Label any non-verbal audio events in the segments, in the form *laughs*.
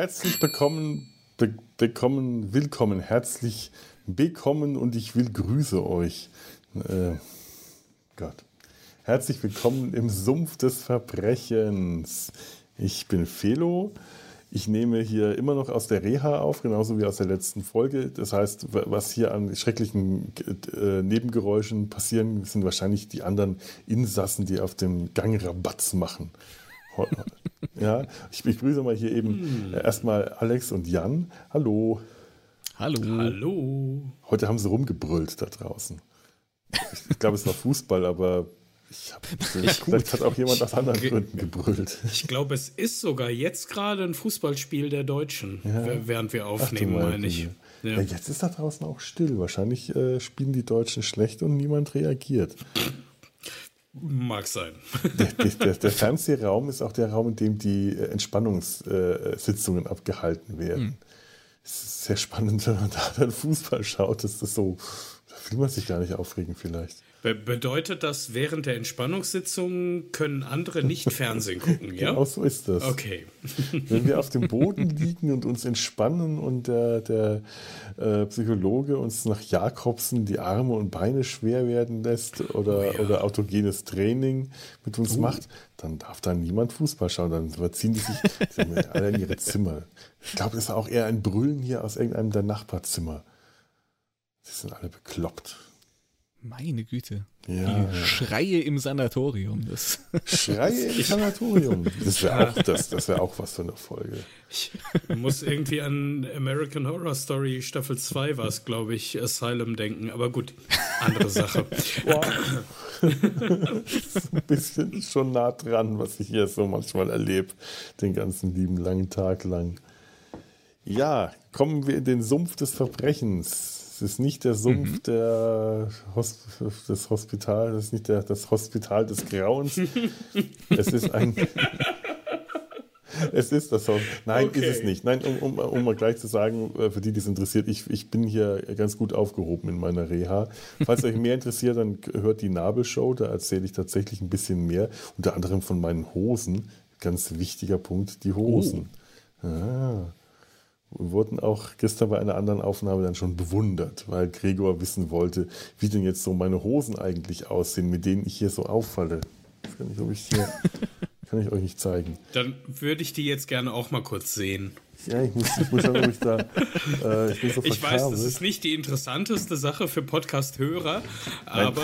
Herzlich willkommen, be bekommen, willkommen, herzlich willkommen und ich will grüße euch. Äh, Gott. Herzlich willkommen im Sumpf des Verbrechens. Ich bin Felo. Ich nehme hier immer noch aus der Reha auf, genauso wie aus der letzten Folge. Das heißt, was hier an schrecklichen äh, Nebengeräuschen passieren, sind wahrscheinlich die anderen Insassen, die auf dem Gang Rabatz machen. *laughs* Ja, ich begrüße mal hier eben hm. erstmal Alex und Jan. Hallo. Hallo. Hallo. Heute haben sie rumgebrüllt da draußen. Ich glaube, es war Fußball, aber ich hab, *laughs* vielleicht hat auch jemand aus anderen Gründen gebrüllt. Ich glaube, es ist sogar jetzt gerade ein Fußballspiel der Deutschen, ja. während wir aufnehmen, meine ich. Ja. ja. jetzt ist da draußen auch still. Wahrscheinlich äh, spielen die Deutschen schlecht und niemand reagiert. Mag sein. Der, der, der, Fernsehraum ist auch der Raum, in dem die äh, Entspannungssitzungen abgehalten werden. Hm. Es ist sehr spannend, wenn man da dann Fußball schaut. Das ist so, da will man sich gar nicht aufregen vielleicht. Be bedeutet das, während der Entspannungssitzung können andere nicht *laughs* Fernsehen gucken, ja? Genau so ist das. Okay. *laughs* Wenn wir auf dem Boden liegen und uns entspannen und der, der äh, Psychologe uns nach Jakobsen die Arme und Beine schwer werden lässt oder, oh ja. oder autogenes Training mit uns uh. macht, dann darf da niemand Fußball schauen. Dann überziehen die sich alle in ihre Zimmer. Ich glaube, das ist auch eher ein Brüllen hier aus irgendeinem der Nachbarzimmer. Sie sind alle bekloppt. Meine Güte. Ja. Die Schreie im Sanatorium. Das *laughs* Schreie im Sanatorium. Das wäre auch, das, das wär auch was für eine Folge. Ich muss irgendwie an American Horror Story Staffel 2 war es, glaube ich, Asylum denken. Aber gut, andere Sache. Wow. das ist ein bisschen schon nah dran, was ich hier so manchmal erlebe. Den ganzen lieben langen Tag lang. Ja, kommen wir in den Sumpf des Verbrechens. Es ist nicht der Sumpf mhm. der Hosp des Hospitals, es ist nicht der, das Hospital des Grauens. *laughs* es ist ein. es ist das Haus. Nein, okay. ist es nicht. Nein, um, um, um, mal gleich zu sagen, äh, für die, die es interessiert, ich, ich bin hier ganz gut aufgehoben in meiner Reha. Falls euch mehr interessiert, dann hört die Nabelshow, da erzähle ich tatsächlich ein bisschen mehr, unter anderem von meinen Hosen. Ganz wichtiger Punkt, die Hosen. Oh. Ah wurden auch gestern bei einer anderen Aufnahme dann schon bewundert, weil Gregor wissen wollte, wie denn jetzt so meine Hosen eigentlich aussehen, mit denen ich hier so auffalle. Das kann ich, ich hier, *laughs* kann ich euch nicht zeigen. Dann würde ich die jetzt gerne auch mal kurz sehen. Ja, ich muss, ich muss schauen, ob ich da. Äh, ich, so ich weiß, das ist nicht die interessanteste Sache für Podcast-Hörer, aber.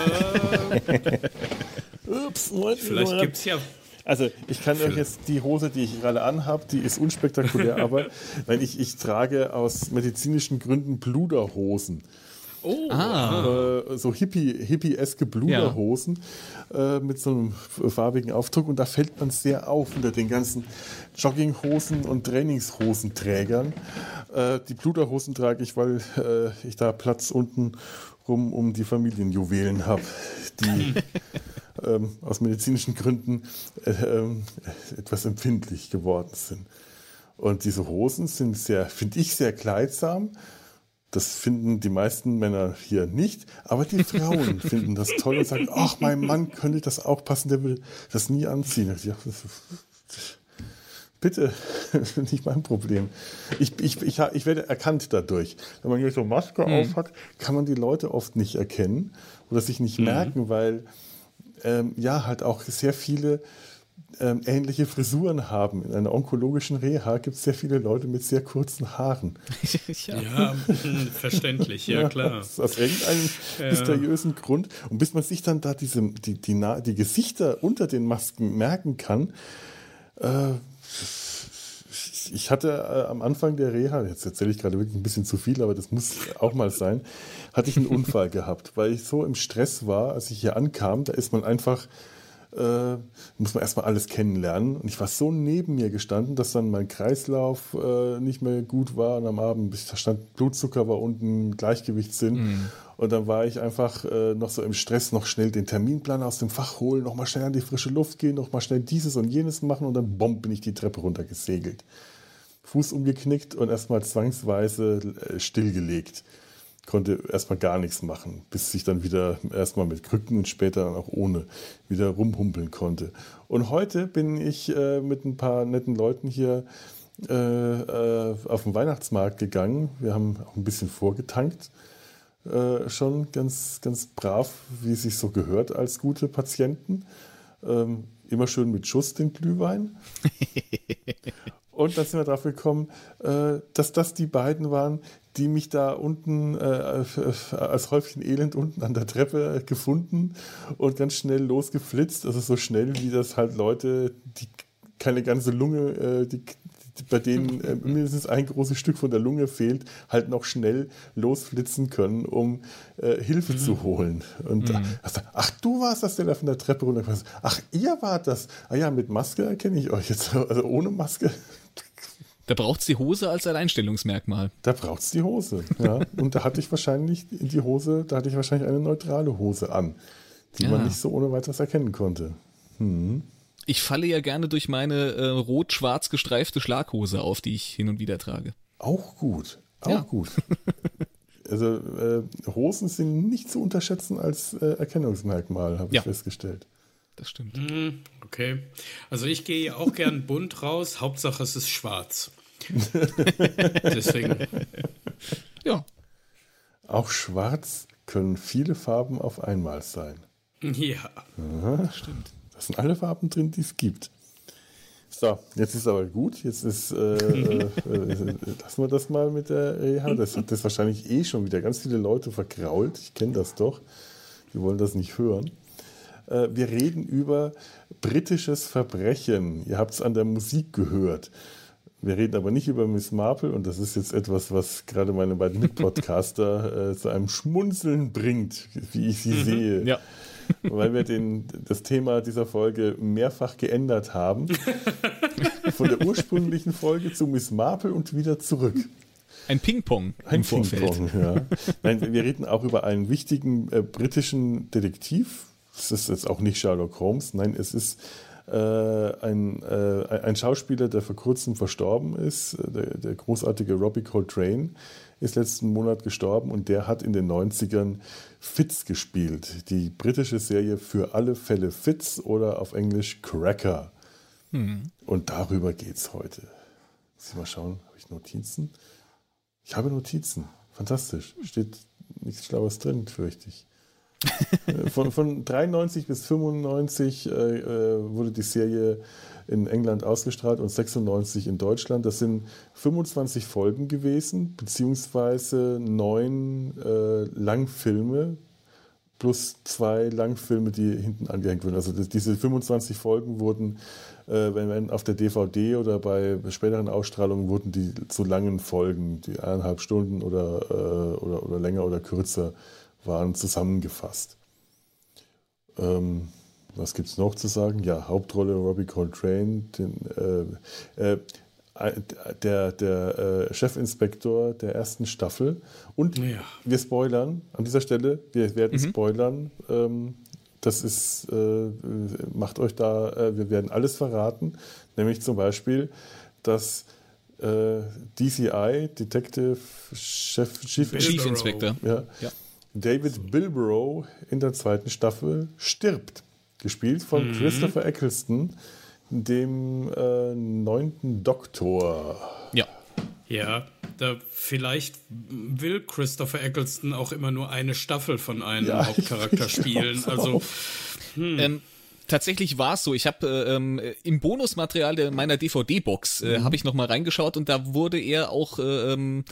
*laughs* Ups, vielleicht gibt es ja also ich kann euch jetzt die Hose, die ich gerade anhabe, die ist unspektakulär, *laughs* aber weil ich, ich trage aus medizinischen Gründen Bluderhosen. Oh, ah. äh, so hippie, hippie-eske Bluderhosen ja. äh, mit so einem farbigen Aufdruck und da fällt man sehr auf unter den ganzen Jogginghosen und Trainingshosenträgern. Äh, die Bluderhosen trage ich, weil äh, ich da Platz unten rum um die Familienjuwelen habe, die *laughs* ähm, aus medizinischen Gründen äh, äh, etwas empfindlich geworden sind. Und diese Hosen sind sehr, finde ich, sehr kleidsam. Das finden die meisten Männer hier nicht, aber die Frauen *laughs* finden das toll und sagen, ach, mein Mann könnte das auch passen, der will das nie anziehen. Ja, bitte, *laughs* nicht mein Problem. Ich, ich, ich, ich werde erkannt dadurch. Wenn man hier so Maske mhm. aufhat, kann man die Leute oft nicht erkennen oder sich nicht mhm. merken, weil ähm, ja halt auch sehr viele ähm, ähnliche Frisuren haben. In einer onkologischen Reha gibt es sehr viele Leute mit sehr kurzen Haaren. *laughs* ja, ja verständlich, ja, *laughs* klar. Aus, aus irgendeinem ja. mysteriösen Grund. Und bis man sich dann da diese, die, die, die Gesichter unter den Masken merken kann, äh, ich hatte äh, am Anfang der Reha, jetzt erzähle ich gerade wirklich ein bisschen zu viel, aber das muss *laughs* auch mal sein, hatte ich einen Unfall gehabt, weil ich so im Stress war, als ich hier ankam, da ist man einfach, äh, muss man erstmal alles kennenlernen. Und ich war so neben mir gestanden, dass dann mein Kreislauf äh, nicht mehr gut war und am Abend, da stand Blutzucker war unten, Gleichgewichtssinn. Mhm. Und dann war ich einfach äh, noch so im Stress, noch schnell den Terminplan aus dem Fach holen, noch mal schnell an die frische Luft gehen, noch mal schnell dieses und jenes machen und dann bomb bin ich die Treppe runtergesegelt. Fuß umgeknickt und erstmal zwangsweise äh, stillgelegt. Konnte erstmal gar nichts machen, bis ich dann wieder erstmal mit Krücken und später dann auch ohne wieder rumhumpeln konnte. Und heute bin ich äh, mit ein paar netten Leuten hier äh, äh, auf den Weihnachtsmarkt gegangen. Wir haben auch ein bisschen vorgetankt. Äh, schon ganz, ganz brav, wie es sich so gehört als gute Patienten. Ähm, immer schön mit Schuss den Glühwein. *laughs* Und dann sind wir drauf gekommen, äh, dass das die beiden waren, die mich da unten äh, als Häufchen Elend unten an der Treppe gefunden und ganz schnell losgeflitzt. Also so schnell, wie das halt Leute, die keine ganze Lunge, äh, die, bei denen äh, mindestens ein großes Stück von der Lunge fehlt, halt noch schnell losflitzen können, um äh, Hilfe mhm. zu holen. Und mhm. also, ach, du warst das, der da von der Treppe runterkam. Ach, ihr wart das. Ah ja, mit Maske erkenne ich euch jetzt. Also ohne Maske da braucht es die Hose als Alleinstellungsmerkmal. Da braucht es die Hose, ja. Und da hatte ich wahrscheinlich die Hose, da hatte ich wahrscheinlich eine neutrale Hose an, die ja. man nicht so ohne weiteres erkennen konnte. Hm. Ich falle ja gerne durch meine äh, rot-schwarz gestreifte Schlaghose auf, die ich hin und wieder trage. Auch gut, auch ja. gut. *laughs* also äh, Hosen sind nicht zu unterschätzen als äh, Erkennungsmerkmal, habe ich festgestellt. Das stimmt. Mhm, okay. Also ich gehe ja auch gern bunt raus. Hauptsache es ist schwarz. *laughs* Deswegen. Ja. Auch schwarz können viele Farben auf einmal sein. Ja. Aha. Stimmt. Das sind alle Farben drin, die es gibt. So, jetzt ist aber gut. Jetzt ist, *laughs* äh, äh, lassen wir das mal mit der Reha. Das hat das wahrscheinlich eh schon wieder ganz viele Leute vergrault. Ich kenne das doch. Die wollen das nicht hören. Äh, wir reden über britisches Verbrechen. Ihr habt es an der Musik gehört. Wir reden aber nicht über Miss Marple und das ist jetzt etwas, was gerade meine beiden Mitpodcaster äh, zu einem Schmunzeln bringt, wie ich sie mhm, sehe. Ja. *laughs* Weil wir den, das Thema dieser Folge mehrfach geändert haben. Von der ursprünglichen Folge zu Miss Marple und wieder zurück. Ein Ping-Pong im Ping-Pong, ja. Nein, wir reden auch über einen wichtigen äh, britischen Detektiv. Es ist jetzt auch nicht Sherlock Holmes, nein, es ist äh, ein, äh, ein Schauspieler, der vor kurzem verstorben ist, äh, der, der großartige Robbie Coltrane, ist letzten Monat gestorben und der hat in den 90ern Fitz gespielt. Die britische Serie für alle Fälle Fitz oder auf Englisch Cracker. Mhm. Und darüber geht es heute. Muss ich mal schauen, habe ich Notizen? Ich habe Notizen. Fantastisch. Steht nichts Schlaues drin, fürchte ich. *laughs* Äh, von, von 93 bis 95 äh, äh, wurde die Serie in England ausgestrahlt und 96 in Deutschland. Das sind 25 Folgen gewesen, beziehungsweise neun äh, Langfilme plus zwei Langfilme, die hinten angehängt wurden. Also das, diese 25 Folgen wurden, äh, wenn auf der DVD oder bei späteren Ausstrahlungen wurden die zu langen Folgen, die eineinhalb Stunden oder, äh, oder, oder länger oder kürzer waren zusammengefasst. Ähm, was gibt es noch zu sagen? Ja, Hauptrolle Robbie Coltrane, den, äh, äh, der, der äh, Chefinspektor der ersten Staffel. Und ja. wir spoilern an dieser Stelle, wir werden mhm. spoilern. Ähm, das ist, äh, macht euch da, äh, wir werden alles verraten, nämlich zum Beispiel, dass äh, DCI, Detective Chef, Chief, Chief Inspector, ja, ja David Bilbrough in der zweiten Staffel stirbt. Gespielt von mhm. Christopher Eccleston, dem äh, neunten Doktor. Ja. Ja, da vielleicht will Christopher Eccleston auch immer nur eine Staffel von einem ja, *laughs* Hauptcharakter spielen. Also hm. ähm, tatsächlich war es so. Ich habe äh, ähm, im Bonusmaterial meiner DVD-Box äh, mhm. habe ich noch mal reingeschaut und da wurde er auch äh, ähm,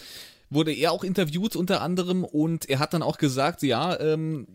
wurde er auch interviewt unter anderem und er hat dann auch gesagt, ja, ähm,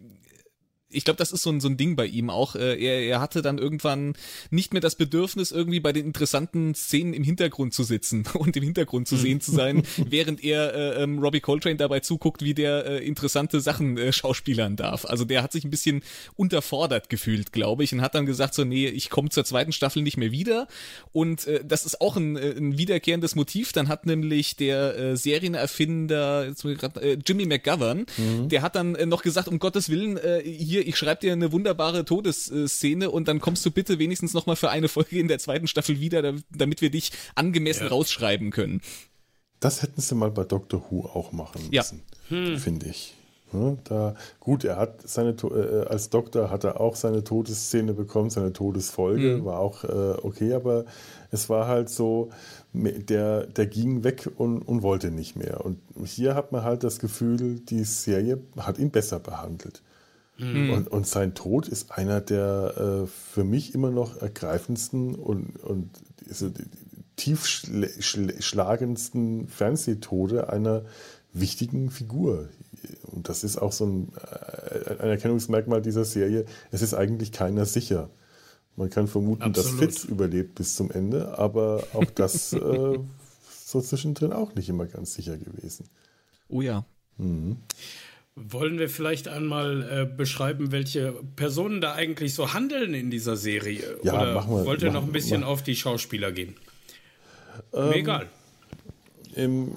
ich glaube, das ist so ein, so ein Ding bei ihm auch. Äh, er, er hatte dann irgendwann nicht mehr das Bedürfnis, irgendwie bei den interessanten Szenen im Hintergrund zu sitzen *laughs* und im Hintergrund zu sehen zu sein, *laughs* während er äh, ähm, Robbie Coltrane dabei zuguckt, wie der äh, interessante Sachen äh, schauspielern darf. Also der hat sich ein bisschen unterfordert gefühlt, glaube ich, und hat dann gesagt so, nee, ich komme zur zweiten Staffel nicht mehr wieder. Und äh, das ist auch ein, äh, ein wiederkehrendes Motiv. Dann hat nämlich der äh, Serienerfinder jetzt grad, äh, Jimmy McGovern, mhm. der hat dann äh, noch gesagt, um Gottes Willen, äh, hier hier, ich schreibe dir eine wunderbare Todesszene und dann kommst du bitte wenigstens nochmal für eine Folge in der zweiten Staffel wieder, damit wir dich angemessen ja. rausschreiben können. Das hätten sie mal bei Doctor Who auch machen müssen, ja. hm. finde ich. Da, gut, er hat seine, äh, als Doktor hat er auch seine Todesszene bekommen, seine Todesfolge, mhm. war auch äh, okay, aber es war halt so, der, der ging weg und, und wollte nicht mehr. Und hier hat man halt das Gefühl, die Serie hat ihn besser behandelt. Mhm. Und, und sein Tod ist einer der äh, für mich immer noch ergreifendsten und, und diese, tiefschlagendsten Fernsehtode einer wichtigen Figur und das ist auch so ein, äh, ein Erkennungsmerkmal dieser Serie, es ist eigentlich keiner sicher. Man kann vermuten, Absolut. dass Fitz überlebt bis zum Ende, aber auch das *laughs* äh, so zwischendrin auch nicht immer ganz sicher gewesen. Oh ja. Mhm. Wollen wir vielleicht einmal äh, beschreiben, welche Personen da eigentlich so handeln in dieser Serie? Ja, Oder machen wir, wollt ihr noch ein bisschen machen. auf die Schauspieler gehen? Ähm, egal. Im,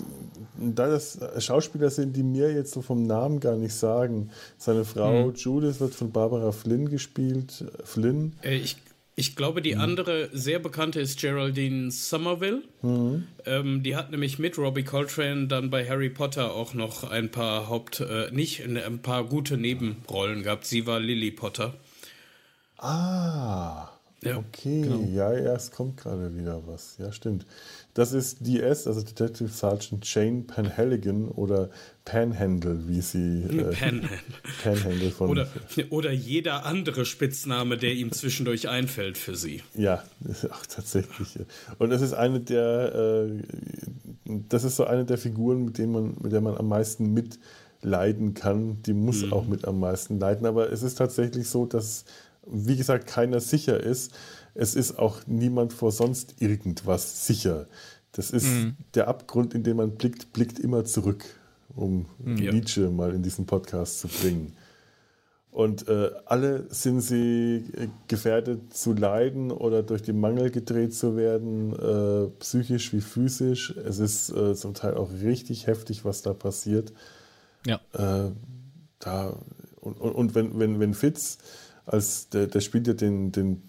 da das Schauspieler sind, die mir jetzt so vom Namen gar nicht sagen. Seine Frau mhm. Judith wird von Barbara Flynn gespielt. Flynn. Äh, ich, ich glaube, die mhm. andere sehr bekannte ist Geraldine Somerville. Mhm. Ähm, die hat nämlich mit Robbie Coltrane dann bei Harry Potter auch noch ein paar Haupt, äh, nicht ein paar gute Nebenrollen gehabt. Sie war Lily Potter. Ah. Ja, okay, genau. ja, ja, es kommt gerade wieder was. Ja, stimmt. Das ist DS, also Detective Sergeant Jane Panhalligan oder Panhandle, wie sie. Äh, Panhandle. Panhandle von. Oder, oder jeder andere Spitzname, der ihm zwischendurch einfällt für sie. Ja, auch tatsächlich. Und es ist eine der. Äh, das ist so eine der Figuren, mit, denen man, mit der man am meisten mitleiden kann. Die muss mhm. auch mit am meisten leiden. Aber es ist tatsächlich so, dass, wie gesagt, keiner sicher ist es ist auch niemand vor sonst irgendwas sicher. Das ist mhm. der Abgrund, in den man blickt, blickt immer zurück, um mhm. Nietzsche mal in diesen Podcast zu bringen. Und äh, alle sind sie äh, gefährdet zu leiden oder durch den Mangel gedreht zu werden, äh, psychisch wie physisch. Es ist äh, zum Teil auch richtig heftig, was da passiert. Ja. Äh, da, und, und, und, wenn, wenn, wenn Fitz als der, der spielt ja den, den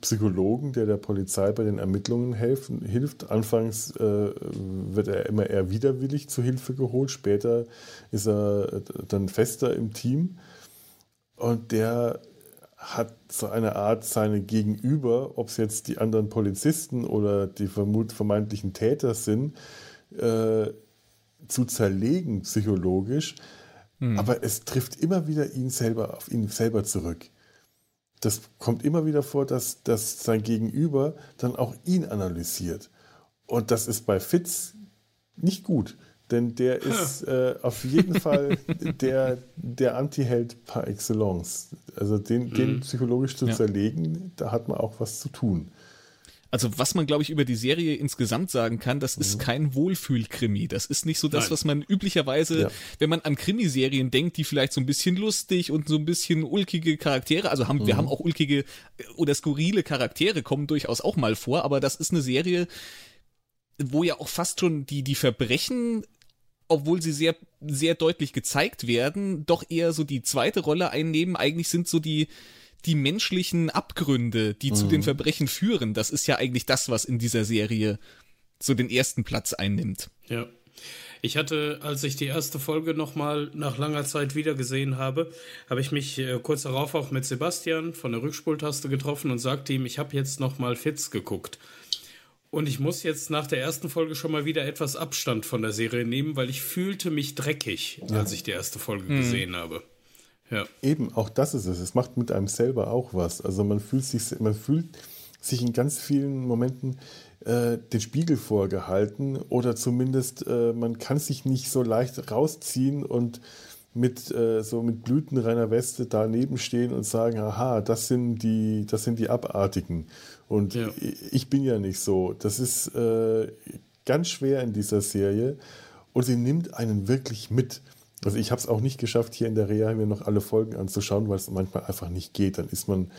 Psychologen, der der Polizei bei den Ermittlungen helfen, hilft. Anfangs äh, wird er immer eher widerwillig zu Hilfe geholt, später ist er dann fester im Team und der hat so eine Art, seine Gegenüber, ob es jetzt die anderen Polizisten oder die vermeintlichen Täter sind, äh, zu zerlegen psychologisch. Mhm. Aber es trifft immer wieder ihn selber auf ihn selber zurück das kommt immer wieder vor, dass, dass sein Gegenüber dann auch ihn analysiert. Und das ist bei Fitz nicht gut, denn der *laughs* ist äh, auf jeden Fall der, der Anti-Held par excellence. Also den, den mhm. psychologisch zu ja. zerlegen, da hat man auch was zu tun. Also was man, glaube ich, über die Serie insgesamt sagen kann, das ist mhm. kein Wohlfühlkrimi. Das ist nicht so das, Nein. was man üblicherweise, ja. wenn man an Krimiserien denkt, die vielleicht so ein bisschen lustig und so ein bisschen ulkige Charaktere, also haben, mhm. wir haben auch ulkige oder skurrile Charaktere, kommen durchaus auch mal vor, aber das ist eine Serie, wo ja auch fast schon die, die Verbrechen obwohl sie sehr, sehr deutlich gezeigt werden, doch eher so die zweite Rolle einnehmen. Eigentlich sind so die, die menschlichen Abgründe, die mhm. zu den mhm. Verbrechen führen, das ist ja eigentlich das, was in dieser Serie so den ersten Platz einnimmt. Ja. Ich hatte, als ich die erste Folge nochmal nach langer Zeit wiedergesehen habe, habe ich mich äh, kurz darauf auch mit Sebastian von der Rückspultaste getroffen und sagte ihm, ich habe jetzt nochmal Fitz geguckt. Und ich muss jetzt nach der ersten Folge schon mal wieder etwas Abstand von der Serie nehmen, weil ich fühlte mich dreckig, ja. als ich die erste Folge mhm. gesehen habe. Ja. Eben, auch das ist es. Es macht mit einem selber auch was. Also man fühlt sich, man fühlt sich in ganz vielen Momenten äh, den Spiegel vorgehalten oder zumindest äh, man kann sich nicht so leicht rausziehen und mit äh, so mit blütenreiner Weste daneben stehen und sagen, aha, das sind die, das sind die Abartigen. Und ja. ich bin ja nicht so. Das ist äh, ganz schwer in dieser Serie und sie nimmt einen wirklich mit. Also ich habe es auch nicht geschafft, hier in der Reha mir noch alle Folgen anzuschauen, weil es manchmal einfach nicht geht. Dann ist man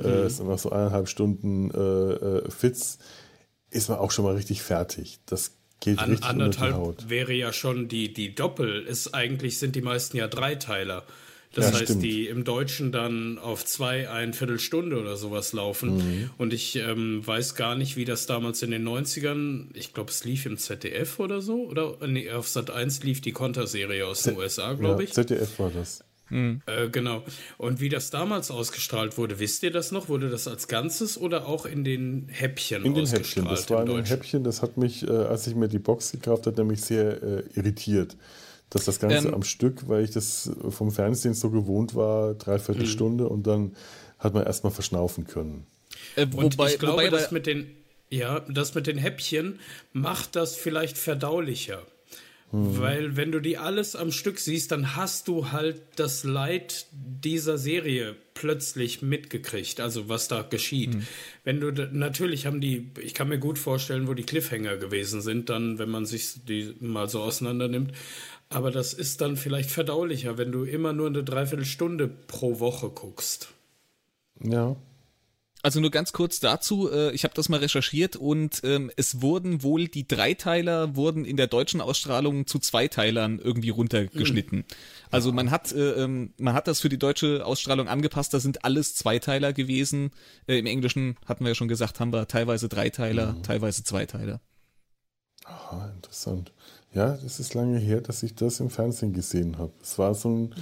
äh, mhm. nach so eineinhalb Stunden äh, äh, Fitz, ist man auch schon mal richtig fertig. Das geht An, richtig anderthalb unter die Haut. wäre ja schon die, die Doppel. Ist eigentlich sind die meisten ja Dreiteiler. Das ja, heißt, stimmt. die im Deutschen dann auf zwei, ein Viertelstunde oder sowas laufen. Mhm. Und ich ähm, weiß gar nicht, wie das damals in den 90ern, ich glaube, es lief im ZDF oder so, oder nee, auf Sat 1 lief die Konterserie aus den USA, glaube ja, ich. ZDF war das. Mhm. Äh, genau. Und wie das damals ausgestrahlt wurde, wisst ihr das noch? Wurde das als Ganzes oder auch in den Häppchen In den Häppchen. Das war ein Häppchen, das hat mich, äh, als ich mir die Box gekauft habe, nämlich sehr äh, irritiert. Dass das Ganze ähm, am Stück, weil ich das vom Fernsehen so gewohnt war, dreiviertel mhm. Stunde und dann hat man erstmal verschnaufen können. Äh, wobei, ich glaube, wobei, das mit den, ja, das mit den Häppchen macht das vielleicht verdaulicher. Mhm. Weil wenn du die alles am Stück siehst, dann hast du halt das Leid dieser Serie plötzlich mitgekriegt, also was da geschieht. Mhm. Wenn du natürlich haben die, ich kann mir gut vorstellen, wo die Cliffhanger gewesen sind, dann, wenn man sich die mal so auseinander nimmt. Aber das ist dann vielleicht verdaulicher, wenn du immer nur eine Dreiviertelstunde pro Woche guckst. Ja. Also nur ganz kurz dazu, äh, ich habe das mal recherchiert und ähm, es wurden wohl die Dreiteiler wurden in der deutschen Ausstrahlung zu Zweiteilern irgendwie runtergeschnitten. Mhm. Also man hat äh, ähm, man hat das für die deutsche Ausstrahlung angepasst, da sind alles Zweiteiler gewesen. Äh, Im Englischen hatten wir ja schon gesagt, haben wir teilweise Dreiteiler, mhm. teilweise Zweiteiler. Aha, interessant. Ja, das ist lange her, dass ich das im Fernsehen gesehen habe. Es war so ein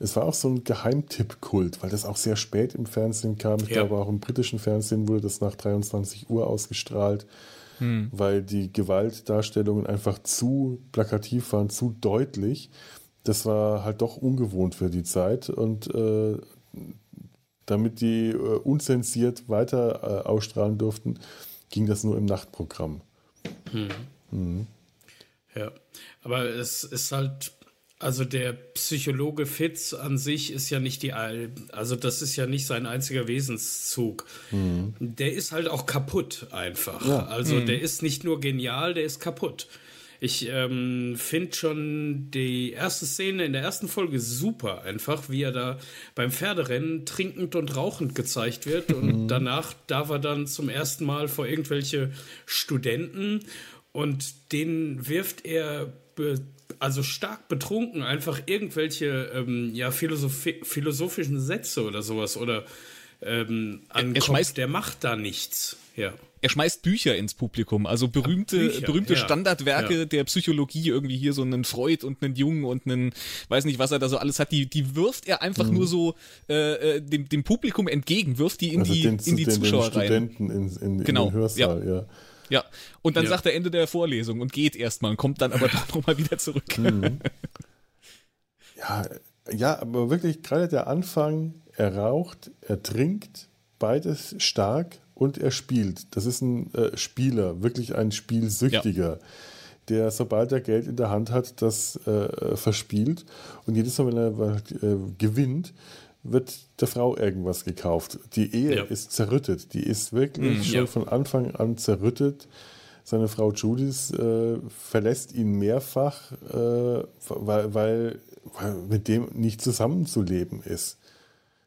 es war auch so ein Geheimtipp-Kult, weil das auch sehr spät im Fernsehen kam. Ich ja. glaube, auch im britischen Fernsehen wurde das nach 23 Uhr ausgestrahlt, hm. weil die Gewaltdarstellungen einfach zu plakativ waren, zu deutlich. Das war halt doch ungewohnt für die Zeit und äh, damit die äh, unzensiert weiter äh, ausstrahlen durften, ging das nur im Nachtprogramm. Hm. Mhm. Ja, aber es ist halt also der Psychologe Fitz an sich ist ja nicht die, also das ist ja nicht sein einziger Wesenszug. Mhm. Der ist halt auch kaputt einfach. Ja. Also mhm. der ist nicht nur genial, der ist kaputt. Ich ähm, finde schon die erste Szene in der ersten Folge super einfach, wie er da beim Pferderennen trinkend und rauchend gezeigt wird und mhm. danach darf er dann zum ersten Mal vor irgendwelche Studenten und denen wirft er also stark betrunken einfach irgendwelche ähm, ja, Philosophi philosophischen Sätze oder sowas oder ähm, an er, schmeißt, der macht da nichts. Ja. Er schmeißt Bücher ins Publikum, also berühmte, Bücher, berühmte ja. Standardwerke ja. der Psychologie, irgendwie hier so einen Freud und einen Jung und einen, weiß nicht, was er da so alles hat, die, die wirft er einfach mhm. nur so äh, äh, dem, dem Publikum entgegen, wirft die in also die, den, in die den, Zuschauer den rein. In, in, genau. in den Hörsaal, ja. ja. Ja, und dann ja. sagt er Ende der Vorlesung und geht erstmal und kommt dann aber doch nochmal wieder zurück. Mhm. Ja, ja, aber wirklich gerade der Anfang, er raucht, er trinkt, beides stark und er spielt. Das ist ein äh, Spieler, wirklich ein Spielsüchtiger. Ja der, sobald er Geld in der Hand hat, das äh, verspielt. Und jedes Mal, wenn er äh, gewinnt, wird der Frau irgendwas gekauft. Die Ehe ja. ist zerrüttet. Die ist wirklich mhm, schon ja. von Anfang an zerrüttet. Seine Frau Judith äh, verlässt ihn mehrfach, äh, weil, weil, weil mit dem nicht zusammenzuleben ist.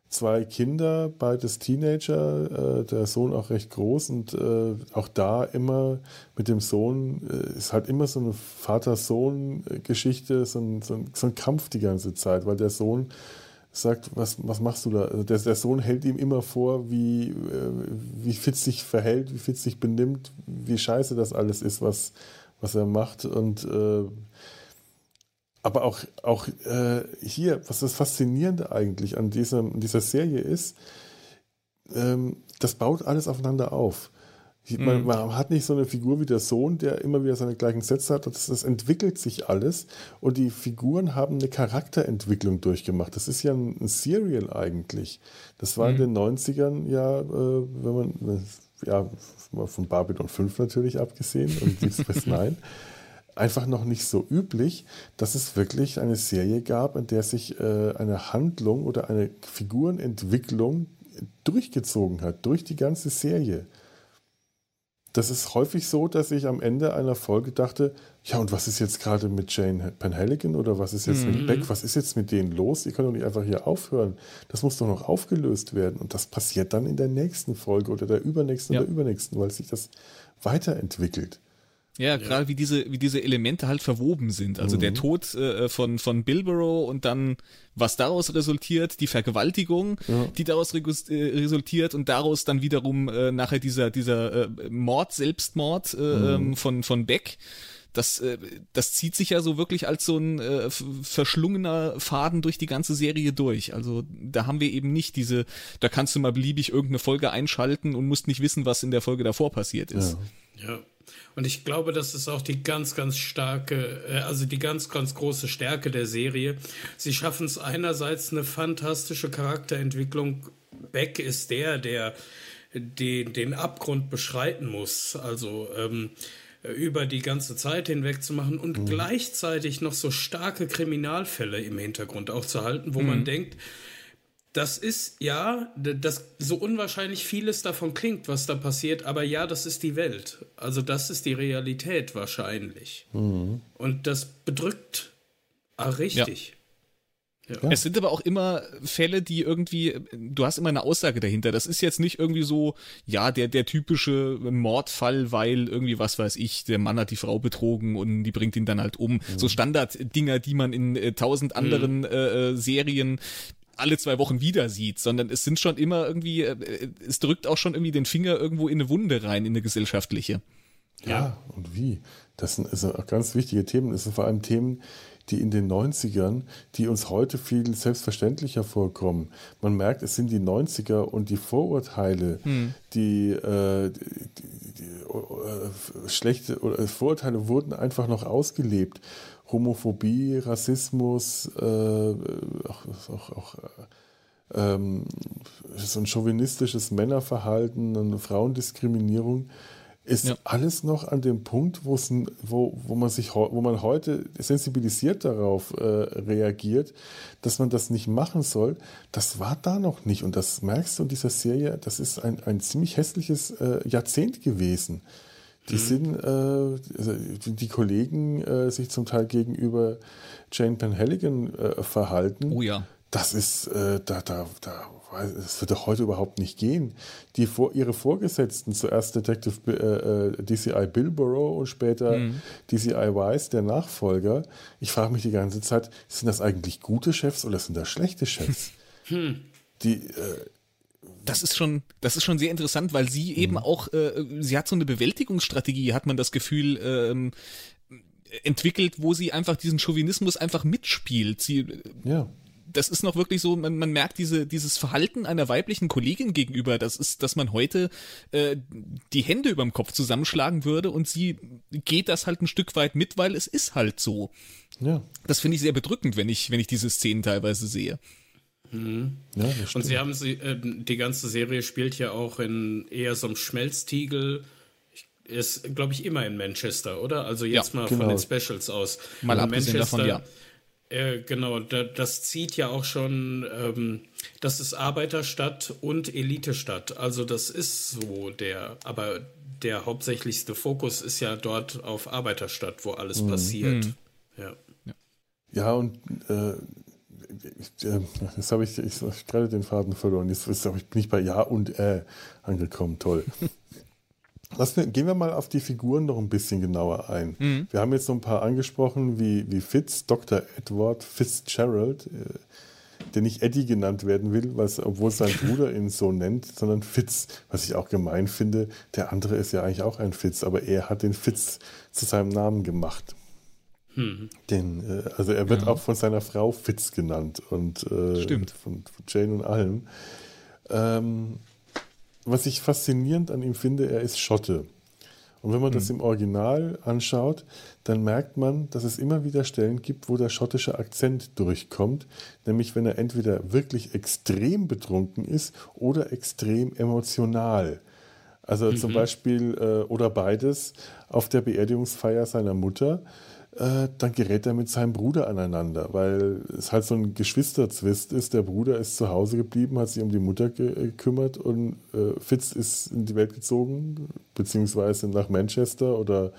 Zwei Kinder, beides Teenager, äh, der Sohn auch recht groß und äh, auch da immer mit dem Sohn äh, ist halt immer so eine Vater-Sohn-Geschichte, so ein, so, ein, so ein Kampf die ganze Zeit, weil der Sohn sagt, was, was machst du da? Also der, der Sohn hält ihm immer vor, wie, äh, wie Fitz sich verhält, wie Fitz sich benimmt, wie scheiße das alles ist, was, was er macht. Und äh, aber auch, auch äh, hier, was das Faszinierende eigentlich an dieser, dieser Serie ist, ähm, das baut alles aufeinander auf. Man, mhm. man, hat nicht so eine Figur wie der Sohn, der immer wieder seine gleichen Sätze hat. Das, das, entwickelt sich alles. Und die Figuren haben eine Charakterentwicklung durchgemacht. Das ist ja ein, ein Serial eigentlich. Das war mhm. in den 90ern ja, äh, wenn man, ja, von Babylon 5 natürlich abgesehen und Deep Space *laughs* Nine, einfach noch nicht so üblich, dass es wirklich eine Serie gab, in der sich äh, eine Handlung oder eine Figurenentwicklung durchgezogen hat, durch die ganze Serie das ist häufig so, dass ich am Ende einer Folge dachte, ja, und was ist jetzt gerade mit Jane Penhaligon oder was ist jetzt mhm. mit Beck? Was ist jetzt mit denen los? Die können doch nicht einfach hier aufhören. Das muss doch noch aufgelöst werden. Und das passiert dann in der nächsten Folge oder der übernächsten ja. oder übernächsten, weil sich das weiterentwickelt. Ja, gerade wie diese, wie diese Elemente halt verwoben sind. Also mhm. der Tod äh, von, von Bilbero und dann, was daraus resultiert, die Vergewaltigung, ja. die daraus äh, resultiert und daraus dann wiederum äh, nachher dieser, dieser äh, Mord, Selbstmord äh, mhm. Ähm, von, von Beck. Das, äh, das zieht sich ja so wirklich als so ein äh, verschlungener Faden durch die ganze Serie durch. Also da haben wir eben nicht diese, da kannst du mal beliebig irgendeine Folge einschalten und musst nicht wissen, was in der Folge davor passiert ist. Ja. ja. Und ich glaube, das ist auch die ganz, ganz starke, äh, also die ganz, ganz große Stärke der Serie. Sie schaffen es einerseits eine fantastische Charakterentwicklung. Beck ist der, der den, den Abgrund beschreiten muss. Also ähm, über die ganze Zeit hinweg zu machen und mhm. gleichzeitig noch so starke Kriminalfälle im Hintergrund auch zu halten, wo mhm. man denkt, das ist ja, das so unwahrscheinlich vieles davon klingt, was da passiert, aber ja, das ist die Welt. Also das ist die Realität wahrscheinlich. Mhm. Und das bedrückt ah, richtig. Ja. Ja. Es sind aber auch immer Fälle, die irgendwie, du hast immer eine Aussage dahinter. Das ist jetzt nicht irgendwie so, ja, der, der typische Mordfall, weil irgendwie, was weiß ich, der Mann hat die Frau betrogen und die bringt ihn dann halt um. Mhm. So Standarddinger, die man in äh, tausend anderen mhm. äh, Serien alle zwei Wochen wieder sieht, sondern es sind schon immer irgendwie, äh, es drückt auch schon irgendwie den Finger irgendwo in eine Wunde rein, in eine gesellschaftliche. Ja, ja und wie? Das sind also ganz wichtige Themen. Es sind vor allem Themen, die in den 90ern, die uns heute viel selbstverständlicher vorkommen. Man merkt, es sind die 90er und die Vorurteile, hm. die, äh, die, die, die äh, schlechte äh, Vorurteile wurden einfach noch ausgelebt. Homophobie, Rassismus, äh, auch, auch, auch ähm, so ein chauvinistisches Männerverhalten, eine Frauendiskriminierung ist ja. alles noch an dem Punkt, wo, wo man sich, wo man heute sensibilisiert darauf äh, reagiert, dass man das nicht machen soll. Das war da noch nicht. Und das merkst du in dieser Serie, das ist ein, ein ziemlich hässliches äh, Jahrzehnt gewesen. Die mhm. sind, äh, also die Kollegen äh, sich zum Teil gegenüber Jane Penhaligon äh, verhalten. Oh ja. Das ist, äh, da, da, da es wird doch heute überhaupt nicht gehen. Die vor, ihre Vorgesetzten, zuerst Detective äh, äh DCI Billborough und später mhm. DCI Wise, der Nachfolger. Ich frage mich die ganze Zeit, sind das eigentlich gute Chefs oder sind das schlechte Chefs? Hm. Die äh, das ist schon, das ist schon sehr interessant, weil sie eben mhm. auch, äh, sie hat so eine Bewältigungsstrategie, hat man das Gefühl, ähm, entwickelt, wo sie einfach diesen Chauvinismus einfach mitspielt. Sie, ja das ist noch wirklich so, man, man merkt diese, dieses Verhalten einer weiblichen Kollegin gegenüber, das ist, dass man heute äh, die Hände überm Kopf zusammenschlagen würde und sie geht das halt ein Stück weit mit, weil es ist halt so. Ja. Das finde ich sehr bedrückend, wenn ich, wenn ich diese Szenen teilweise sehe. Mhm. Ja, und sie haben sie, äh, die ganze Serie spielt ja auch in eher so einem Schmelztiegel ist, glaube ich, immer in Manchester, oder? Also jetzt ja, mal genau. von den Specials aus. Mal abgesehen davon, ja. Äh, genau, da, das zieht ja auch schon, ähm, das ist Arbeiterstadt und Elitestadt. Also das ist so der, aber der hauptsächlichste Fokus ist ja dort auf Arbeiterstadt, wo alles mhm. passiert. Mhm. Ja. ja, und äh, äh jetzt habe ich, ich, ich gerade den Faden verloren. Jetzt, jetzt bin ich bei Ja und Äh angekommen. Toll. *laughs* Lass, gehen wir mal auf die Figuren noch ein bisschen genauer ein. Mhm. Wir haben jetzt so ein paar angesprochen, wie, wie Fitz, Dr. Edward Fitzgerald, äh, der nicht Eddie genannt werden will, obwohl sein *laughs* Bruder ihn so nennt, sondern Fitz, was ich auch gemein finde. Der andere ist ja eigentlich auch ein Fitz, aber er hat den Fitz zu seinem Namen gemacht. Mhm. Den, äh, also er wird ja. auch von seiner Frau Fitz genannt und äh, Stimmt. Von, von Jane und allem. Ähm, was ich faszinierend an ihm finde, er ist Schotte. Und wenn man mhm. das hm. im Original anschaut, dann merkt man, dass es immer wieder Stellen gibt, wo der schottische Akzent durchkommt, nämlich wenn er entweder wirklich extrem betrunken ist oder extrem emotional. Also mhm. zum Beispiel äh, oder beides auf der Beerdigungsfeier seiner Mutter äh, dann gerät er mit seinem Bruder aneinander, weil es halt so ein Geschwisterzwist ist. Der Bruder ist zu Hause geblieben, hat sich um die Mutter gekümmert und äh, Fitz ist in die Welt gezogen, beziehungsweise nach Manchester oder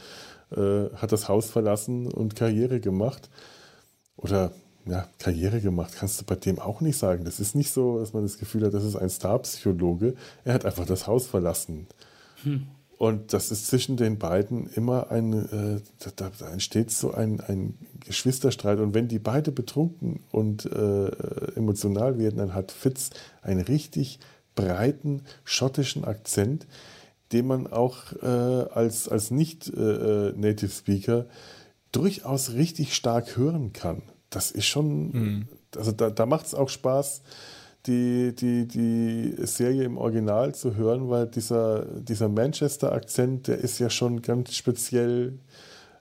äh, hat das Haus verlassen und Karriere gemacht. Oder ja, Karriere gemacht, kannst du bei dem auch nicht sagen. Das ist nicht so, dass man das Gefühl hat, das ist ein Starpsychologe. Er hat einfach das Haus verlassen. Hm. Und das ist zwischen den beiden immer ein, äh, da, da, entsteht so ein, ein Geschwisterstreit. Und wenn die beide betrunken und äh, emotional werden, dann hat Fitz einen richtig breiten schottischen Akzent, den man auch äh, als, als Nicht-Native äh, Speaker durchaus richtig stark hören kann. Das ist schon, mhm. also da, da macht es auch Spaß, die, die, die Serie im Original zu hören, weil dieser, dieser Manchester-Akzent, der ist ja schon ganz speziell.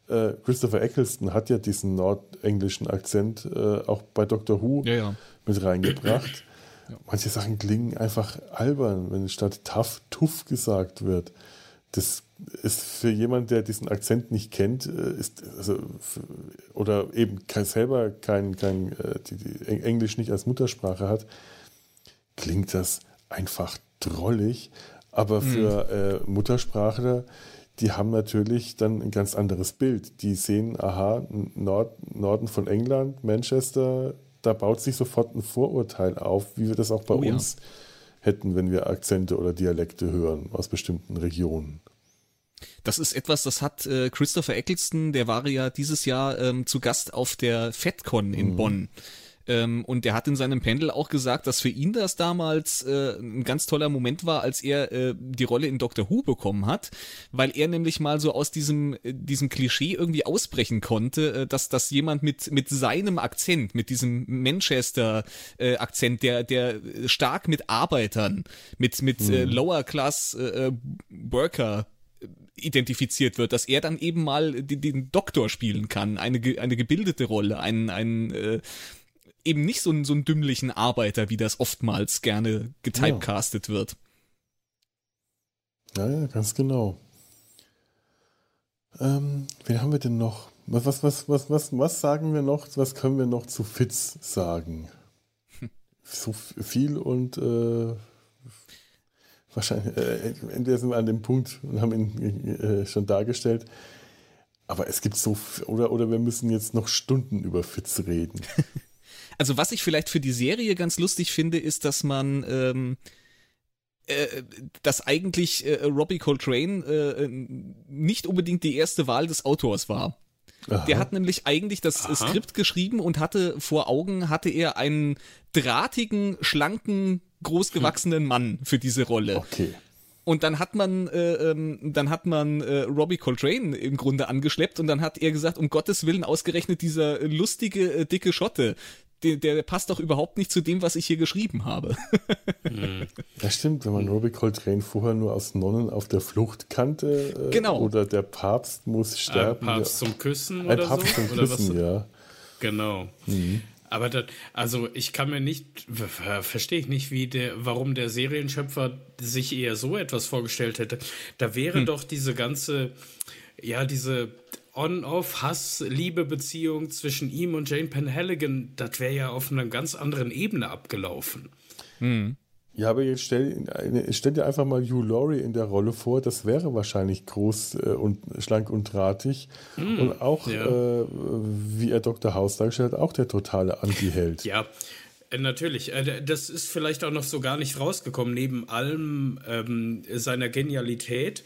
Äh, Christopher Eccleston hat ja diesen nordenglischen Akzent äh, auch bei Doctor Who ja, ja. mit reingebracht. Ja. Manche Sachen klingen einfach albern, wenn statt tough, tuff gesagt wird. Das ist für jemanden, der diesen Akzent nicht kennt, äh, ist also oder eben selber kein, kein äh, die, die Englisch nicht als Muttersprache hat, klingt das einfach drollig. Aber hm. für mhm. äh, Muttersprachler, die haben natürlich dann ein ganz anderes Bild. Die sehen, aha, Nord, Norden von England, Manchester, da baut sich sofort ein Vorurteil auf, wie wir das auch bei oh, uns ja. hätten, wenn wir Akzente oder Dialekte hören aus bestimmten Regionen. Das ist etwas, das hat äh, Christopher Eccleston, der war ja dieses Jahr ähm, zu Gast auf der FedCon in mhm. Bonn. Ähm, und der hat in seinem Pendel auch gesagt, dass für ihn das damals äh, ein ganz toller Moment war, als er äh, die Rolle in Doctor Who bekommen hat, weil er nämlich mal so aus diesem, äh, diesem Klischee irgendwie ausbrechen konnte, äh, dass, dass jemand mit, mit seinem Akzent, mit diesem Manchester-Akzent, der, der stark mit Arbeitern, mit, mit mhm. äh, Lower Class äh, Worker identifiziert wird, dass er dann eben mal den, den Doktor spielen kann, eine, eine gebildete Rolle, einen, einen äh, eben nicht so einen, so einen dümmlichen Arbeiter, wie das oftmals gerne getypecastet ja. wird. Ja, ja, ganz genau. Ähm, wen haben wir denn noch? Was, was, was, was, was, was sagen wir noch? Was können wir noch zu Fitz sagen? Hm. So viel und äh, wahrscheinlich, äh, entweder sind wir an dem Punkt und haben ihn äh, schon dargestellt. Aber es gibt so, oder, oder wir müssen jetzt noch Stunden über Fitz reden. *laughs* Also was ich vielleicht für die Serie ganz lustig finde, ist, dass man ähm, äh, dass eigentlich äh, Robbie Coltrane äh, nicht unbedingt die erste Wahl des Autors war. Aha. Der hat nämlich eigentlich das Aha. Skript geschrieben und hatte vor Augen, hatte er einen drahtigen, schlanken, großgewachsenen Mann für diese Rolle. Okay. Und dann hat man, äh, ähm, dann hat man äh, Robbie Coltrane im Grunde angeschleppt und dann hat er gesagt, um Gottes Willen ausgerechnet dieser lustige, äh, dicke Schotte, der, der passt doch überhaupt nicht zu dem, was ich hier geschrieben habe. Hm. *laughs* Das stimmt, wenn man Robbie Coltrane vorher nur aus Nonnen auf der Flucht kannte. Äh, genau. Oder der Papst muss sterben. Ein Papst zum Küssen Ein oder Papst so? zum Küssen, ja. Genau. Mhm. Aber das, also ich kann mir nicht, verstehe ich nicht, wie der, warum der Serienschöpfer sich eher so etwas vorgestellt hätte. Da wäre hm. doch diese ganze, ja, diese On-Off-Hass-Liebe-Beziehung zwischen ihm und Jane Penhaligon, das wäre ja auf einer ganz anderen Ebene abgelaufen. Hm. Ja, aber jetzt stell, stell, dir einfach mal Hugh Laurie in der Rolle vor, das wäre wahrscheinlich groß äh, und schlank und drahtig. Mm, und auch, ja. äh, wie er Dr. House dargestellt hat, auch der totale Anti-Held. *laughs* Ja, äh, Natürlich, äh, das ist vielleicht auch noch so gar nicht rausgekommen, neben allem ähm, seiner Genialität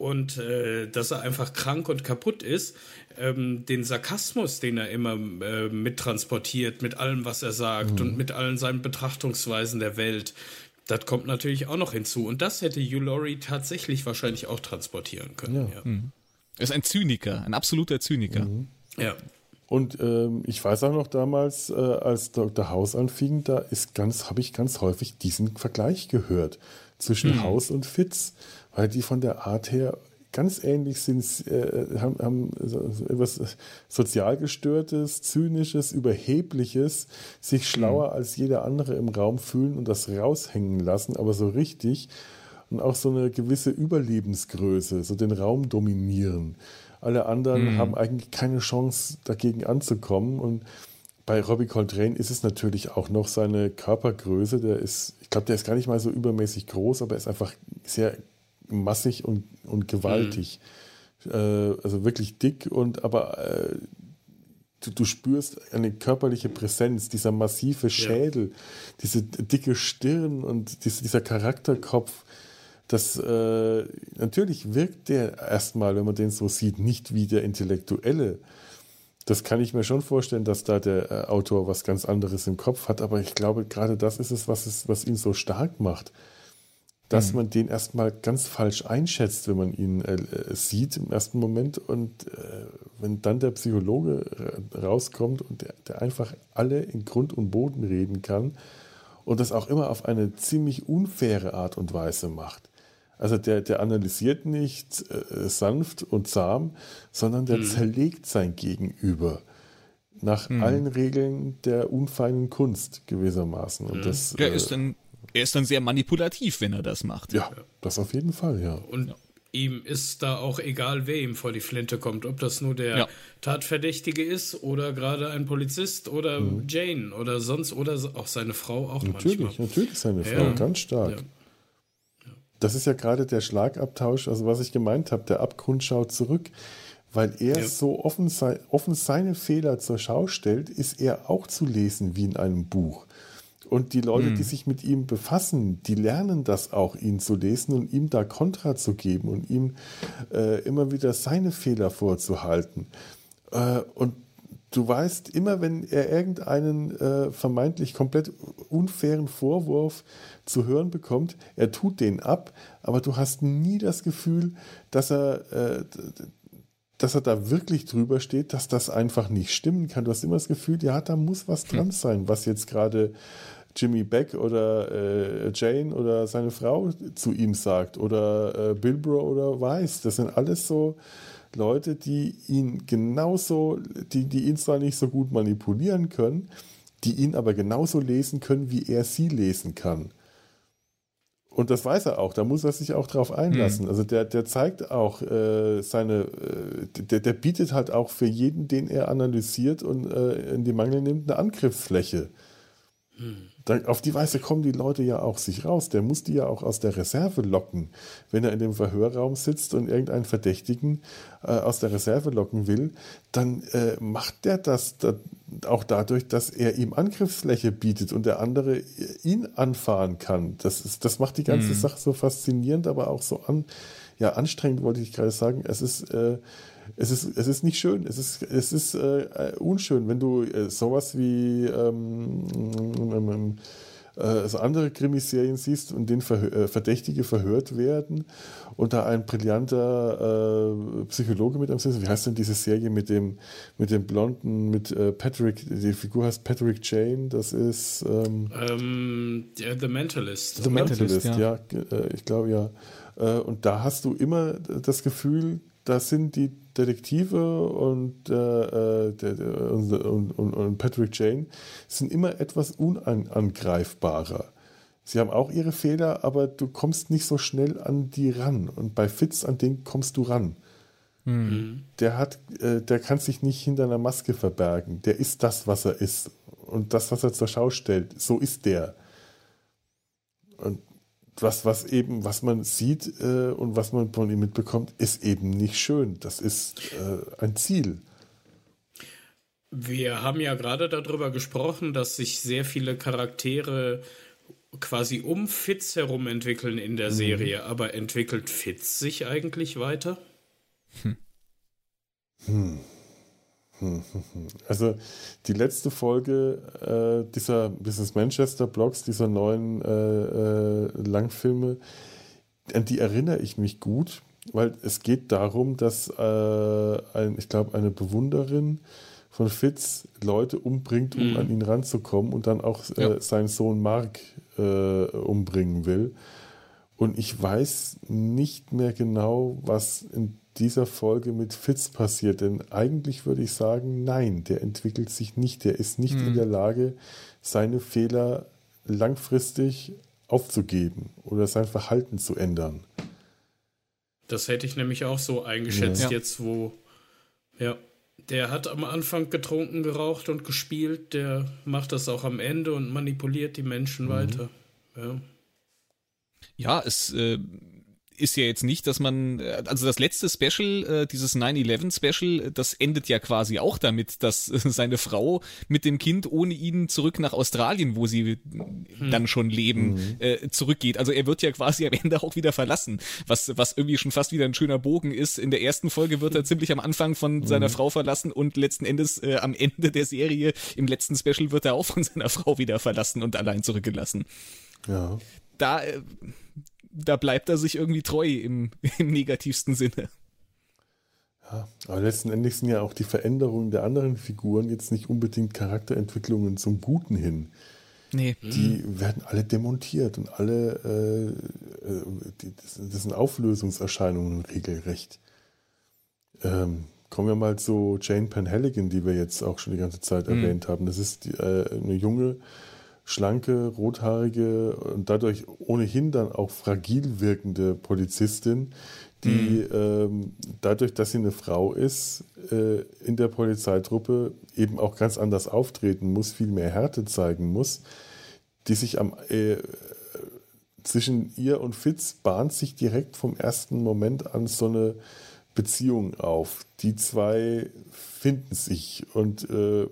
und äh, dass er einfach krank und kaputt ist, ähm, den Sarkasmus, den er immer äh, mittransportiert mit allem, was er sagt mhm. und mit allen seinen Betrachtungsweisen der Welt, das kommt natürlich auch noch hinzu. Und das hätte Hugh Laurie tatsächlich wahrscheinlich auch transportieren können. Ja. ja. Mhm. Er ist ein Zyniker, ein absoluter Zyniker. Mhm. Ja. Und ähm, ich weiß auch noch damals, äh, als Dr. House anfing, da ist ganz, habe ich ganz häufig diesen Vergleich gehört zwischen mhm. House und Fitz weil die von der Art her ganz ähnlich sind, äh, haben, haben so etwas sozial gestörtes, zynisches, überhebliches, sich schlauer mhm. als jeder andere im Raum fühlen und das raushängen lassen, aber so richtig und auch so eine gewisse Überlebensgröße, so den Raum dominieren. Alle anderen mhm. haben eigentlich keine Chance dagegen anzukommen und bei Robbie Coltrane ist es natürlich auch noch seine Körpergröße. Der ist, ich glaube, der ist gar nicht mal so übermäßig groß, aber er ist einfach sehr massig und, und gewaltig. Mhm. Äh, also wirklich dick und aber äh, du, du, spürst eine körperliche Präsenz, dieser massive Schädel, ja. diese dicke Stirn und diese, dieser Charakterkopf. Das äh, natürlich wirkt der erstmal, wenn man den so sieht, nicht wie der Intellektuelle. Das kann ich mir schon vorstellen, dass da der äh, Autor was ganz anderes im Kopf hat, aber ich glaube, gerade das ist es, was, es, was ihn so stark macht dass mhm. man den erstmal ganz falsch einschätzt, wenn man ihn äh, äh, sieht im ersten Moment. Und äh, wenn dann der Psychologe rauskommt und der, der, einfach alle in Grund und Boden reden kann und das auch immer auf eine ziemlich unfaire Art und Weise macht. Also der, der analysiert nicht äh, sanft und zahm, sondern der mhm. zerlegt sein Gegenüber nach mhm. allen Regeln der unfeinen Kunst gewissermaßen. Und das, der ist dann er ist dann sehr manipulativ, wenn er das macht. Ja, das auf jeden Fall, ja. Und ja. ihm ist da auch egal, wer ihm vor die Flinte kommt, ob das nur der ja. Tatverdächtige ist oder gerade ein Polizist oder mhm. Jane oder sonst oder auch seine Frau auch natürlich, manchmal. Natürlich, seine Frau, ja. ganz stark. Das ist ja gerade der Schlagabtausch, also was ich gemeint habe, der Abgrund schaut zurück. Weil er so offen, sei, offen seine Fehler zur Schau stellt, ist er auch zu lesen wie in einem Buch. Und die Leute, mhm. die sich mit ihm befassen, die lernen das auch, ihn zu lesen und ihm da Kontra zu geben und ihm äh, immer wieder seine Fehler vorzuhalten. Äh, und du weißt, immer wenn er irgendeinen äh, vermeintlich komplett unfairen Vorwurf zu hören bekommt, er tut den ab, aber du hast nie das Gefühl, dass er, äh, dass er da wirklich drüber steht, dass das einfach nicht stimmen kann. Du hast immer das Gefühl, ja, da muss was dran hm. sein, was jetzt gerade Jimmy Beck oder äh, Jane oder seine Frau zu ihm sagt oder äh, Bilbro oder Weiss. Das sind alles so Leute, die ihn genauso, die, die ihn zwar nicht so gut manipulieren können, die ihn aber genauso lesen können, wie er sie lesen kann. Und das weiß er auch, da muss er sich auch drauf einlassen. Mhm. Also der, der zeigt auch äh, seine, äh, der, der bietet halt auch für jeden, den er analysiert und äh, in die Mangel nimmt, eine Angriffsfläche. Mhm. Auf die Weise kommen die Leute ja auch sich raus. Der muss die ja auch aus der Reserve locken. Wenn er in dem Verhörraum sitzt und irgendeinen Verdächtigen äh, aus der Reserve locken will, dann äh, macht der das da, auch dadurch, dass er ihm Angriffsfläche bietet und der andere ihn anfahren kann. Das, ist, das macht die ganze mhm. Sache so faszinierend, aber auch so an, ja, anstrengend, wollte ich gerade sagen. Es ist. Äh, es ist, es ist nicht schön, es ist, es ist äh, unschön, wenn du äh, sowas wie ähm, ähm, äh, so andere Krimiserien siehst und den Verhör, äh, Verdächtige verhört werden und da ein brillanter äh, Psychologe mit am Sitz. Wie heißt denn diese Serie mit dem, mit dem Blonden, mit äh, Patrick, die Figur heißt Patrick Jane, das ist ähm, um, ähm, yeah, The Mentalist. The Mentalist, ja, ja äh, ich glaube ja. Und da hast du immer das Gefühl, das sind die Detektive und, äh, äh der, der, und, und, und, Patrick Jane sind immer etwas unangreifbarer. Sie haben auch ihre Fehler, aber du kommst nicht so schnell an die ran. Und bei Fitz, an den kommst du ran. Mhm. Der hat, äh, der kann sich nicht hinter einer Maske verbergen. Der ist das, was er ist. Und das, was er zur Schau stellt, so ist der. Und was, was eben, was man sieht äh, und was man von ihm mitbekommt, ist eben nicht schön. Das ist äh, ein Ziel. Wir haben ja gerade darüber gesprochen, dass sich sehr viele Charaktere quasi um Fitz herum entwickeln in der mhm. Serie. Aber entwickelt Fitz sich eigentlich weiter? Hm. Hm. *laughs* Also die letzte Folge äh, dieser Business Manchester Blogs, dieser neuen äh, äh, Langfilme, an die erinnere ich mich gut, weil es geht darum, dass äh, ein, ich glaube, eine Bewunderin von Fitz Leute umbringt, um mhm. an ihn ranzukommen und dann auch äh, ja. seinen Sohn Mark äh, umbringen will. Und ich weiß nicht mehr genau, was in dieser Folge mit Fitz passiert. Denn eigentlich würde ich sagen, nein, der entwickelt sich nicht. Der ist nicht hm. in der Lage, seine Fehler langfristig aufzugeben oder sein Verhalten zu ändern. Das hätte ich nämlich auch so eingeschätzt, ja. jetzt wo, ja, der hat am Anfang getrunken, geraucht und gespielt, der macht das auch am Ende und manipuliert die Menschen mhm. weiter. Ja, ja es äh, ist ja jetzt nicht, dass man, also das letzte Special, äh, dieses 9-11 Special, das endet ja quasi auch damit, dass seine Frau mit dem Kind ohne ihn zurück nach Australien, wo sie hm. dann schon leben, mhm. äh, zurückgeht. Also er wird ja quasi am Ende auch wieder verlassen, was, was irgendwie schon fast wieder ein schöner Bogen ist. In der ersten Folge wird er ziemlich am Anfang von mhm. seiner Frau verlassen und letzten Endes äh, am Ende der Serie, im letzten Special, wird er auch von seiner Frau wieder verlassen und allein zurückgelassen. Ja. Da, äh, da bleibt er sich irgendwie treu im, *laughs* im negativsten Sinne. Ja, aber letzten Endes sind ja auch die Veränderungen der anderen Figuren jetzt nicht unbedingt Charakterentwicklungen zum Guten hin. Nee. Die werden alle demontiert und alle, äh, äh die, das sind Auflösungserscheinungen regelrecht. Ähm, kommen wir mal zu Jane Penhaligon, die wir jetzt auch schon die ganze Zeit mhm. erwähnt haben. Das ist die, äh, eine junge schlanke, rothaarige und dadurch ohnehin dann auch fragil wirkende Polizistin, die mhm. ähm, dadurch, dass sie eine Frau ist, äh, in der Polizeitruppe eben auch ganz anders auftreten muss, viel mehr Härte zeigen muss, die sich am äh, zwischen ihr und Fitz bahnt sich direkt vom ersten Moment an so eine Beziehung auf. Die zwei finden sich und äh,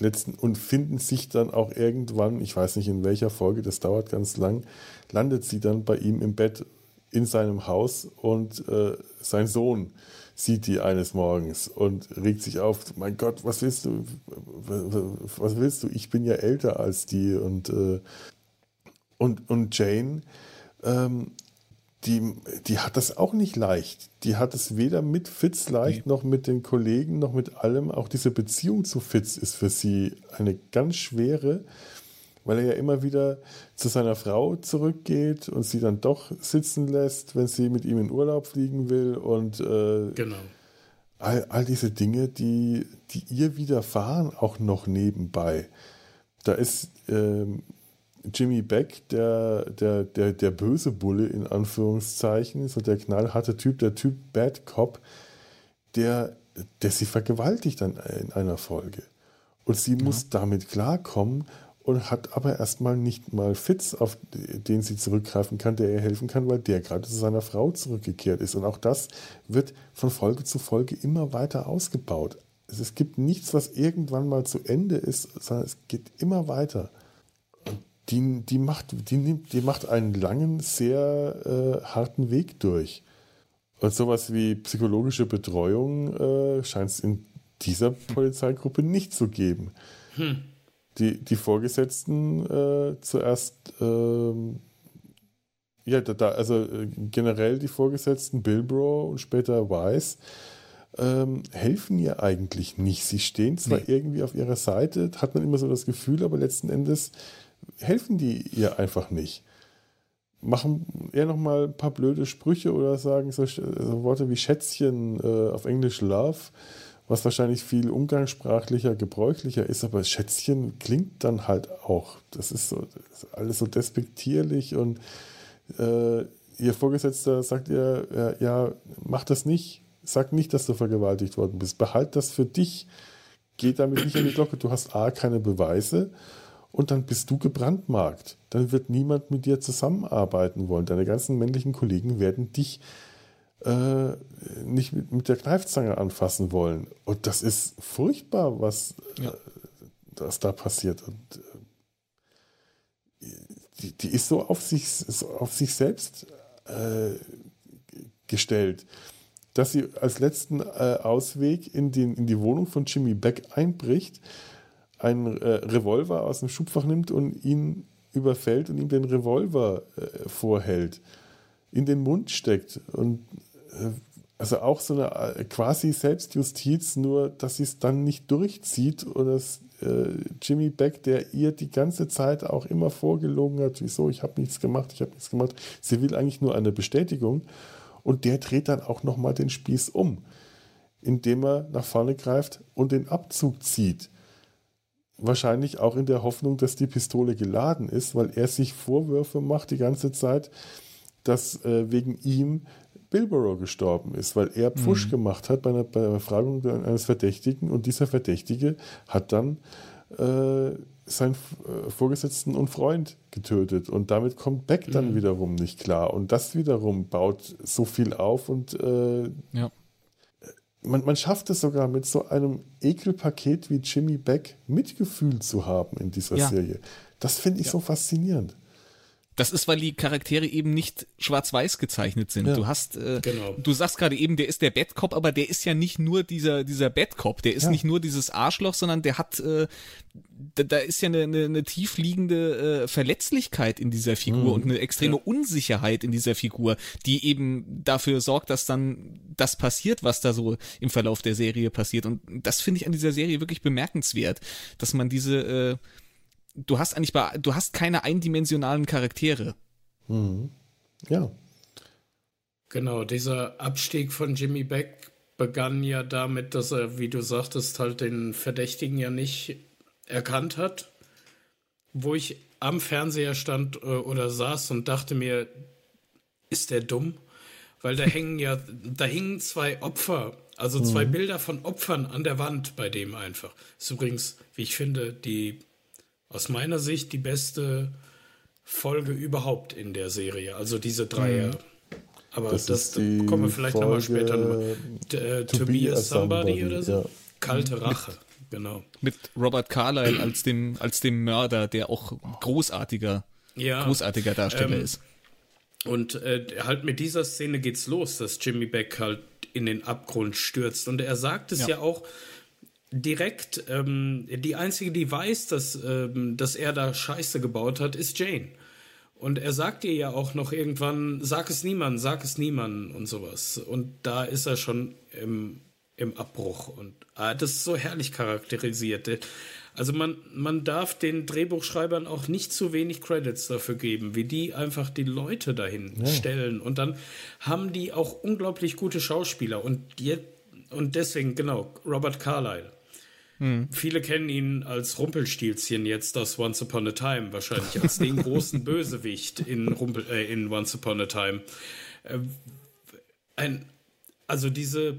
letzten und finden sich dann auch irgendwann, ich weiß nicht in welcher Folge, das dauert ganz lang, landet sie dann bei ihm im Bett in seinem Haus und äh, sein Sohn sieht die eines Morgens und regt sich auf, mein Gott, was willst du, was willst du, ich bin ja älter als die und, äh, und, und Jane ähm, die, die hat das auch nicht leicht. Die hat es weder mit Fitz leicht, nee. noch mit den Kollegen, noch mit allem. Auch diese Beziehung zu Fitz ist für sie eine ganz schwere, weil er ja immer wieder zu seiner Frau zurückgeht und sie dann doch sitzen lässt, wenn sie mit ihm in Urlaub fliegen will. Und äh, genau. all, all diese Dinge, die, die ihr widerfahren, auch noch nebenbei. Da ist ähm, Jimmy Beck, der, der, der, der böse Bulle in Anführungszeichen, so der knallharte Typ, der Typ Bad Cop, der, der sie vergewaltigt dann in einer Folge. Und sie ja. muss damit klarkommen und hat aber erstmal nicht mal Fitz, auf den sie zurückgreifen kann, der ihr helfen kann, weil der gerade zu seiner Frau zurückgekehrt ist. Und auch das wird von Folge zu Folge immer weiter ausgebaut. Es gibt nichts, was irgendwann mal zu Ende ist, sondern es geht immer weiter die, die, macht, die, nimmt, die macht einen langen, sehr äh, harten Weg durch. Und sowas wie psychologische Betreuung äh, scheint es in dieser Polizeigruppe nicht zu geben. Hm. Die, die Vorgesetzten äh, zuerst, ähm, ja, da, also äh, generell die Vorgesetzten Bilbro und später Weiss, ähm, helfen ihr eigentlich nicht. Sie stehen zwar nee. irgendwie auf ihrer Seite, hat man immer so das Gefühl, aber letzten Endes helfen die ihr einfach nicht. Machen eher noch mal ein paar blöde Sprüche oder sagen so, so Worte wie Schätzchen äh, auf Englisch Love, was wahrscheinlich viel umgangssprachlicher, gebräuchlicher ist, aber Schätzchen klingt dann halt auch. Das ist, so, das ist alles so despektierlich und äh, ihr Vorgesetzter sagt ihr, ja, ja, mach das nicht. Sag nicht, dass du vergewaltigt worden bist. Behalt das für dich. Geh damit nicht an die Glocke. Du hast A, keine Beweise und dann bist du gebrandmarkt. Dann wird niemand mit dir zusammenarbeiten wollen. Deine ganzen männlichen Kollegen werden dich äh, nicht mit, mit, der Kneifzange anfassen wollen. Und das ist furchtbar, was, ja. äh, was da passiert. Und äh, die, die, ist so auf sich, so auf sich selbst äh, gestellt, dass sie als letzten äh, Ausweg in, den, in die Wohnung von Jimmy Beck einbricht einen äh, Revolver aus dem Schubfach nimmt und ihn überfällt und ihm den Revolver äh, vorhält, in den Mund steckt und äh, also auch so eine äh, quasi Selbstjustiz, nur dass sie es dann nicht durchzieht oder dass äh, Jimmy Beck, der ihr die ganze Zeit auch immer vorgelogen hat, wieso, ich habe nichts gemacht, ich habe nichts gemacht, sie will eigentlich nur eine Bestätigung und der dreht dann auch nochmal den Spieß um, indem er nach vorne greift und den Abzug zieht Wahrscheinlich auch in der Hoffnung, dass die Pistole geladen ist, weil er sich Vorwürfe macht die ganze Zeit, dass äh, wegen ihm Bilborough gestorben ist, weil er Pfusch mhm. gemacht hat bei einer, bei einer Befragung eines Verdächtigen und dieser Verdächtige hat dann äh, seinen äh, Vorgesetzten und Freund getötet. Und damit kommt Beck dann mhm. wiederum nicht klar. Und das wiederum baut so viel auf und äh, ja. Man, man schafft es sogar mit so einem Ekelpaket wie Jimmy Beck Mitgefühl zu haben in dieser ja. Serie. Das finde ich ja. so faszinierend. Das ist, weil die Charaktere eben nicht schwarz-weiß gezeichnet sind. Ja. Du hast, äh, genau. du sagst gerade eben, der ist der Bad Cop, aber der ist ja nicht nur dieser dieser Bad Cop. Der ist ja. nicht nur dieses Arschloch, sondern der hat, äh, da, da ist ja eine, eine, eine tiefliegende äh, Verletzlichkeit in dieser Figur mhm. und eine extreme ja. Unsicherheit in dieser Figur, die eben dafür sorgt, dass dann das passiert, was da so im Verlauf der Serie passiert. Und das finde ich an dieser Serie wirklich bemerkenswert, dass man diese äh, du hast eigentlich bei, du hast keine eindimensionalen Charaktere. Mhm. Ja. Genau, dieser Abstieg von Jimmy Beck begann ja damit, dass er, wie du sagtest, halt den Verdächtigen ja nicht erkannt hat. Wo ich am Fernseher stand äh, oder saß und dachte mir, ist der dumm? Weil da hängen ja, da hingen zwei Opfer, also zwei mhm. Bilder von Opfern an der Wand bei dem einfach. Das ist übrigens, wie ich finde, die aus meiner Sicht die beste Folge überhaupt in der Serie. Also diese Dreier. Mhm. Aber das, das kommen wir vielleicht nochmal später nochmal. Äh, to, to, be, a somebody, somebody oder so. Ja. Kalte Rache, genau. Mit Robert Carlyle als dem, als dem Mörder, der auch großartiger, ja, großartiger Darsteller ähm, ist. Und äh, halt mit dieser Szene geht's los, dass Jimmy Beck halt in den Abgrund stürzt. Und er sagt es ja, ja auch, direkt, ähm, die einzige, die weiß, dass, ähm, dass er da Scheiße gebaut hat, ist Jane. Und er sagt ihr ja auch noch irgendwann, sag es niemandem, sag es niemandem und sowas. Und da ist er schon im, im Abbruch. Und ah, das ist so herrlich charakterisiert. Also man, man darf den Drehbuchschreibern auch nicht zu wenig Credits dafür geben, wie die einfach die Leute dahin ja. stellen. Und dann haben die auch unglaublich gute Schauspieler. Und, die, und deswegen, genau, Robert Carlyle. Hm. Viele kennen ihn als Rumpelstilzchen jetzt aus Once Upon a Time, wahrscheinlich als den großen *laughs* Bösewicht in, Rumpel, äh, in Once Upon a Time. Äh, ein, also diese,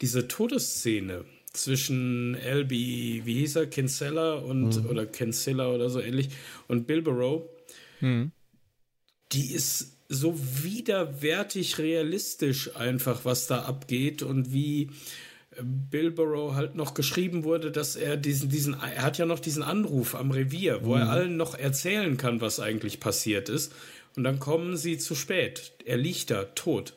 diese Todesszene zwischen LB, wie hieß er, Kinsella und, hm. oder Kinsella oder so ähnlich, und Bilborough, hm. die ist so widerwärtig realistisch einfach, was da abgeht und wie Bilborough halt noch geschrieben wurde, dass er diesen, diesen, er hat ja noch diesen Anruf am Revier, wo mhm. er allen noch erzählen kann, was eigentlich passiert ist. Und dann kommen sie zu spät. Er liegt da, tot.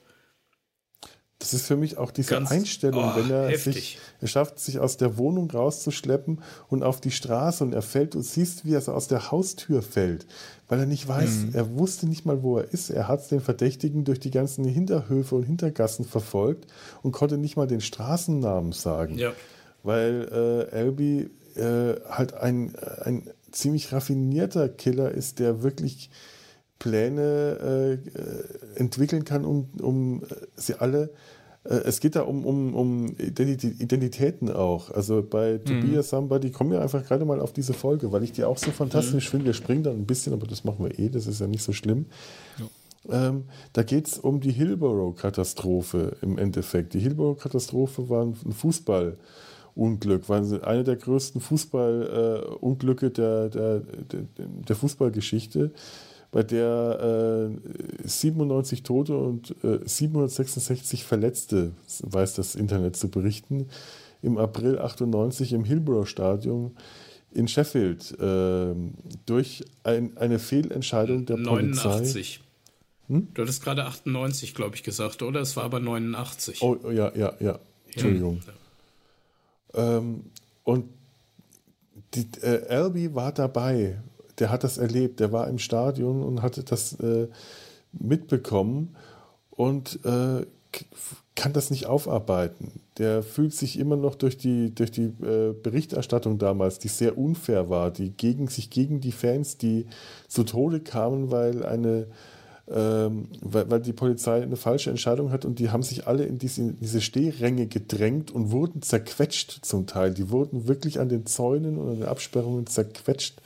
Das ist für mich auch diese Ganz, Einstellung, oh, wenn er heftig. sich, er schafft, sich aus der Wohnung rauszuschleppen und auf die Straße und er fällt und siehst, wie er so aus der Haustür fällt, weil er nicht weiß, mhm. er wusste nicht mal, wo er ist. Er hat den Verdächtigen durch die ganzen Hinterhöfe und Hintergassen verfolgt und konnte nicht mal den Straßennamen sagen, ja. weil äh, Elby äh, halt ein, ein ziemlich raffinierter Killer ist, der wirklich Pläne äh, entwickeln kann, um, um sie alle äh, es geht da um, um, um Identitäten auch. Also bei mhm. Tobias Somebody kommen wir einfach gerade mal auf diese Folge, weil ich die auch so fantastisch mhm. finde. Wir springen dann ein bisschen, aber das machen wir eh, das ist ja nicht so schlimm. Ja. Ähm, da geht es um die Hillborough-Katastrophe im Endeffekt. Die Hillborough-Katastrophe war ein Fußballunglück, war eine der größten Fußballunglücke äh, der, der, der, der Fußballgeschichte bei der äh, 97 Tote und äh, 766 Verletzte, weiß das Internet zu berichten, im April 98 im Hillborough Stadion in Sheffield äh, durch ein, eine Fehlentscheidung der 89. Polizei. Hm? Du hattest gerade 98, glaube ich, gesagt, oder? Es war aber 89. Oh, ja, ja, ja. Entschuldigung. Ja. Ähm, und die, äh, Albi war dabei der hat das erlebt, der war im Stadion und hatte das äh, mitbekommen und äh, kann das nicht aufarbeiten. Der fühlt sich immer noch durch die, durch die äh, Berichterstattung damals, die sehr unfair war, die gegen sich gegen die Fans, die zu Tode kamen, weil eine ähm, weil, weil, die Polizei eine falsche Entscheidung hat und die haben sich alle in diese, diese Stehränge gedrängt und wurden zerquetscht zum Teil. Die wurden wirklich an den Zäunen und an den Absperrungen zerquetscht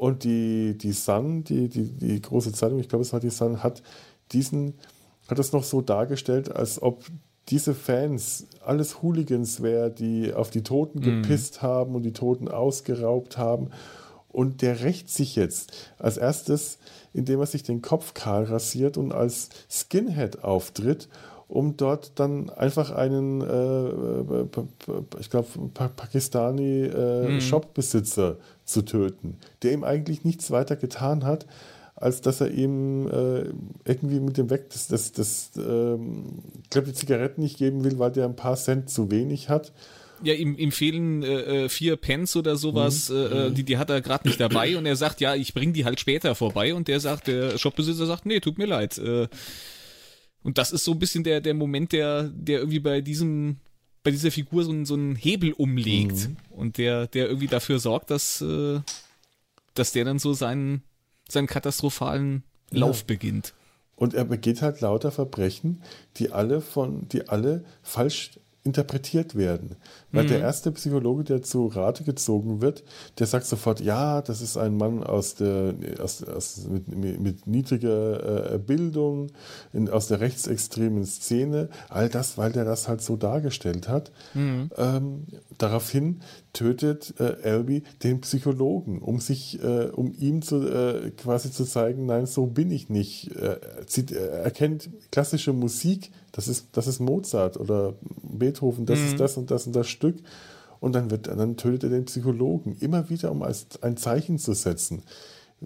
und die, die Sun, die, die, die große Zeitung, ich glaube, es war die Sun, hat diesen, hat das noch so dargestellt, als ob diese Fans alles Hooligans wäre, die auf die Toten mhm. gepisst haben und die Toten ausgeraubt haben. Und der rächt sich jetzt als erstes, indem er sich den Kopf kahl rasiert und als Skinhead auftritt, um dort dann einfach einen, äh, ich glaube, Pakistani äh, mhm. Zu töten, der ihm eigentlich nichts weiter getan hat, als dass er ihm äh, irgendwie mit dem Weg das, das, das ähm, die Zigaretten nicht geben will, weil der ein paar Cent zu wenig hat. Ja, ihm, ihm fehlen äh, äh vier Pence oder sowas, mhm. äh, äh die, die hat er gerade nicht dabei und er sagt, ja, ich bring die halt später vorbei und der sagt, der Shopbesitzer sagt, nee, tut mir leid. Äh, und das ist so ein bisschen der, der Moment, der, der irgendwie bei diesem, bei dieser Figur so, so einen Hebel umlegt mhm. und der, der irgendwie dafür sorgt, dass, äh, dass der dann so seinen, seinen katastrophalen Lauf ja. beginnt. Und er begeht halt lauter Verbrechen, die alle von, die alle falsch interpretiert werden. Weil mhm. der erste Psychologe, der zu Rate gezogen wird, der sagt sofort, ja, das ist ein Mann aus der, aus, aus, mit, mit niedriger äh, Bildung, in, aus der rechtsextremen Szene. All das, weil der das halt so dargestellt hat. Mhm. Ähm, daraufhin tötet äh, Elby den Psychologen, um sich, äh, um ihm zu, äh, quasi zu zeigen, nein, so bin ich nicht. Er, zieht, er kennt klassische Musik, das ist, das ist Mozart oder Beethoven, das mhm. ist das und das und das Stück. Und dann, wird, dann tötet er den Psychologen. Immer wieder, um als ein Zeichen zu setzen.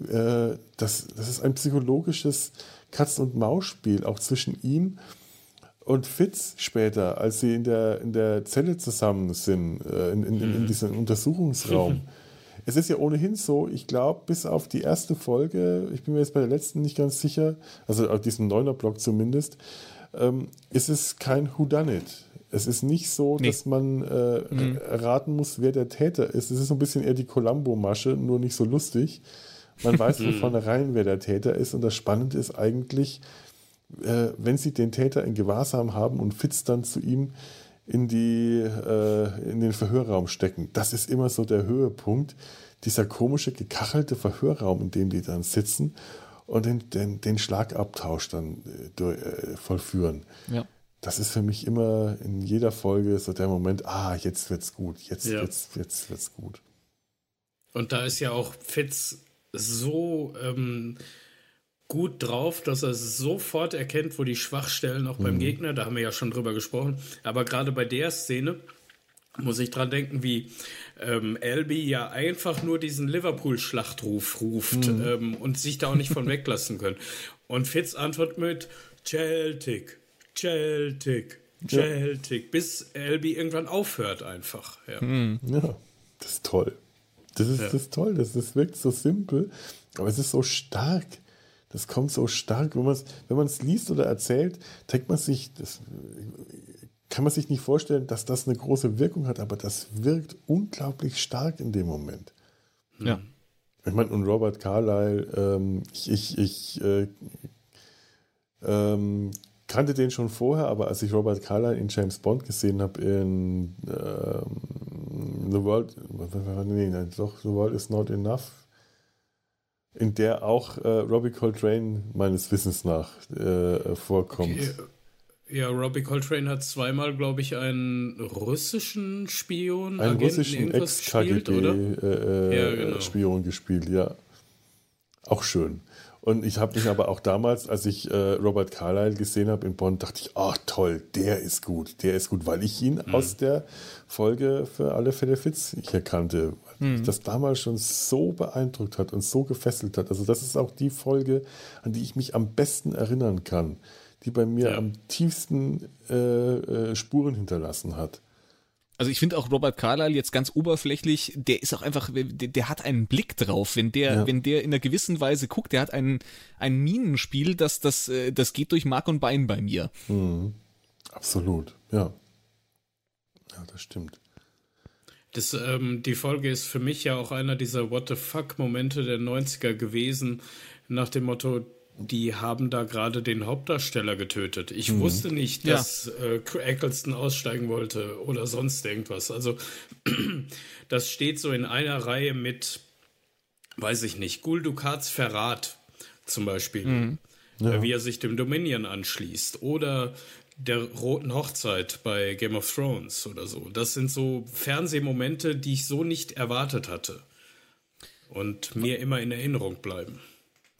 Äh, das, das ist ein psychologisches Katz-und-Maus-Spiel, auch zwischen ihm und Fitz später, als sie in der, in der Zelle zusammen sind, äh, in, in, in, in diesem Untersuchungsraum. *laughs* es ist ja ohnehin so, ich glaube, bis auf die erste Folge, ich bin mir jetzt bei der letzten nicht ganz sicher, also auf diesem Neuner-Block zumindest, ähm, ist es kein Whodunit. Es ist nicht so, nee. dass man äh, mhm. raten muss, wer der Täter ist. Es ist so ein bisschen eher die Columbo-Masche, nur nicht so lustig. Man weiß *laughs* von vornherein, wer der Täter ist. Und das Spannende ist eigentlich, äh, wenn sie den Täter in Gewahrsam haben und Fitz dann zu ihm in, die, äh, in den Verhörraum stecken. Das ist immer so der Höhepunkt. Dieser komische, gekachelte Verhörraum, in dem die dann sitzen und den, den, den Schlagabtausch dann äh, durch, äh, vollführen. Ja. Das ist für mich immer in jeder Folge so der Moment, ah, jetzt wird's gut, jetzt, ja. jetzt, jetzt wird's gut. Und da ist ja auch Fitz so ähm, gut drauf, dass er sofort erkennt, wo die Schwachstellen auch mhm. beim Gegner, da haben wir ja schon drüber gesprochen, aber gerade bei der Szene muss ich dran denken, wie ähm, Albi ja einfach nur diesen Liverpool-Schlachtruf ruft mhm. ähm, und sich da auch nicht von weglassen können. Und Fitz antwortet mit Celtic, Celtic, Celtic, ja. bis Albi irgendwann aufhört einfach. Ja, mhm. ja das ist toll. Das ist, ja. das ist toll, das, das wirkt so simpel, aber es ist so stark. Das kommt so stark, wenn man es wenn liest oder erzählt, denkt man sich, das, kann man sich nicht vorstellen, dass das eine große Wirkung hat, aber das wirkt unglaublich stark in dem Moment. Ja. Ich meine, und Robert Carlyle, ähm, ich, ich, ich äh, ähm, kannte den schon vorher, aber als ich Robert Carlyle in James Bond gesehen habe in ähm, The World, nee, nein, doch, The World is Not Enough, in der auch äh, Robbie Coltrane meines Wissens nach äh, vorkommt. Okay. Ja, Robbie Coltrane hat zweimal, glaube ich, einen russischen Spion, einen Agenten, russischen Ex-KGB-Spion äh, äh, ja, genau. gespielt, ja. Auch schön. Und ich habe mich aber auch damals, als ich äh, Robert Carlyle gesehen habe in Bonn, dachte ich, ach toll, der ist gut, der ist gut, weil ich ihn mhm. aus der Folge für alle Fälle Fitz hier kannte. Weil mhm. mich das damals schon so beeindruckt hat und so gefesselt hat. Also das ist auch die Folge, an die ich mich am besten erinnern kann die bei mir ja. am tiefsten äh, äh, Spuren hinterlassen hat. Also ich finde auch Robert Carlyle jetzt ganz oberflächlich, der ist auch einfach, der, der hat einen Blick drauf, wenn der, ja. wenn der in einer gewissen Weise guckt, der hat ein, ein Minenspiel, das, das, äh, das geht durch Mark und Bein bei mir. Mhm. Absolut, ja. Ja, das stimmt. Das, ähm, die Folge ist für mich ja auch einer dieser What the fuck-Momente der 90er gewesen, nach dem Motto, die haben da gerade den Hauptdarsteller getötet. Ich mhm. wusste nicht, dass ja. äh, Eccleston aussteigen wollte oder sonst irgendwas. Also *clears throat* das steht so in einer Reihe mit, weiß ich nicht, Gul Dukats Verrat zum Beispiel. Mhm. ja. wie er sich dem Dominion anschließt oder der roten Hochzeit bei Game of Thrones oder so. Das sind so Fernsehmomente, die ich so nicht erwartet hatte und mir immer in Erinnerung bleiben.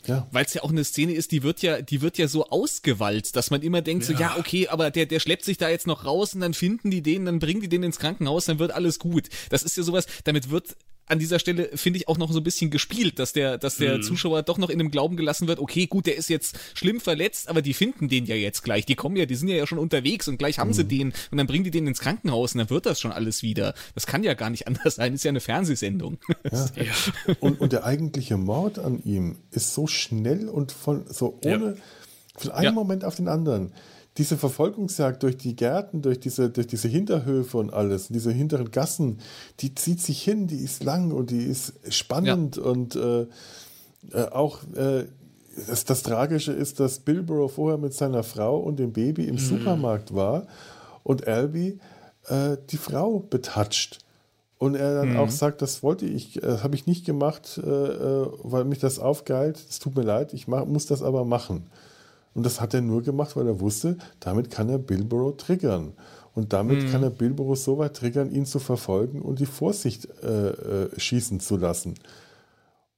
Ja. Weil es ja auch eine Szene ist, die wird ja, die wird ja so ausgewalzt, dass man immer denkt, ja. so, ja, okay, aber der, der schleppt sich da jetzt noch raus und dann finden die den, dann bringen die den ins Krankenhaus, dann wird alles gut. Das ist ja sowas, damit wird an dieser Stelle finde ich auch noch so ein bisschen gespielt, dass der, dass der mhm. Zuschauer doch noch in dem Glauben gelassen wird, okay, gut, der ist jetzt schlimm verletzt, aber die finden den ja jetzt gleich. Die kommen ja, die sind ja, schon unterwegs und gleich haben mhm. sie den und dann bringen die den ins Krankenhaus und dann wird das schon alles wieder. Das kann ja gar nicht *laughs* anders sein, ist ja eine Fernsehsendung. *laughs* Ja. *laughs* ja. Und, und der eigentliche Mord an ihm ist so schnell und von so ohne ja. von einem ja. Moment auf den anderen diese Verfolgungsjagd durch die Gärten, durch diese, durch diese Hinterhöfe und alles, diese hinteren Gassen, die zieht sich hin, die ist lang und die ist spannend ja. und äh, äh, auch äh, das, das, Tragische ist, dass Bilborough vorher mit seiner Frau und dem Baby im mhm. Supermarkt war und Albie äh, die Frau betatscht. Und er dann mhm. auch sagt, das wollte ich, das äh, habe ich nicht gemacht, äh, weil mich das aufgeheilt. Es tut mir leid, ich mach, muss das aber machen. Und das hat er nur gemacht, weil er wusste, damit kann er Bilborough triggern. Und damit mhm. kann er Bilborough so weit triggern, ihn zu verfolgen und die Vorsicht äh, äh, schießen zu lassen.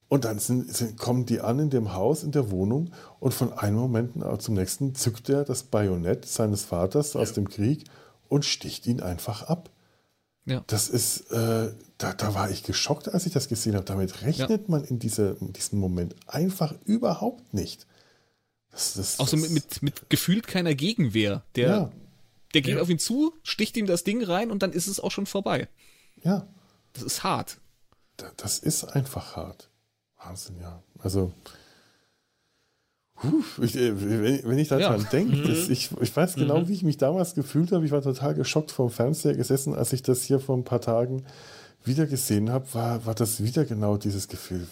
Und dann sind, sind, kommen die an in dem Haus, in der Wohnung und von einem Moment zum nächsten zückt er das Bajonett seines Vaters aus dem Krieg und sticht ihn einfach ab. Ja. Das ist, äh, da, da war ich geschockt, als ich das gesehen habe. Damit rechnet ja. man in, diese, in diesem Moment einfach überhaupt nicht. Das, das, auch so mit, mit, mit gefühlt keiner Gegenwehr. Der, ja. der geht ja. auf ihn zu, sticht ihm das Ding rein und dann ist es auch schon vorbei. Ja. Das ist hart. Das ist einfach hart. Wahnsinn, ja. Also, Puh, ich, äh, wenn, wenn, ich daran ja. denke, mhm. ich, ich weiß genau, mhm. wie ich mich damals gefühlt habe. Ich war total geschockt vom Fernseher gesessen, als ich das hier vor ein paar Tagen wieder gesehen habe, war, war das wieder genau dieses Gefühl.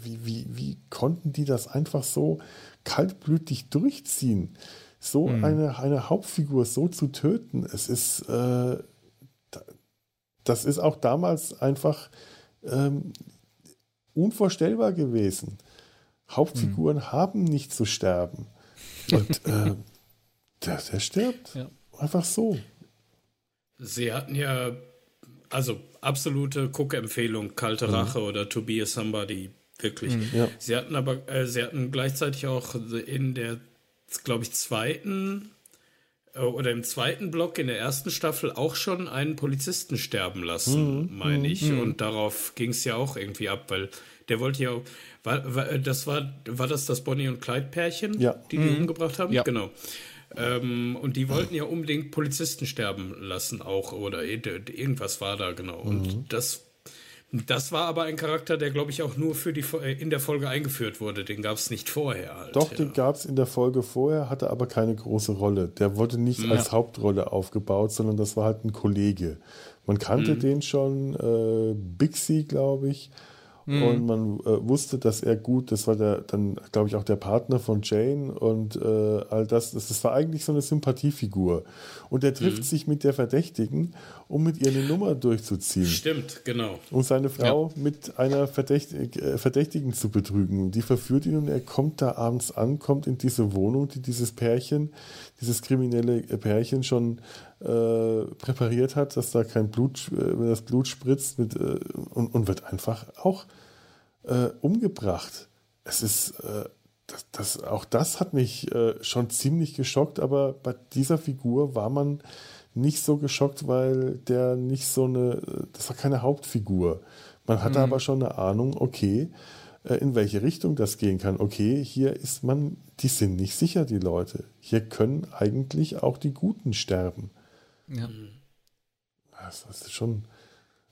Wie, wie, wie, konnten die das einfach so kaltblütig durchziehen, so mhm. eine, eine Hauptfigur so zu töten, es ist, äh, das ist auch damals einfach ähm, unvorstellbar gewesen. Hauptfiguren mhm. haben nicht zu sterben. Und *laughs* äh, der, der stirbt. Ja. Einfach so. Sie hatten ja, also absolute Cook-Empfehlung, Kalte mhm. Rache oder To Be a Somebody wirklich. Mhm, ja. Sie hatten aber, äh, sie hatten gleichzeitig auch in der, glaube ich, zweiten äh, oder im zweiten Block in der ersten Staffel auch schon einen Polizisten sterben lassen, mhm, meine ich. Mhm. Und darauf ging es ja auch irgendwie ab, weil der wollte ja, war, war, das war, war das das Bonnie und Clyde Pärchen, ja. die die mhm. umgebracht haben? Ja. Genau. Ähm, und die wollten ja unbedingt Polizisten sterben lassen auch oder irgendwas war da genau. Und mhm. das das war aber ein Charakter, der, glaube ich, auch nur für die, äh, in der Folge eingeführt wurde. Den gab es nicht vorher. Halt, Doch, ja. den gab es in der Folge vorher, hatte aber keine große Rolle. Der wurde nicht ja. als Hauptrolle aufgebaut, sondern das war halt ein Kollege. Man kannte mhm. den schon, äh, Bixie, glaube ich. Mhm. Und man äh, wusste, dass er gut, das war der, dann, glaube ich, auch der Partner von Jane und äh, all das, das, das war eigentlich so eine Sympathiefigur. Und er trifft mhm. sich mit der Verdächtigen, um mit ihr eine Nummer durchzuziehen. Stimmt, genau. Um seine Frau ja. mit einer Verdächtig äh, Verdächtigen zu betrügen. Die verführt ihn und er kommt da abends an, kommt in diese Wohnung, die dieses Pärchen, dieses kriminelle Pärchen schon äh, präpariert hat, dass da kein Blut, äh, das Blut spritzt mit, äh, und, und, wird einfach auch umgebracht. Es ist, das, das, auch das hat mich schon ziemlich geschockt, aber bei dieser Figur war man nicht so geschockt, weil der nicht so eine, das war keine Hauptfigur. Man hatte mhm. aber schon eine Ahnung, okay, in welche Richtung das gehen kann. Okay, hier ist man, die sind nicht sicher, die Leute. Hier können eigentlich auch die Guten sterben. Ja. Das ist schon.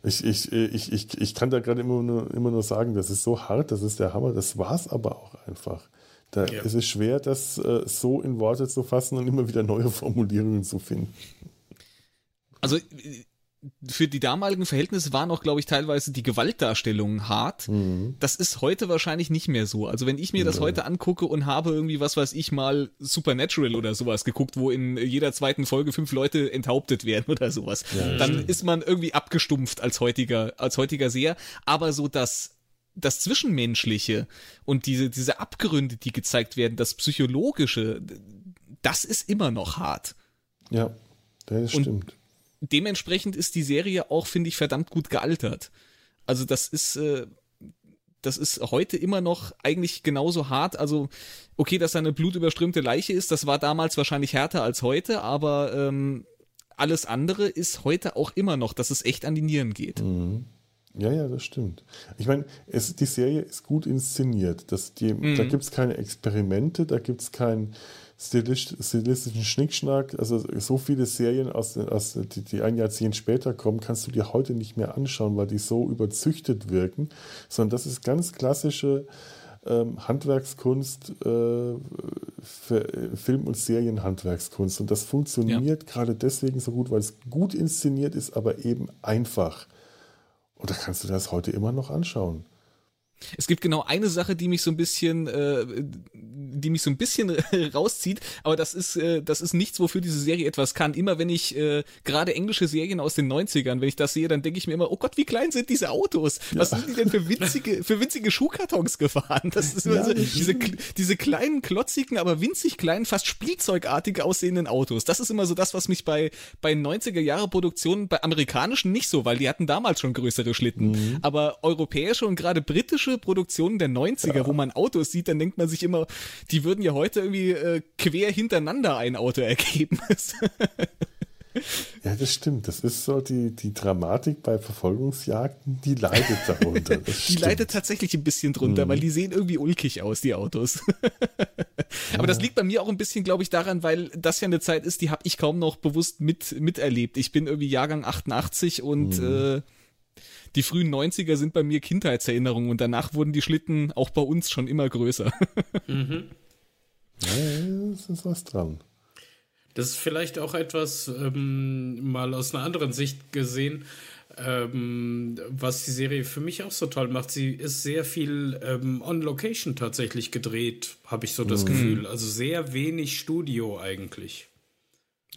Ich, ich, ich, ich, ich kann da gerade immer nur, immer nur sagen, das ist so hart, das ist der Hammer, das war es aber auch einfach. Da ja. ist es schwer, das äh, so in Worte zu fassen und immer wieder neue *laughs* Formulierungen zu finden. Also für die damaligen Verhältnisse waren auch, glaube ich, teilweise die Gewaltdarstellungen hart. Mhm. Das ist heute wahrscheinlich nicht mehr so. Also wenn ich mir das heute angucke und habe irgendwie, was weiß ich, mal Supernatural oder sowas geguckt, wo in jeder zweiten Folge fünf Leute enthauptet werden *laughs* oder sowas, ja, dann ist man irgendwie abgestumpft als heutiger, als heutiger Seher. Aber so das das Zwischenmenschliche und diese, diese Abgründe, die gezeigt werden, das Psychologische, das ist immer noch hart. Ja, das und stimmt. Dementsprechend ist die Serie auch, finde ich, verdammt gut gealtert. Also das ist, äh, das ist heute immer noch eigentlich genauso hart. Also, okay, dass da eine blutüberströmte Leiche ist, das war damals wahrscheinlich härter als heute, aber ähm, alles andere ist heute auch immer noch, dass es echt an die Nieren geht. Mhm. Ja, ja, das stimmt. Ich meine, die Serie ist gut inszeniert. Das, die, mhm. Da gibt es keine Experimente, da gibt es keinen stilistischen Schnickschnack. Also so viele Serien, aus, aus, die, die ein Jahrzehnt später kommen, kannst du dir heute nicht mehr anschauen, weil die so überzüchtet wirken. Sondern das ist ganz klassische ähm, Handwerkskunst, äh, Film- und Serienhandwerkskunst. Und das funktioniert ja. gerade deswegen so gut, weil es gut inszeniert ist, aber eben einfach. Und da kannst du das heute immer noch anschauen. Es gibt genau eine Sache, die mich so ein bisschen, äh, die mich so ein bisschen *laughs* rauszieht, aber das ist, äh, das ist nichts, wofür diese Serie etwas kann. Immer wenn ich äh, gerade englische Serien aus den 90ern, wenn ich das sehe, dann denke ich mir immer, oh Gott, wie klein sind diese Autos? Was ja. sind die denn für winzige, für winzige Schuhkartons gefahren? Das ist ja, so, diese, diese kleinen, klotzigen, aber winzig kleinen, fast spielzeugartig aussehenden Autos. Das ist immer so das, was mich bei, bei 90er Jahre Produktionen, bei amerikanischen nicht so, weil die hatten damals schon größere Schlitten. Mhm. Aber europäische und gerade britische Produktionen der 90er, ja. wo man Autos sieht, dann denkt man sich immer, die würden ja heute irgendwie äh, quer hintereinander ein Auto ergeben. *laughs* Ja, das stimmt. Das ist so die, die Dramatik bei Verfolgungsjagden, die leidet darunter. *laughs* die leidet tatsächlich ein bisschen drunter, mhm. weil die sehen irgendwie ulkig aus, die Autos. *laughs* Aber das liegt bei mir auch ein bisschen, glaube ich, daran, weil das ja eine Zeit ist, die habe ich kaum noch bewusst mit, miterlebt. Ich bin irgendwie Jahrgang 88 und mhm. äh, die frühen 90er sind bei mir Kindheitserinnerungen und danach wurden die Schlitten auch bei uns schon immer größer. *laughs* mhm. Ja, das ist was dran. Das ist vielleicht auch etwas ähm, mal aus einer anderen Sicht gesehen, ähm, was die Serie für mich auch so toll macht. Sie ist sehr viel ähm, on Location tatsächlich gedreht, habe ich so das mhm. Gefühl. Also sehr wenig Studio eigentlich.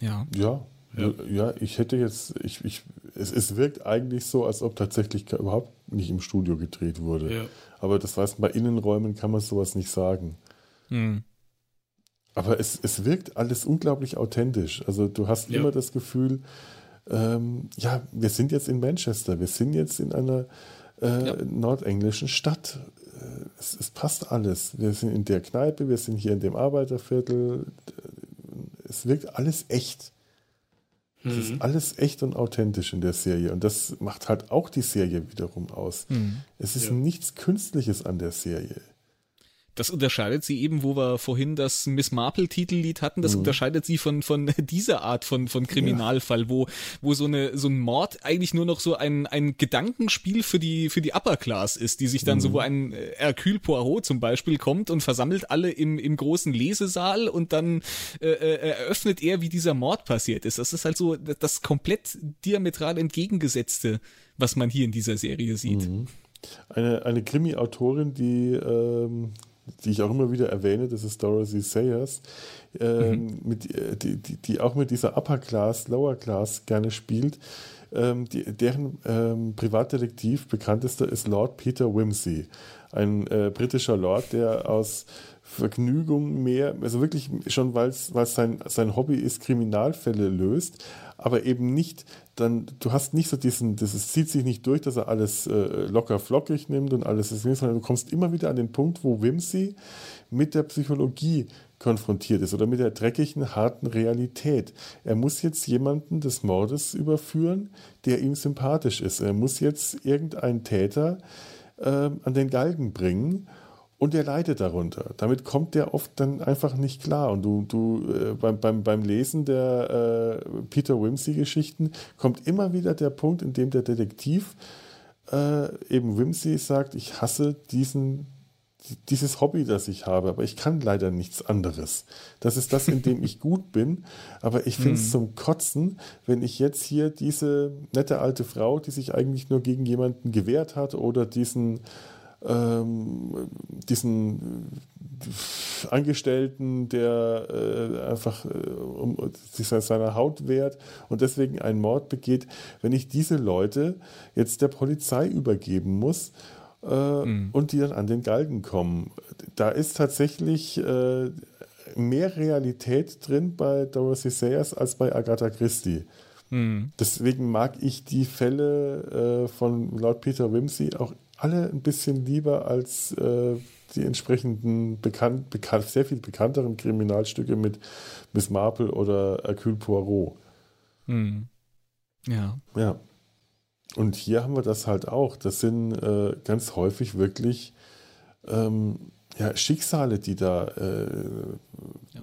Ja. Ja, ja. ja, ich hätte jetzt, ich, ich, es, es wirkt eigentlich so, als ob tatsächlich überhaupt nicht im Studio gedreht wurde. Ja. Aber das weiß bei Innenräumen kann man sowas nicht sagen. Mhm. Aber es, es wirkt alles unglaublich authentisch. Also du hast ja. immer das Gefühl, ähm, ja, wir sind jetzt in Manchester, wir sind jetzt in einer äh, ja. nordenglischen Stadt. Äh, es, es, passt alles. Wir sind in der Kneipe, wir sind hier in dem Arbeiterviertel. Es wirkt alles echt. Es mhm. ist alles echt und authentisch in der Serie. Und das macht halt auch die Serie wiederum aus. Mhm. Es ist ja. nichts Künstliches an der Serie. Das unterscheidet sie eben, wo wir vorhin das Miss Marple Titellied hatten, das mhm. unterscheidet sie von, von *laughs* dieser Art von, von Kriminalfall, ja. wo, wo so eine, so ein Mord eigentlich nur noch so ein, ein Gedankenspiel für die, für die Upper Class ist, die sich dann mhm. so, wo ein Hercule Poirot zum Beispiel kommt und versammelt alle im, im großen Lesesaal und dann äh, äh eröffnet er, wie dieser Mord passiert ist. Das ist halt so das komplett diametral entgegengesetzte, was man hier in dieser Serie sieht. Mhm. Eine, eine Krimi-Autorin, die ähm, die ich auch immer wieder erwähne, das ist Dorothy Sayers, äh, mhm. mit, äh, die, die, die, auch mit dieser Upper Class, Lower Class gerne spielt. Ähm, die, deren ähm, Privatdetektiv bekanntester ist Lord Peter Wimsey, ein äh, britischer Lord, der aus Vergnügung mehr, also wirklich schon, weil es sein, sein Hobby ist, Kriminalfälle löst, aber eben nicht dann, du hast nicht so diesen, das es zieht sich nicht durch, dass er alles äh, locker flockig nimmt und alles ist, sondern du kommst immer wieder an den Punkt, wo Wimsey mit der Psychologie konfrontiert ist oder mit der dreckigen, harten Realität. Er muss jetzt jemanden des Mordes überführen, der ihm sympathisch ist. Er muss jetzt irgendeinen Täter äh, an den Galgen bringen und er leidet darunter. Damit kommt der oft dann einfach nicht klar. Und du, du äh, beim, beim, beim Lesen der äh, Peter Wimsey-Geschichten kommt immer wieder der Punkt, in dem der Detektiv äh, eben Wimsey sagt, ich hasse diesen, dieses Hobby, das ich habe, aber ich kann leider nichts anderes. Das ist das, in dem *laughs* ich gut bin, aber ich finde es hm. zum Kotzen, wenn ich jetzt hier diese nette alte Frau, die sich eigentlich nur gegen jemanden gewehrt hat oder diesen ähm, diesen Angestellten, der äh, einfach äh, um sich seiner Haut wehrt und deswegen einen Mord begeht, wenn ich diese Leute jetzt der Polizei übergeben muss, äh, mhm. und die dann an den Galgen kommen. Da ist tatsächlich äh, mehr Realität drin bei Dorothy Sayers als bei Agatha Christie. Mhm. Deswegen mag ich die Fälle äh, von Lord Peter Wimsey auch alle ein bisschen lieber als äh, die entsprechenden bekannt, bekannt, sehr viel bekannteren Kriminalstücke mit Miss Marple oder Hercule Poirot. Mhm. Ja. Ja. Und hier haben wir das halt auch. Das sind äh, ganz häufig wirklich ähm, ja, Schicksale, die da äh, ja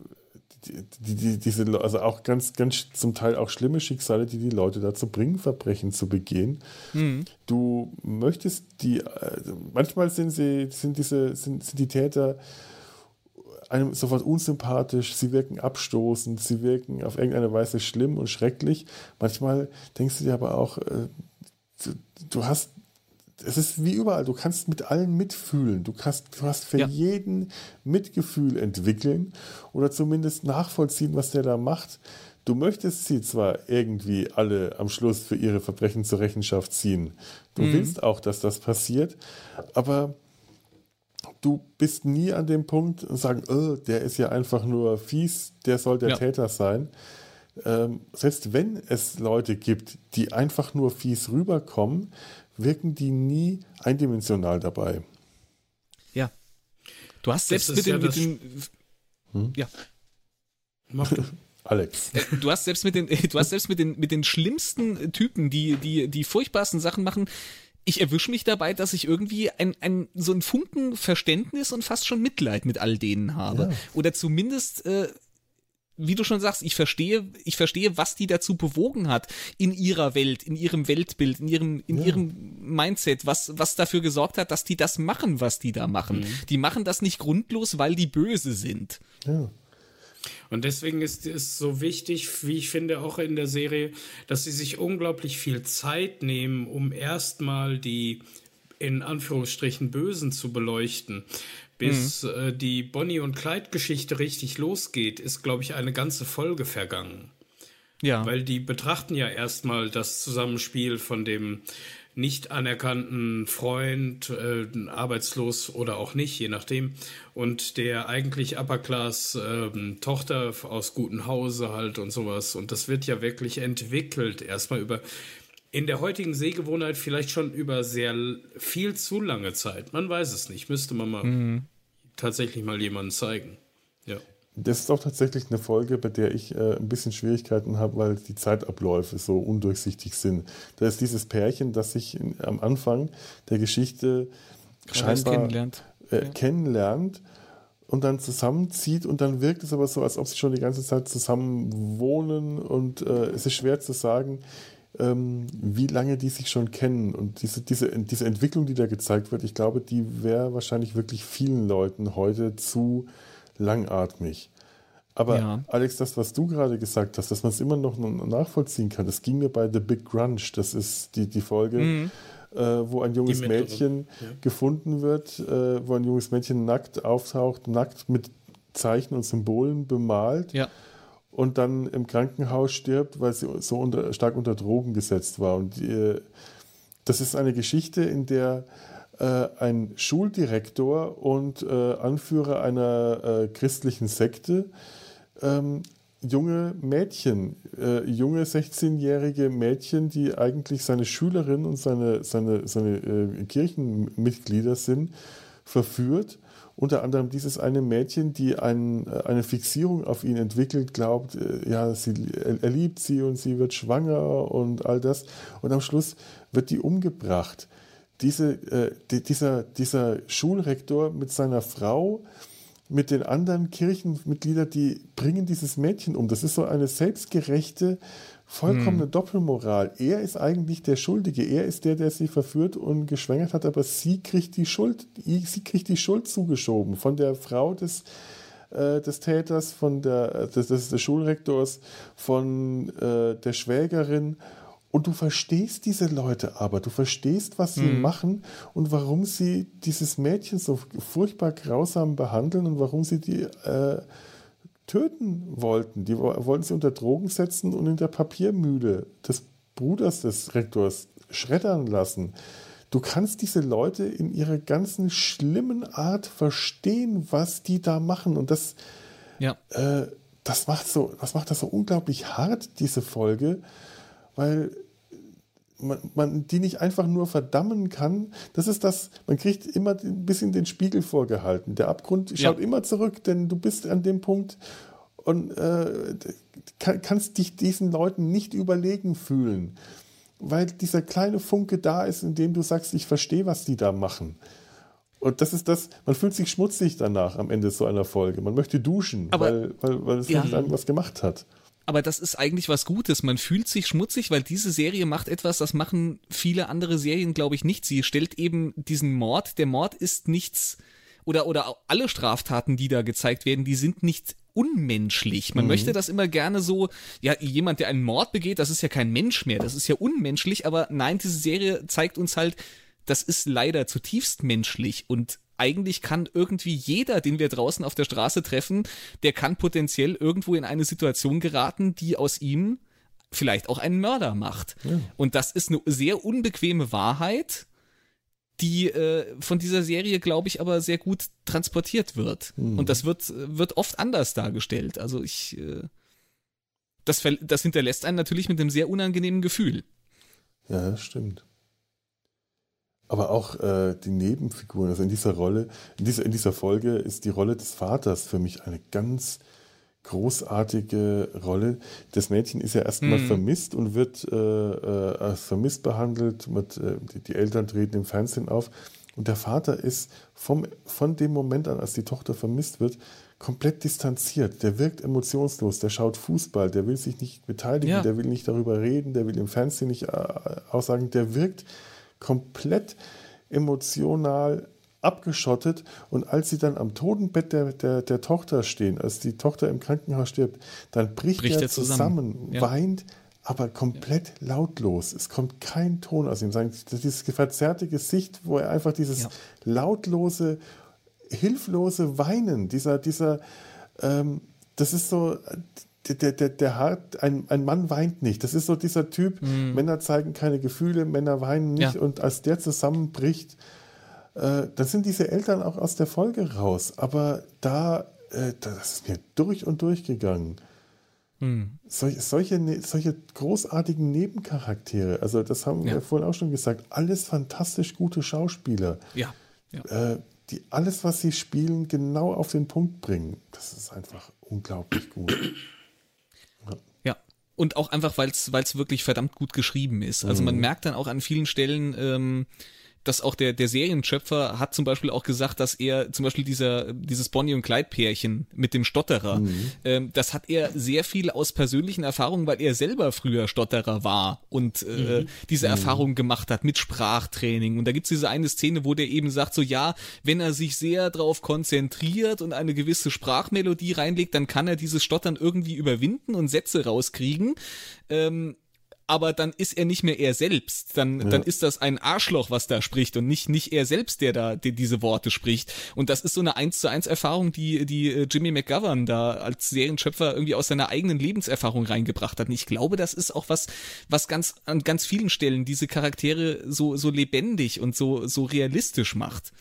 die, die, diese, also auch ganz, ganz zum Teil auch schlimme Schicksale, die die Leute dazu bringen, Verbrechen zu begehen. Mhm. Du möchtest die, äh, manchmal sind sie, sind diese, sind, sind die Täter einem sofort unsympathisch, sie wirken abstoßend, sie wirken auf irgendeine Weise schlimm und schrecklich. Manchmal denkst du dir aber auch, äh, du, du hast es ist wie überall, du kannst mit allen mitfühlen. Du, kannst, du hast für ja. jeden Mitgefühl entwickeln oder zumindest nachvollziehen, was der da macht. Du möchtest sie zwar irgendwie alle am Schluss für ihre Verbrechen zur Rechenschaft ziehen. Du mhm. willst auch, dass das passiert, aber du bist nie an dem Punkt und sagen, oh, der ist ja einfach nur fies, der soll der ja. Täter sein. Ähm, selbst wenn es Leute gibt, die einfach nur fies rüberkommen, wirken die nie eindimensional dabei. Ja. Du hast selbst mit, ja den, mit den. Hm? Ja. Mach du. *laughs* Alex. Äh, du hast selbst mit den, du hast selbst mit den, mit den schlimmsten Typen, die, die, die furchtbarsten Sachen machen, ich erwische mich dabei, dass ich irgendwie ein, ein, so ein Funken Verständnis und fast schon Mitleid mit all denen habe. Ja. Oder zumindest äh, wie du schon sagst, ich verstehe, ich verstehe, was die dazu bewogen hat in ihrer Welt, in ihrem Weltbild, in ihrem, in ja. ihrem Mindset, was, was dafür gesorgt hat, dass die das machen, was die da machen. Mhm. Die machen das nicht grundlos, weil die böse sind. Ja. Und deswegen ist es so wichtig, wie ich finde, auch in der Serie, dass sie sich unglaublich viel Zeit nehmen, um erstmal die in Anführungsstrichen Bösen zu beleuchten bis mhm. äh, die Bonnie und Clyde-Geschichte richtig losgeht, ist, glaube ich, eine ganze Folge vergangen. Ja. Weil die betrachten ja erstmal das Zusammenspiel von dem nicht anerkannten Freund, äh, arbeitslos oder auch nicht, je nachdem, und der eigentlich Upper-Class äh, Tochter aus gutem Hause halt und sowas. Und das wird ja wirklich entwickelt, erstmal über in der heutigen Sehgewohnheit vielleicht schon über sehr viel zu lange Zeit. Man weiß es nicht. Müsste man mal mhm. Tatsächlich mal jemanden zeigen. Ja. Das ist auch tatsächlich eine Folge, bei der ich äh, ein bisschen Schwierigkeiten habe, weil die Zeitabläufe so undurchsichtig sind. Da ist dieses Pärchen, das sich in, am Anfang der Geschichte scheinbar kennenlernt. Äh, ja. kennenlernt und dann zusammenzieht und dann wirkt es aber so, als ob sie schon die ganze Zeit zusammen wohnen und äh, es ist schwer zu sagen, ähm, wie lange die sich schon kennen. Und diese, diese, diese Entwicklung, die da gezeigt wird, ich glaube, die wäre wahrscheinlich wirklich vielen Leuten heute zu langatmig. Aber ja. Alex, das, was du gerade gesagt hast, dass man es immer noch nachvollziehen kann, das ging mir bei The Big Grunge. Das ist die, die Folge, mhm. äh, wo ein junges Mädchen ja. gefunden wird, äh, wo ein junges Mädchen nackt auftaucht, nackt mit Zeichen und Symbolen bemalt. Ja und dann im Krankenhaus stirbt, weil sie so unter, stark unter Drogen gesetzt war. Und äh, das ist eine Geschichte, in der äh, ein Schuldirektor und äh, Anführer einer äh, christlichen Sekte ähm, junge Mädchen, äh, junge 16-jährige Mädchen, die eigentlich seine Schülerin und seine, seine, seine äh, Kirchenmitglieder sind, verführt unter anderem dieses eine Mädchen, die ein, äh, eine Fixierung auf ihn entwickelt, glaubt, äh, ja, sie, er liebt sie und sie wird schwanger und all das. Und am Schluss wird die umgebracht. Diese, äh, die, dieser, dieser Schulrektor mit seiner Frau, mit den anderen Kirchenmitgliedern, die bringen dieses Mädchen um. Das ist so eine selbstgerechte Vollkommene hm. Doppelmoral. Er ist eigentlich der Schuldige. Er ist der, der sie verführt und geschwängert hat, aber sie kriegt die Schuld, sie kriegt die Schuld zugeschoben von der Frau des, äh, des Täters, von der, äh, des, des, des Schulrektors, von äh, der Schwägerin. Und du verstehst diese Leute aber, du verstehst, was sie hm. machen und warum sie dieses Mädchen so furchtbar grausam behandeln und warum sie die äh, töten wollten. Die wollten sie unter Drogen setzen und in der Papiermühle des Bruders des Rektors schreddern lassen. du kannst diese Leute in ihrer ganzen schlimmen Art verstehen, was die da machen. Und das, ja. äh, das macht so, das macht das so unglaublich hart, diese Folge, weil man, man, die nicht einfach nur verdammen kann. Das ist das, man kriegt immer ein bisschen den Spiegel vorgehalten. Der Abgrund schaut ja. immer zurück, denn du bist an dem Punkt und äh, kann, kannst dich diesen Leuten nicht überlegen fühlen, weil dieser kleine Funke da ist, in dem du sagst, ich verstehe, was die da machen. Und das ist das, man fühlt sich schmutzig danach am Ende so einer Folge. Man möchte duschen, Aber, weil, weil, weil es ja. nicht irgendwas gemacht hat aber das ist eigentlich was Gutes. Man fühlt sich schmutzig, weil diese Serie macht etwas, das machen viele andere Serien, glaube ich, nicht. Sie stellt eben diesen Mord. Der Mord ist nichts, oder, oder alle Straftaten, die da gezeigt werden, die sind nicht unmenschlich. Man mhm. möchte das immer gerne so, ja, jemand, der einen Mord begeht, das ist ja kein Mensch mehr, das ist ja unmenschlich, aber nein, diese Serie zeigt uns halt, das ist leider zutiefst menschlich und eigentlich kann irgendwie jeder, den wir draußen auf der Straße treffen, der kann potenziell irgendwo in eine Situation geraten, die aus ihm vielleicht auch einen Mörder macht. Ja. Und das ist eine sehr unbequeme Wahrheit, die äh, von dieser Serie, glaube ich, aber sehr gut transportiert wird. Mhm. Und das wird, wird oft anders dargestellt. Also ich, äh, das, das hinterlässt einen natürlich mit einem sehr unangenehmen Gefühl. Ja, das stimmt aber auch äh, die Nebenfiguren. Also in dieser Rolle, in dieser, in dieser Folge ist die Rolle des Vaters für mich eine ganz großartige Rolle. Das Mädchen ist ja erstmal mhm. vermisst und wird äh, äh, als vermisst behandelt. Mit, äh, die, die, Eltern treten im Fernsehen auf. Und der Vater ist vom, von dem Moment an, als die Tochter vermisst wird, komplett distanziert. Der wirkt emotionslos, der schaut Fußball, der will sich nicht beteiligen, ja. der will nicht darüber reden, der will im Fernsehen nicht äh, aussagen, der wirkt komplett emotional abgeschottet. Und als sie dann am Totenbett der, der, der Tochter stehen, als die Tochter im Krankenhaus stirbt, dann bricht, bricht er zusammen, zusammen ja. weint, aber komplett ja. lautlos. Es kommt kein Ton aus ihm. Dieses verzerrte Gesicht, wo er einfach dieses ja. lautlose, hilflose Weinen, dieser, dieser, ähm, das ist so, der, der, der hart, ein, ein Mann weint nicht. Das ist so dieser Typ, mhm. Männer zeigen keine Gefühle, Männer weinen nicht. Ja. Und als der zusammenbricht, äh, dann sind diese Eltern auch aus der Folge raus. Aber da, äh, das ist mir durch und durch gegangen. Mhm. Sol solche, ne, solche großartigen Nebencharaktere, also das haben ja. wir vorhin auch schon gesagt, alles fantastisch gute Schauspieler. Ja. ja. Äh, die alles, was sie spielen, genau auf den Punkt bringen. Das ist einfach unglaublich gut. Und auch einfach, weil es wirklich verdammt gut geschrieben ist. Also man mhm. merkt dann auch an vielen Stellen, ähm, dass auch der, der Serienschöpfer hat zum Beispiel auch gesagt, dass er zum Beispiel dieser, dieses Bonnie und Clyde Pärchen mit dem Stotterer, mhm. ähm, das hat er sehr viel aus persönlichen Erfahrungen, weil er selber früher Stotterer war und äh, mhm. diese mhm. Erfahrung gemacht hat mit Sprachtraining. Und da gibt's diese eine Szene, wo der eben sagt, so ja, wenn er sich sehr darauf konzentriert und eine gewisse Sprachmelodie reinlegt, dann kann er dieses Stottern irgendwie überwinden und Sätze rauskriegen. Ähm, aber dann ist er nicht mehr er selbst. Dann, ja. dann ist das ein Arschloch, was da spricht und nicht, nicht er selbst, der da die, diese Worte spricht. Und das ist so eine eins zu eins Erfahrung, die, die äh, Jimmy McGovern da als Serienschöpfer irgendwie aus seiner eigenen Lebenserfahrung reingebracht hat. Und ich glaube, das ist auch was, was ganz, an ganz vielen Stellen diese Charaktere so, so lebendig und so, so realistisch macht.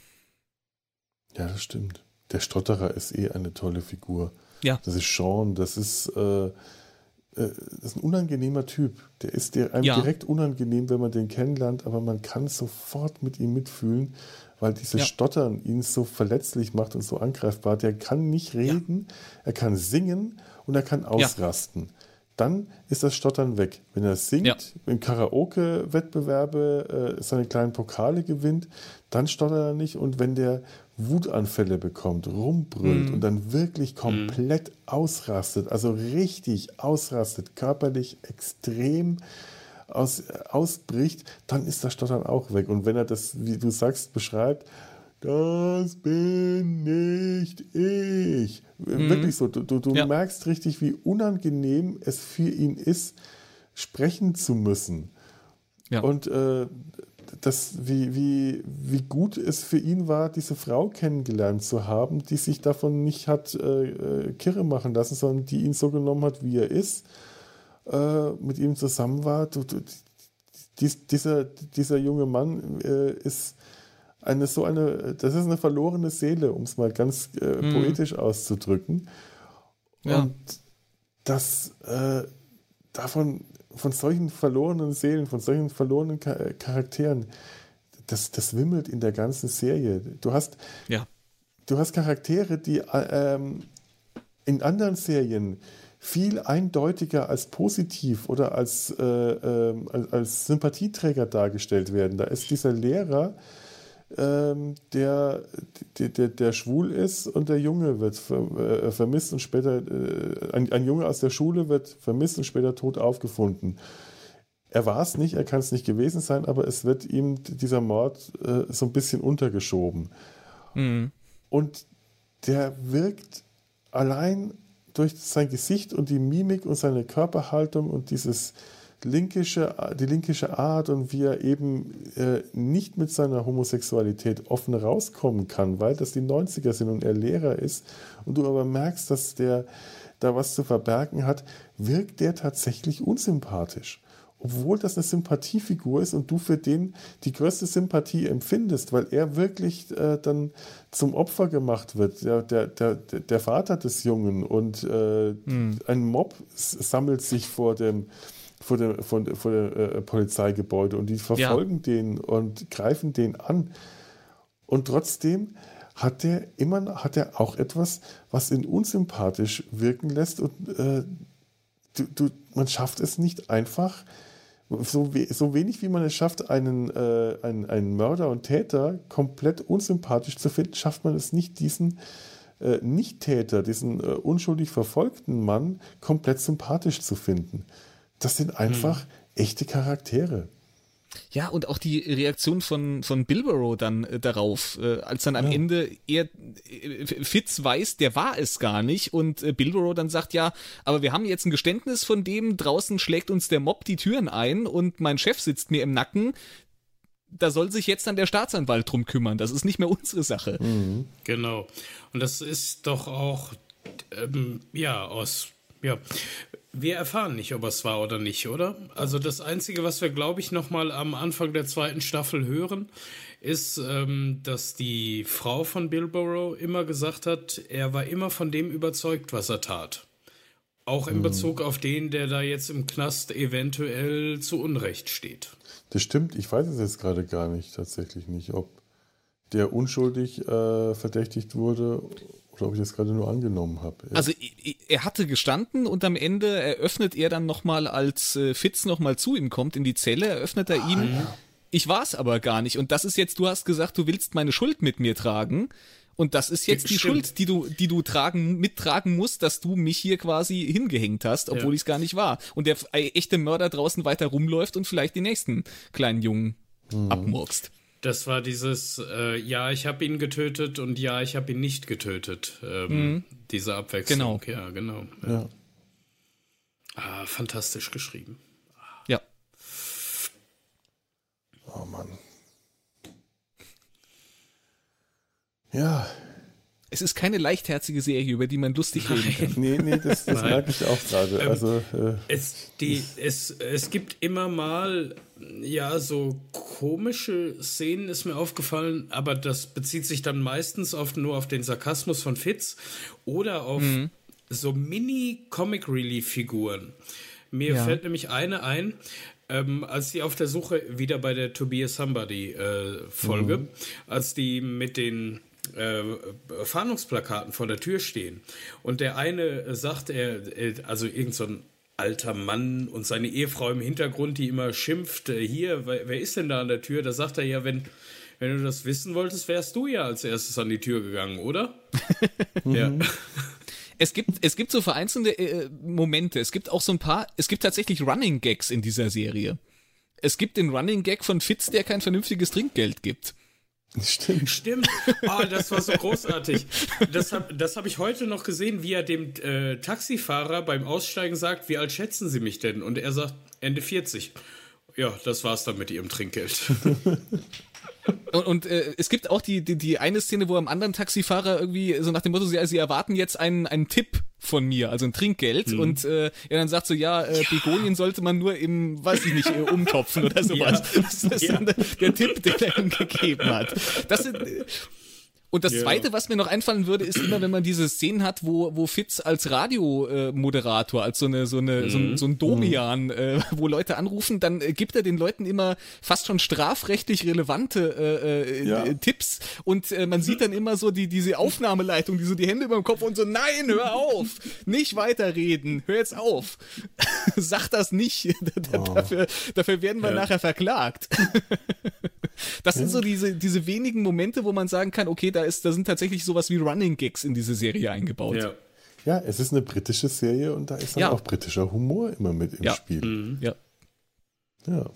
Ja, das stimmt. Der Stotterer ist eh eine tolle Figur. Ja. Das ist Sean, das ist, äh, äh, das ist ein unangenehmer Typ. Der ist dir einem ja. direkt unangenehm, wenn man den kennenlernt, aber man kann sofort mit ihm mitfühlen, weil dieses ja. Stottern ihn so verletzlich macht und so angreifbar. Der kann nicht reden, ja. er kann singen und er kann ausrasten. Dann ist das Stottern weg. Wenn er singt, in Karaoke-Wettbewerbe äh, seine kleinen Pokale gewinnt, dann stottert er nicht. Und wenn der Wutanfälle bekommt, rumbrüllt mm. und dann wirklich komplett mm. ausrastet, also richtig ausrastet, körperlich extrem aus, ausbricht, dann ist das Stottern auch weg. Und wenn er das, wie du sagst, beschreibt, das bin nicht ich. Mm. Wirklich so, du, du, du ja. merkst richtig, wie unangenehm es für ihn ist, sprechen zu müssen. Ja. Und äh, das, wie, wie, wie gut es für ihn war, diese Frau kennengelernt zu haben, die sich davon nicht hat äh, äh, kirre machen lassen, sondern die ihn so genommen hat, wie er ist, äh, mit ihm zusammen war. Du, du, dies, dieser, dieser junge Mann äh, ist eine so eine, das ist eine verlorene Seele, um es mal ganz äh, mhm. poetisch auszudrücken. Ja. Und das äh, davon, von solchen verlorenen Seelen, von solchen verlorenen Charakteren, das, das wimmelt in der ganzen Serie. Du hast, ja. du hast Charaktere, die äh, ähm, in anderen Serien viel eindeutiger als positiv oder als, äh, äh, als, als, Sympathieträger dargestellt werden. Da ist dieser Lehrer, ähm, der, der, der, schwul ist und der Junge wird ver, äh, vermisst und später, äh, ein, ein Junge aus der Schule wird vermisst und später tot aufgefunden. Er war es nicht, er kann es nicht gewesen sein, aber es wird ihm dieser Mord äh, so ein bisschen untergeschoben. Mhm. Und der wirkt allein durch sein Gesicht und die Mimik und seine Körperhaltung und dieses linkische, die linkische Art und wie er eben äh, nicht mit seiner Homosexualität offen rauskommen kann, weil das die 90er sind und er Lehrer ist und du aber merkst, dass der da was zu verbergen hat, wirkt der tatsächlich unsympathisch obwohl das eine Sympathiefigur ist und du für den die größte Sympathie empfindest, weil er wirklich äh, dann zum Opfer gemacht wird, der, der, der, der Vater des Jungen und äh, hm. ein Mob sammelt sich vor dem vor dem, vor, vor dem äh, Polizeigebäude und die verfolgen ja. den und greifen den an. Und trotzdem hat er immer hat er auch etwas, was ihn unsympathisch wirken lässt und äh, du, du, man schafft es nicht einfach, so, we so wenig wie man es schafft, einen, äh, einen, einen Mörder und Täter komplett unsympathisch zu finden, schafft man es nicht, diesen äh, Nicht-Täter, diesen äh, unschuldig verfolgten Mann komplett sympathisch zu finden. Das sind einfach hm. echte Charaktere. Ja, und auch die Reaktion von, von Bilbero dann äh, darauf, äh, als dann am ja. Ende er äh, Fitz weiß, der war es gar nicht und äh, Bilbero dann sagt, ja, aber wir haben jetzt ein Geständnis von dem, draußen schlägt uns der Mob die Türen ein und mein Chef sitzt mir im Nacken, da soll sich jetzt dann der Staatsanwalt drum kümmern, das ist nicht mehr unsere Sache. Mhm. Genau. Und das ist doch auch, ähm, ja, aus ja, wir erfahren nicht, ob es war oder nicht, oder? Also das Einzige, was wir, glaube ich, noch mal am Anfang der zweiten Staffel hören, ist, ähm, dass die Frau von Bilborough immer gesagt hat, er war immer von dem überzeugt, was er tat. Auch in hm. Bezug auf den, der da jetzt im Knast eventuell zu Unrecht steht. Das stimmt, ich weiß es jetzt gerade gar nicht, tatsächlich nicht, ob der unschuldig äh, verdächtigt wurde ob ich das gerade nur angenommen habe. Also er hatte gestanden und am Ende eröffnet er dann nochmal, als äh, Fitz nochmal zu ihm kommt in die Zelle, eröffnet er ihm, ah, ich war es aber gar nicht. Und das ist jetzt, du hast gesagt, du willst meine Schuld mit mir tragen. Und das ist jetzt die Stimmt. Schuld, die du, die du tragen, mittragen musst, dass du mich hier quasi hingehängt hast, obwohl ja. ich es gar nicht war. Und der äh, echte Mörder draußen weiter rumläuft und vielleicht die nächsten kleinen Jungen mhm. abmurkst. Das war dieses, äh, ja, ich habe ihn getötet und ja, ich habe ihn nicht getötet. Ähm, mhm. Diese Abwechslung. Genau. Ja, genau. Ja. Ah, fantastisch geschrieben. Ja. Oh Mann. Ja, es ist keine leichtherzige Serie, über die man lustig reden kann. Nee, nee, das, das merke ich auch gerade. Ähm, also, äh. es, die, es, es gibt immer mal, ja, so komische Szenen, ist mir aufgefallen, aber das bezieht sich dann meistens auf, nur auf den Sarkasmus von Fitz oder auf mhm. so Mini-Comic-Relief-Figuren. Mir ja. fällt nämlich eine ein, ähm, als die auf der Suche wieder bei der Tobias Somebody äh, Folge, mhm. als die mit den äh, Fahndungsplakaten vor der Tür stehen. Und der eine sagt, er, also irgend so ein alter Mann und seine Ehefrau im Hintergrund, die immer schimpft, äh, hier, wer, wer ist denn da an der Tür? Da sagt er ja, wenn, wenn du das wissen wolltest, wärst du ja als erstes an die Tür gegangen, oder? ja. Es gibt, es gibt so vereinzelte äh, Momente. Es gibt auch so ein paar, es gibt tatsächlich Running Gags in dieser Serie. Es gibt den Running Gag von Fitz, der kein vernünftiges Trinkgeld gibt. Stimmt. Stimmt. Oh, das war so großartig. Das habe das hab ich heute noch gesehen, wie er dem äh, Taxifahrer beim Aussteigen sagt, wie alt schätzen Sie mich denn? Und er sagt, Ende 40. Ja, das war's dann mit Ihrem Trinkgeld. *laughs* Und, und äh, es gibt auch die, die, die eine Szene, wo am anderen Taxifahrer irgendwie so nach dem Motto, sie, sie erwarten jetzt einen, einen Tipp von mir, also ein Trinkgeld. Mhm. Und äh, er dann sagt so, ja, äh, ja. Begonien sollte man nur im, weiß ich nicht, äh, umtopfen oder *laughs* sowas. Ja. Das ist ja. dann der, der Tipp, den er ihm gegeben hat. Das sind, und das yeah. Zweite, was mir noch einfallen würde, ist immer, wenn man diese Szenen hat, wo, wo Fitz als Radiomoderator, als so eine so eine mhm. so, ein, so ein Domian, mhm. äh, wo Leute anrufen, dann äh, gibt er den Leuten immer fast schon strafrechtlich relevante äh, äh, ja. Tipps und äh, man sieht dann immer so die diese Aufnahmeleitung, die so die Hände über dem Kopf und so, nein, hör auf, nicht weiterreden, hör jetzt auf, *laughs* sag das nicht, *laughs* oh. dafür, dafür werden wir ja. nachher verklagt. *laughs* das sind so diese diese wenigen Momente, wo man sagen kann, okay, da ist, da sind tatsächlich sowas wie Running Gigs in diese Serie eingebaut. Ja. Ja, es ist eine britische Serie und da ist dann ja. auch britischer Humor immer mit im ja. Spiel. Mhm. Ja. Ja.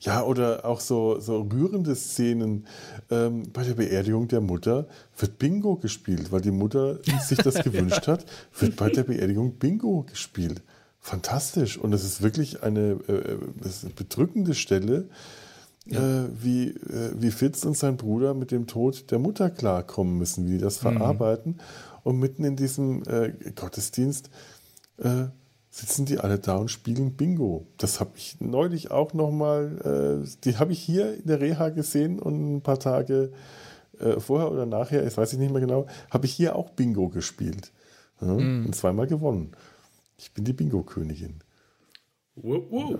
Ja, oder auch so, so rührende Szenen. Ähm, bei der Beerdigung der Mutter wird Bingo gespielt, weil die Mutter sich das *laughs* gewünscht hat, wird bei der Beerdigung Bingo gespielt. Fantastisch. Und es ist wirklich eine, äh, äh eine bedrückende Stelle, ja. äh, wie, äh, wie Fitz und sein Bruder mit dem Tod der Mutter klarkommen müssen, wie die das mhm. verarbeiten. Und mitten in diesem äh, Gottesdienst äh, sitzen die alle da und spielen Bingo. Das habe ich neulich auch nochmal, äh, die habe ich hier in der Reha gesehen und ein paar Tage äh, vorher oder nachher, das weiß ich nicht mehr genau, habe ich hier auch Bingo gespielt. Ja, mhm. Und zweimal gewonnen. Ich bin die Bingo-Königin. Wow, wow.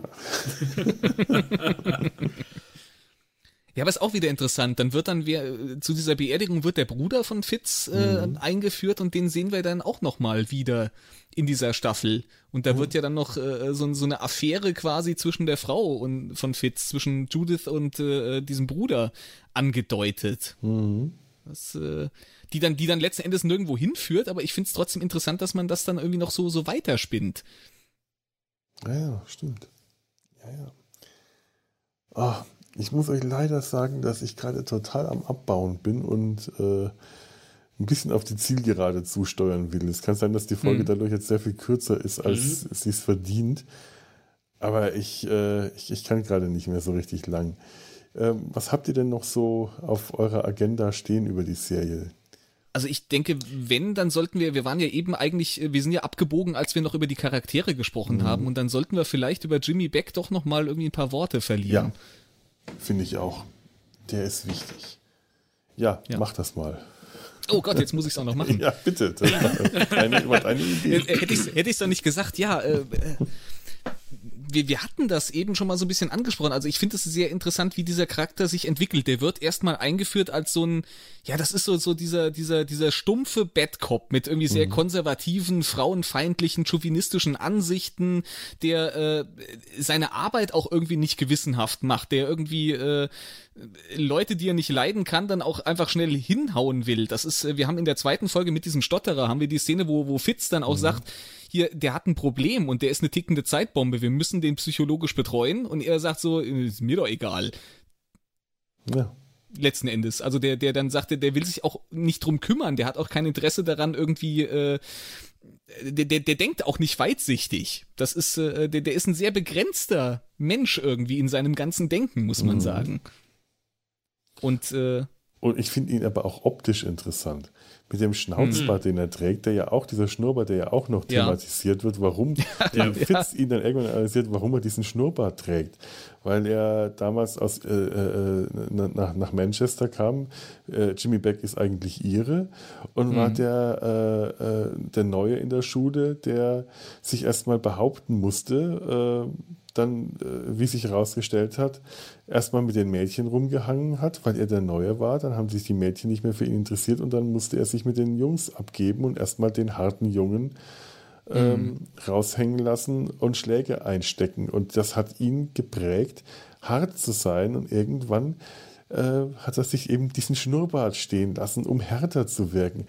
Ja. *laughs* Ja, aber ist auch wieder interessant. Dann wird dann wer, zu dieser Beerdigung wird der Bruder von Fitz äh, mhm. eingeführt und den sehen wir dann auch nochmal wieder in dieser Staffel. Und da mhm. wird ja dann noch äh, so, so, eine Affäre quasi zwischen der Frau und von Fitz, zwischen Judith und äh, diesem Bruder angedeutet. Mhm. Das, äh, die dann, die dann letzten Endes nirgendwo hinführt, aber ich finde es trotzdem interessant, dass man das dann irgendwie noch so, so weiterspinnt. Ja, ja, stimmt. Ja, ja. Oh, ich muss euch leider sagen, dass ich gerade total am Abbauen bin und äh, ein bisschen auf die Zielgerade zusteuern will. Es kann sein, dass die Folge mhm. dadurch jetzt sehr viel kürzer ist, als mhm. sie es verdient. Aber ich, äh, ich, ich, kann gerade nicht mehr so richtig lang. Ähm, was habt ihr denn noch so auf eurer Agenda stehen über die Serie? Also ich denke, wenn, dann sollten wir, wir waren ja eben eigentlich, wir sind ja abgebogen, als wir noch über die Charaktere gesprochen mhm. haben und dann sollten wir vielleicht über Jimmy Beck doch noch mal irgendwie ein paar Worte verlieren. Ja. Finde ich auch. Der ist wichtig. Ja, ja, mach das mal. Oh Gott, jetzt muss ich es auch noch machen. *laughs* ja, bitte. Das eine, eine Idee. Hätte ich es hätte nicht gesagt, ja, äh, äh wir, wir hatten das eben schon mal so ein bisschen angesprochen. Also ich finde es sehr interessant, wie dieser Charakter sich entwickelt. Der wird erstmal eingeführt als so ein, ja, das ist so, so dieser, dieser, dieser stumpfe Bad Cop mit irgendwie sehr mhm. konservativen, frauenfeindlichen, chauvinistischen Ansichten, der äh, seine Arbeit auch irgendwie nicht gewissenhaft macht, der irgendwie äh, Leute, die er nicht leiden kann, dann auch einfach schnell hinhauen will. Das ist, äh, wir haben in der zweiten Folge mit diesem Stotterer, haben wir die Szene, wo, wo Fitz dann auch mhm. sagt, hier, der hat ein Problem und der ist eine tickende Zeitbombe, wir müssen den psychologisch betreuen und er sagt so, ist mir doch egal. Ja. Letzten Endes. Also der, der dann sagte, der will sich auch nicht drum kümmern, der hat auch kein Interesse daran, irgendwie, äh, der, der, der denkt auch nicht weitsichtig. Das ist, äh, der, der ist ein sehr begrenzter Mensch irgendwie in seinem ganzen Denken, muss man mhm. sagen. Und, äh, und ich finde ihn aber auch optisch interessant mit dem Schnauzbart, mhm. den er trägt, der ja auch, dieser Schnurrbart, der ja auch noch thematisiert ja. wird, warum *laughs* ja, Fitz ja. ihn dann irgendwann analysiert, warum er diesen Schnurrbart trägt. Weil er damals aus, äh, äh, nach, nach Manchester kam, äh, Jimmy Beck ist eigentlich ihre und mhm. war der, äh, äh, der Neue in der Schule, der sich erstmal behaupten musste, äh, dann, äh, wie sich herausgestellt hat, erstmal mit den Mädchen rumgehangen hat, weil er der Neue war. Dann haben sich die Mädchen nicht mehr für ihn interessiert und dann musste er sich mit den Jungs abgeben und erstmal den harten Jungen ähm, mhm. raushängen lassen und Schläge einstecken. Und das hat ihn geprägt, hart zu sein und irgendwann äh, hat er sich eben diesen Schnurrbart stehen lassen, um härter zu wirken.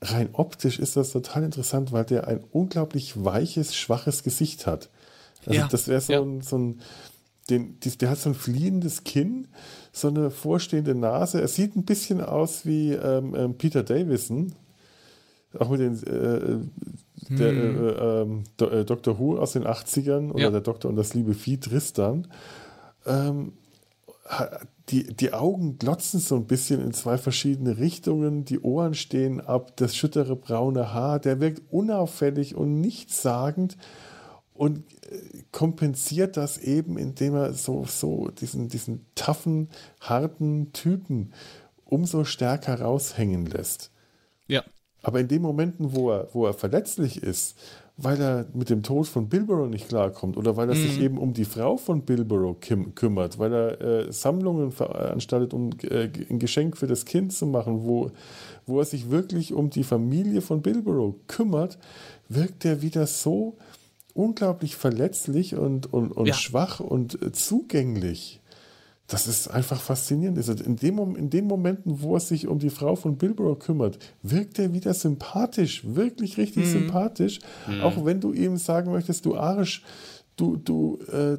Rein optisch ist das total interessant, weil der ein unglaublich weiches, schwaches Gesicht hat. Also ja. das wäre so, ja. ein, so ein den, der hat so ein fliehendes Kinn, so eine vorstehende Nase. Er sieht ein bisschen aus wie ähm, ähm, Peter Davison, auch mit den äh, der, hm. äh, ähm, äh, Dr. Who aus den 80ern oder ja. der Doktor und das liebe Vieh Tristan. Ähm, die, die Augen glotzen so ein bisschen in zwei verschiedene Richtungen, die Ohren stehen ab, das schüttere braune Haar, der wirkt unauffällig und nichtssagend und äh, kompensiert das eben, indem er so, so diesen, diesen taffen, harten Typen umso stärker raushängen lässt. Ja. Aber in den Momenten, wo er, wo er verletzlich ist, weil er mit dem Tod von Bilboro nicht klarkommt oder weil er mhm. sich eben um die Frau von Bilboro kümmert, weil er äh, Sammlungen veranstaltet, um äh, ein Geschenk für das Kind zu machen, wo, wo er sich wirklich um die Familie von Bilboro kümmert, wirkt er wieder so unglaublich verletzlich und, und, und ja. schwach und äh, zugänglich. Das ist einfach faszinierend. Also in, dem, in den Momenten, wo er sich um die Frau von Bilboro kümmert, wirkt er wieder sympathisch, wirklich richtig mhm. sympathisch. Mhm. Auch wenn du ihm sagen möchtest, du Arsch, du, du, äh,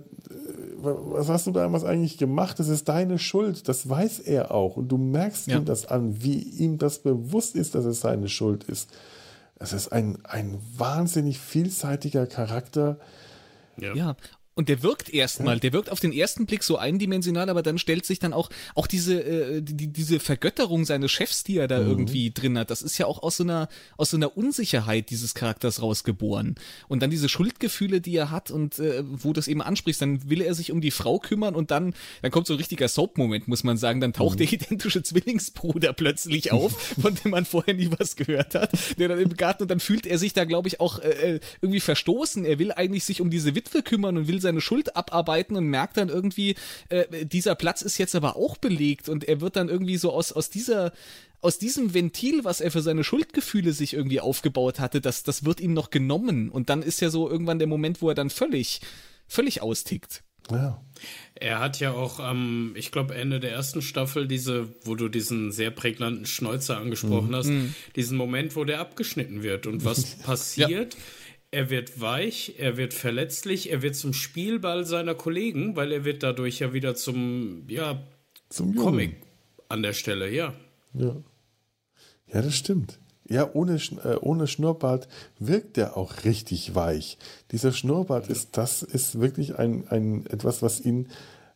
was hast du damals eigentlich gemacht? Das ist deine Schuld. Das weiß er auch. Und du merkst ja. ihm das an, wie ihm das bewusst ist, dass es seine Schuld ist. Es ist ein, ein wahnsinnig vielseitiger Charakter. Ja. ja. Und der wirkt erstmal, der wirkt auf den ersten Blick so eindimensional, aber dann stellt sich dann auch, auch diese, äh, die, diese Vergötterung seines Chefs, die er da mhm. irgendwie drin hat, das ist ja auch aus so einer, aus so einer Unsicherheit dieses Charakters rausgeboren. Und dann diese Schuldgefühle, die er hat und äh, wo das eben ansprichst, dann will er sich um die Frau kümmern und dann, dann kommt so ein richtiger Soap-Moment, muss man sagen, dann taucht mhm. der identische Zwillingsbruder plötzlich *laughs* auf, von dem man vorher nie was gehört hat, der dann im Garten und dann fühlt er sich da, glaube ich, auch äh, äh, irgendwie verstoßen. Er will eigentlich sich um diese Witwe kümmern und will seine Schuld abarbeiten und merkt dann irgendwie, äh, dieser Platz ist jetzt aber auch belegt und er wird dann irgendwie so aus, aus dieser, aus diesem Ventil, was er für seine Schuldgefühle sich irgendwie aufgebaut hatte, das, das wird ihm noch genommen. Und dann ist ja so irgendwann der Moment, wo er dann völlig, völlig austickt. Ja. Er hat ja auch am, ähm, ich glaube, Ende der ersten Staffel diese, wo du diesen sehr prägnanten Schnäuzer angesprochen mhm. hast, mhm. diesen Moment, wo der abgeschnitten wird. Und was *laughs* passiert? Ja er wird weich, er wird verletzlich, er wird zum Spielball seiner Kollegen, weil er wird dadurch ja wieder zum, ja, zum Comic an der Stelle, ja. Ja, ja das stimmt. Ja, ohne, äh, ohne Schnurrbart wirkt er auch richtig weich. Dieser Schnurrbart ja. ist, das ist wirklich ein, ein etwas, was ihn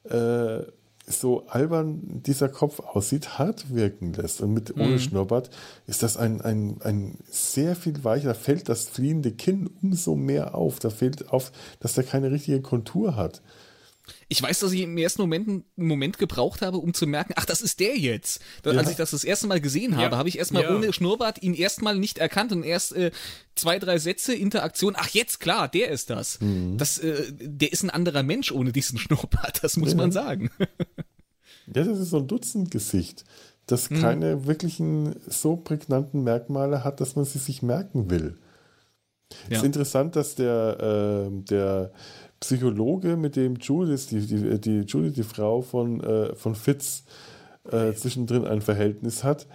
äh, so albern dieser Kopf aussieht, hart wirken lässt. Und mit ohne mhm. Schnurrbart ist das ein, ein, ein sehr viel weicher, da fällt das fliehende Kinn umso mehr auf. Da fällt auf, dass er keine richtige Kontur hat. Ich weiß, dass ich im ersten Moment einen Moment gebraucht habe, um zu merken, ach, das ist der jetzt. Ja. Als ich das das erste Mal gesehen habe, ja. habe ich erstmal ja. ohne Schnurrbart ihn erstmal nicht erkannt und erst äh, zwei, drei Sätze Interaktion. Ach, jetzt klar, der ist das. Mhm. das äh, der ist ein anderer Mensch ohne diesen *laughs* Schnurrbart, das muss man sagen. ja, das ist so ein Dutzendgesicht, das mhm. keine wirklichen so prägnanten Merkmale hat, dass man sie sich merken will. Es ist interessant, dass der, äh, der Psychologe, mit dem Judith, die, die, die Judith, die Frau von, äh, von Fitz, äh, zwischendrin ein Verhältnis hat.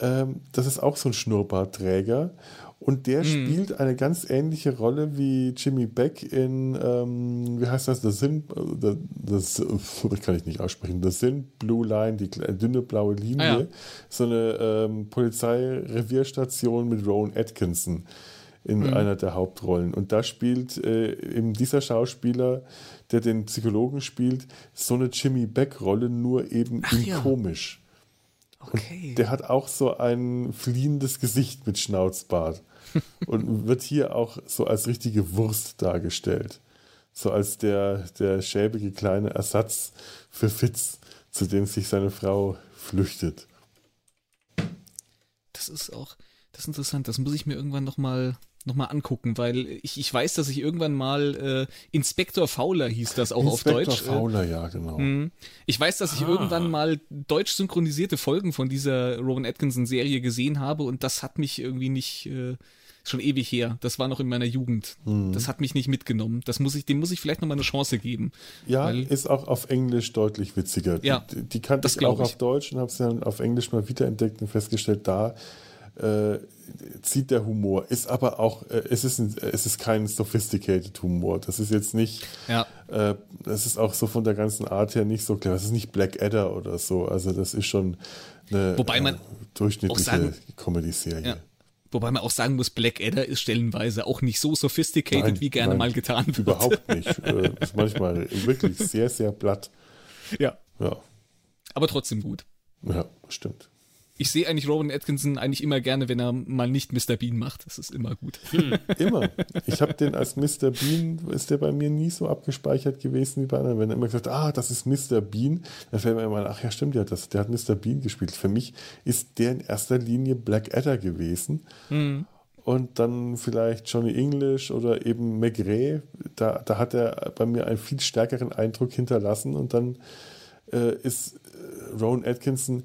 Ähm, das ist auch so ein Schnurrbartträger. Und der mhm. spielt eine ganz ähnliche Rolle wie Jimmy Beck in, ähm, wie heißt das, The Sin, the, the, das *laughs* kann ich nicht aussprechen, The Sin Blue Line, die dünne blaue Linie. Ah, ja. So eine ähm, Polizeirevierstation mit Rowan Atkinson in mhm. einer der Hauptrollen. Und da spielt äh, eben dieser Schauspieler, der den Psychologen spielt, so eine Jimmy Beck-Rolle, nur eben Ach, in ja. komisch. Okay. Und der hat auch so ein fliehendes Gesicht mit Schnauzbart *laughs* und wird hier auch so als richtige Wurst dargestellt. So als der, der schäbige kleine Ersatz für Fitz, zu dem sich seine Frau flüchtet. Das ist auch, das ist interessant. Das muss ich mir irgendwann nochmal nochmal angucken, weil ich, ich weiß, dass ich irgendwann mal äh, Inspektor Fowler hieß das auch Inspektor auf Deutsch. Inspektor Fowler, ja, genau. Mh. Ich weiß, dass ich ah. irgendwann mal deutsch synchronisierte Folgen von dieser Rowan Atkinson Serie gesehen habe und das hat mich irgendwie nicht äh, schon ewig her. Das war noch in meiner Jugend. Mhm. Das hat mich nicht mitgenommen. Das muss ich, dem muss ich vielleicht nochmal eine Chance geben. Ja, ist auch auf Englisch deutlich witziger. Ja, die, die kannte ich auch ich. auf Deutsch und habe sie dann auf Englisch mal wiederentdeckt und festgestellt, da äh, zieht der Humor. Ist aber auch, äh, es, ist ein, es ist kein sophisticated Humor. Das ist jetzt nicht, ja. äh, das ist auch so von der ganzen Art her nicht so klar. Das ist nicht Black Adder oder so. Also das ist schon eine Wobei man äh, durchschnittliche Comedy-Serie. Ja. Wobei man auch sagen muss, Black Adder ist stellenweise auch nicht so sophisticated, nein, wie gerne nein, mal getan wird. Überhaupt nicht. Äh, ist manchmal wirklich sehr, sehr platt. Ja. Ja. Aber trotzdem gut. Ja, stimmt. Ich sehe eigentlich Rowan Atkinson eigentlich immer gerne, wenn er mal nicht Mr. Bean macht. Das ist immer gut. Hm. *laughs* Immer. Ich habe den als Mr. Bean, ist der bei mir nie so abgespeichert gewesen wie bei anderen. Wenn er immer gesagt ah, das ist Mr. Bean, dann fällt mir immer, ach ja, stimmt ja, das, der hat Mr. Bean gespielt. Für mich ist der in erster Linie Black Adder gewesen. Mhm. Und dann vielleicht Johnny English oder eben McRae. Da, da hat er bei mir einen viel stärkeren Eindruck hinterlassen. Und dann äh, ist äh, Rowan Atkinson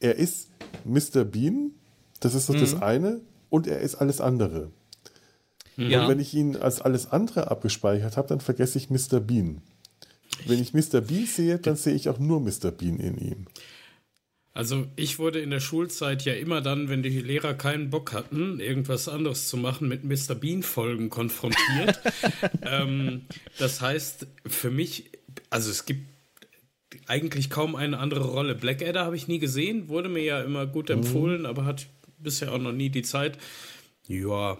er ist Mr. Bean, das ist so mhm. das eine, und er ist alles andere. Ja. Und wenn ich ihn als alles andere abgespeichert habe, dann vergesse ich Mr. Bean. Wenn ich Mr. Bean sehe, dann sehe ich auch nur Mr. Bean in ihm. Also ich wurde in der Schulzeit ja immer dann, wenn die Lehrer keinen Bock hatten, irgendwas anderes zu machen, mit Mr. Bean-Folgen konfrontiert. *laughs* ähm, das heißt, für mich, also es gibt eigentlich kaum eine andere Rolle. Blackadder habe ich nie gesehen, wurde mir ja immer gut mhm. empfohlen, mhm. aber hat bisher auch noch nie die Zeit. Ja,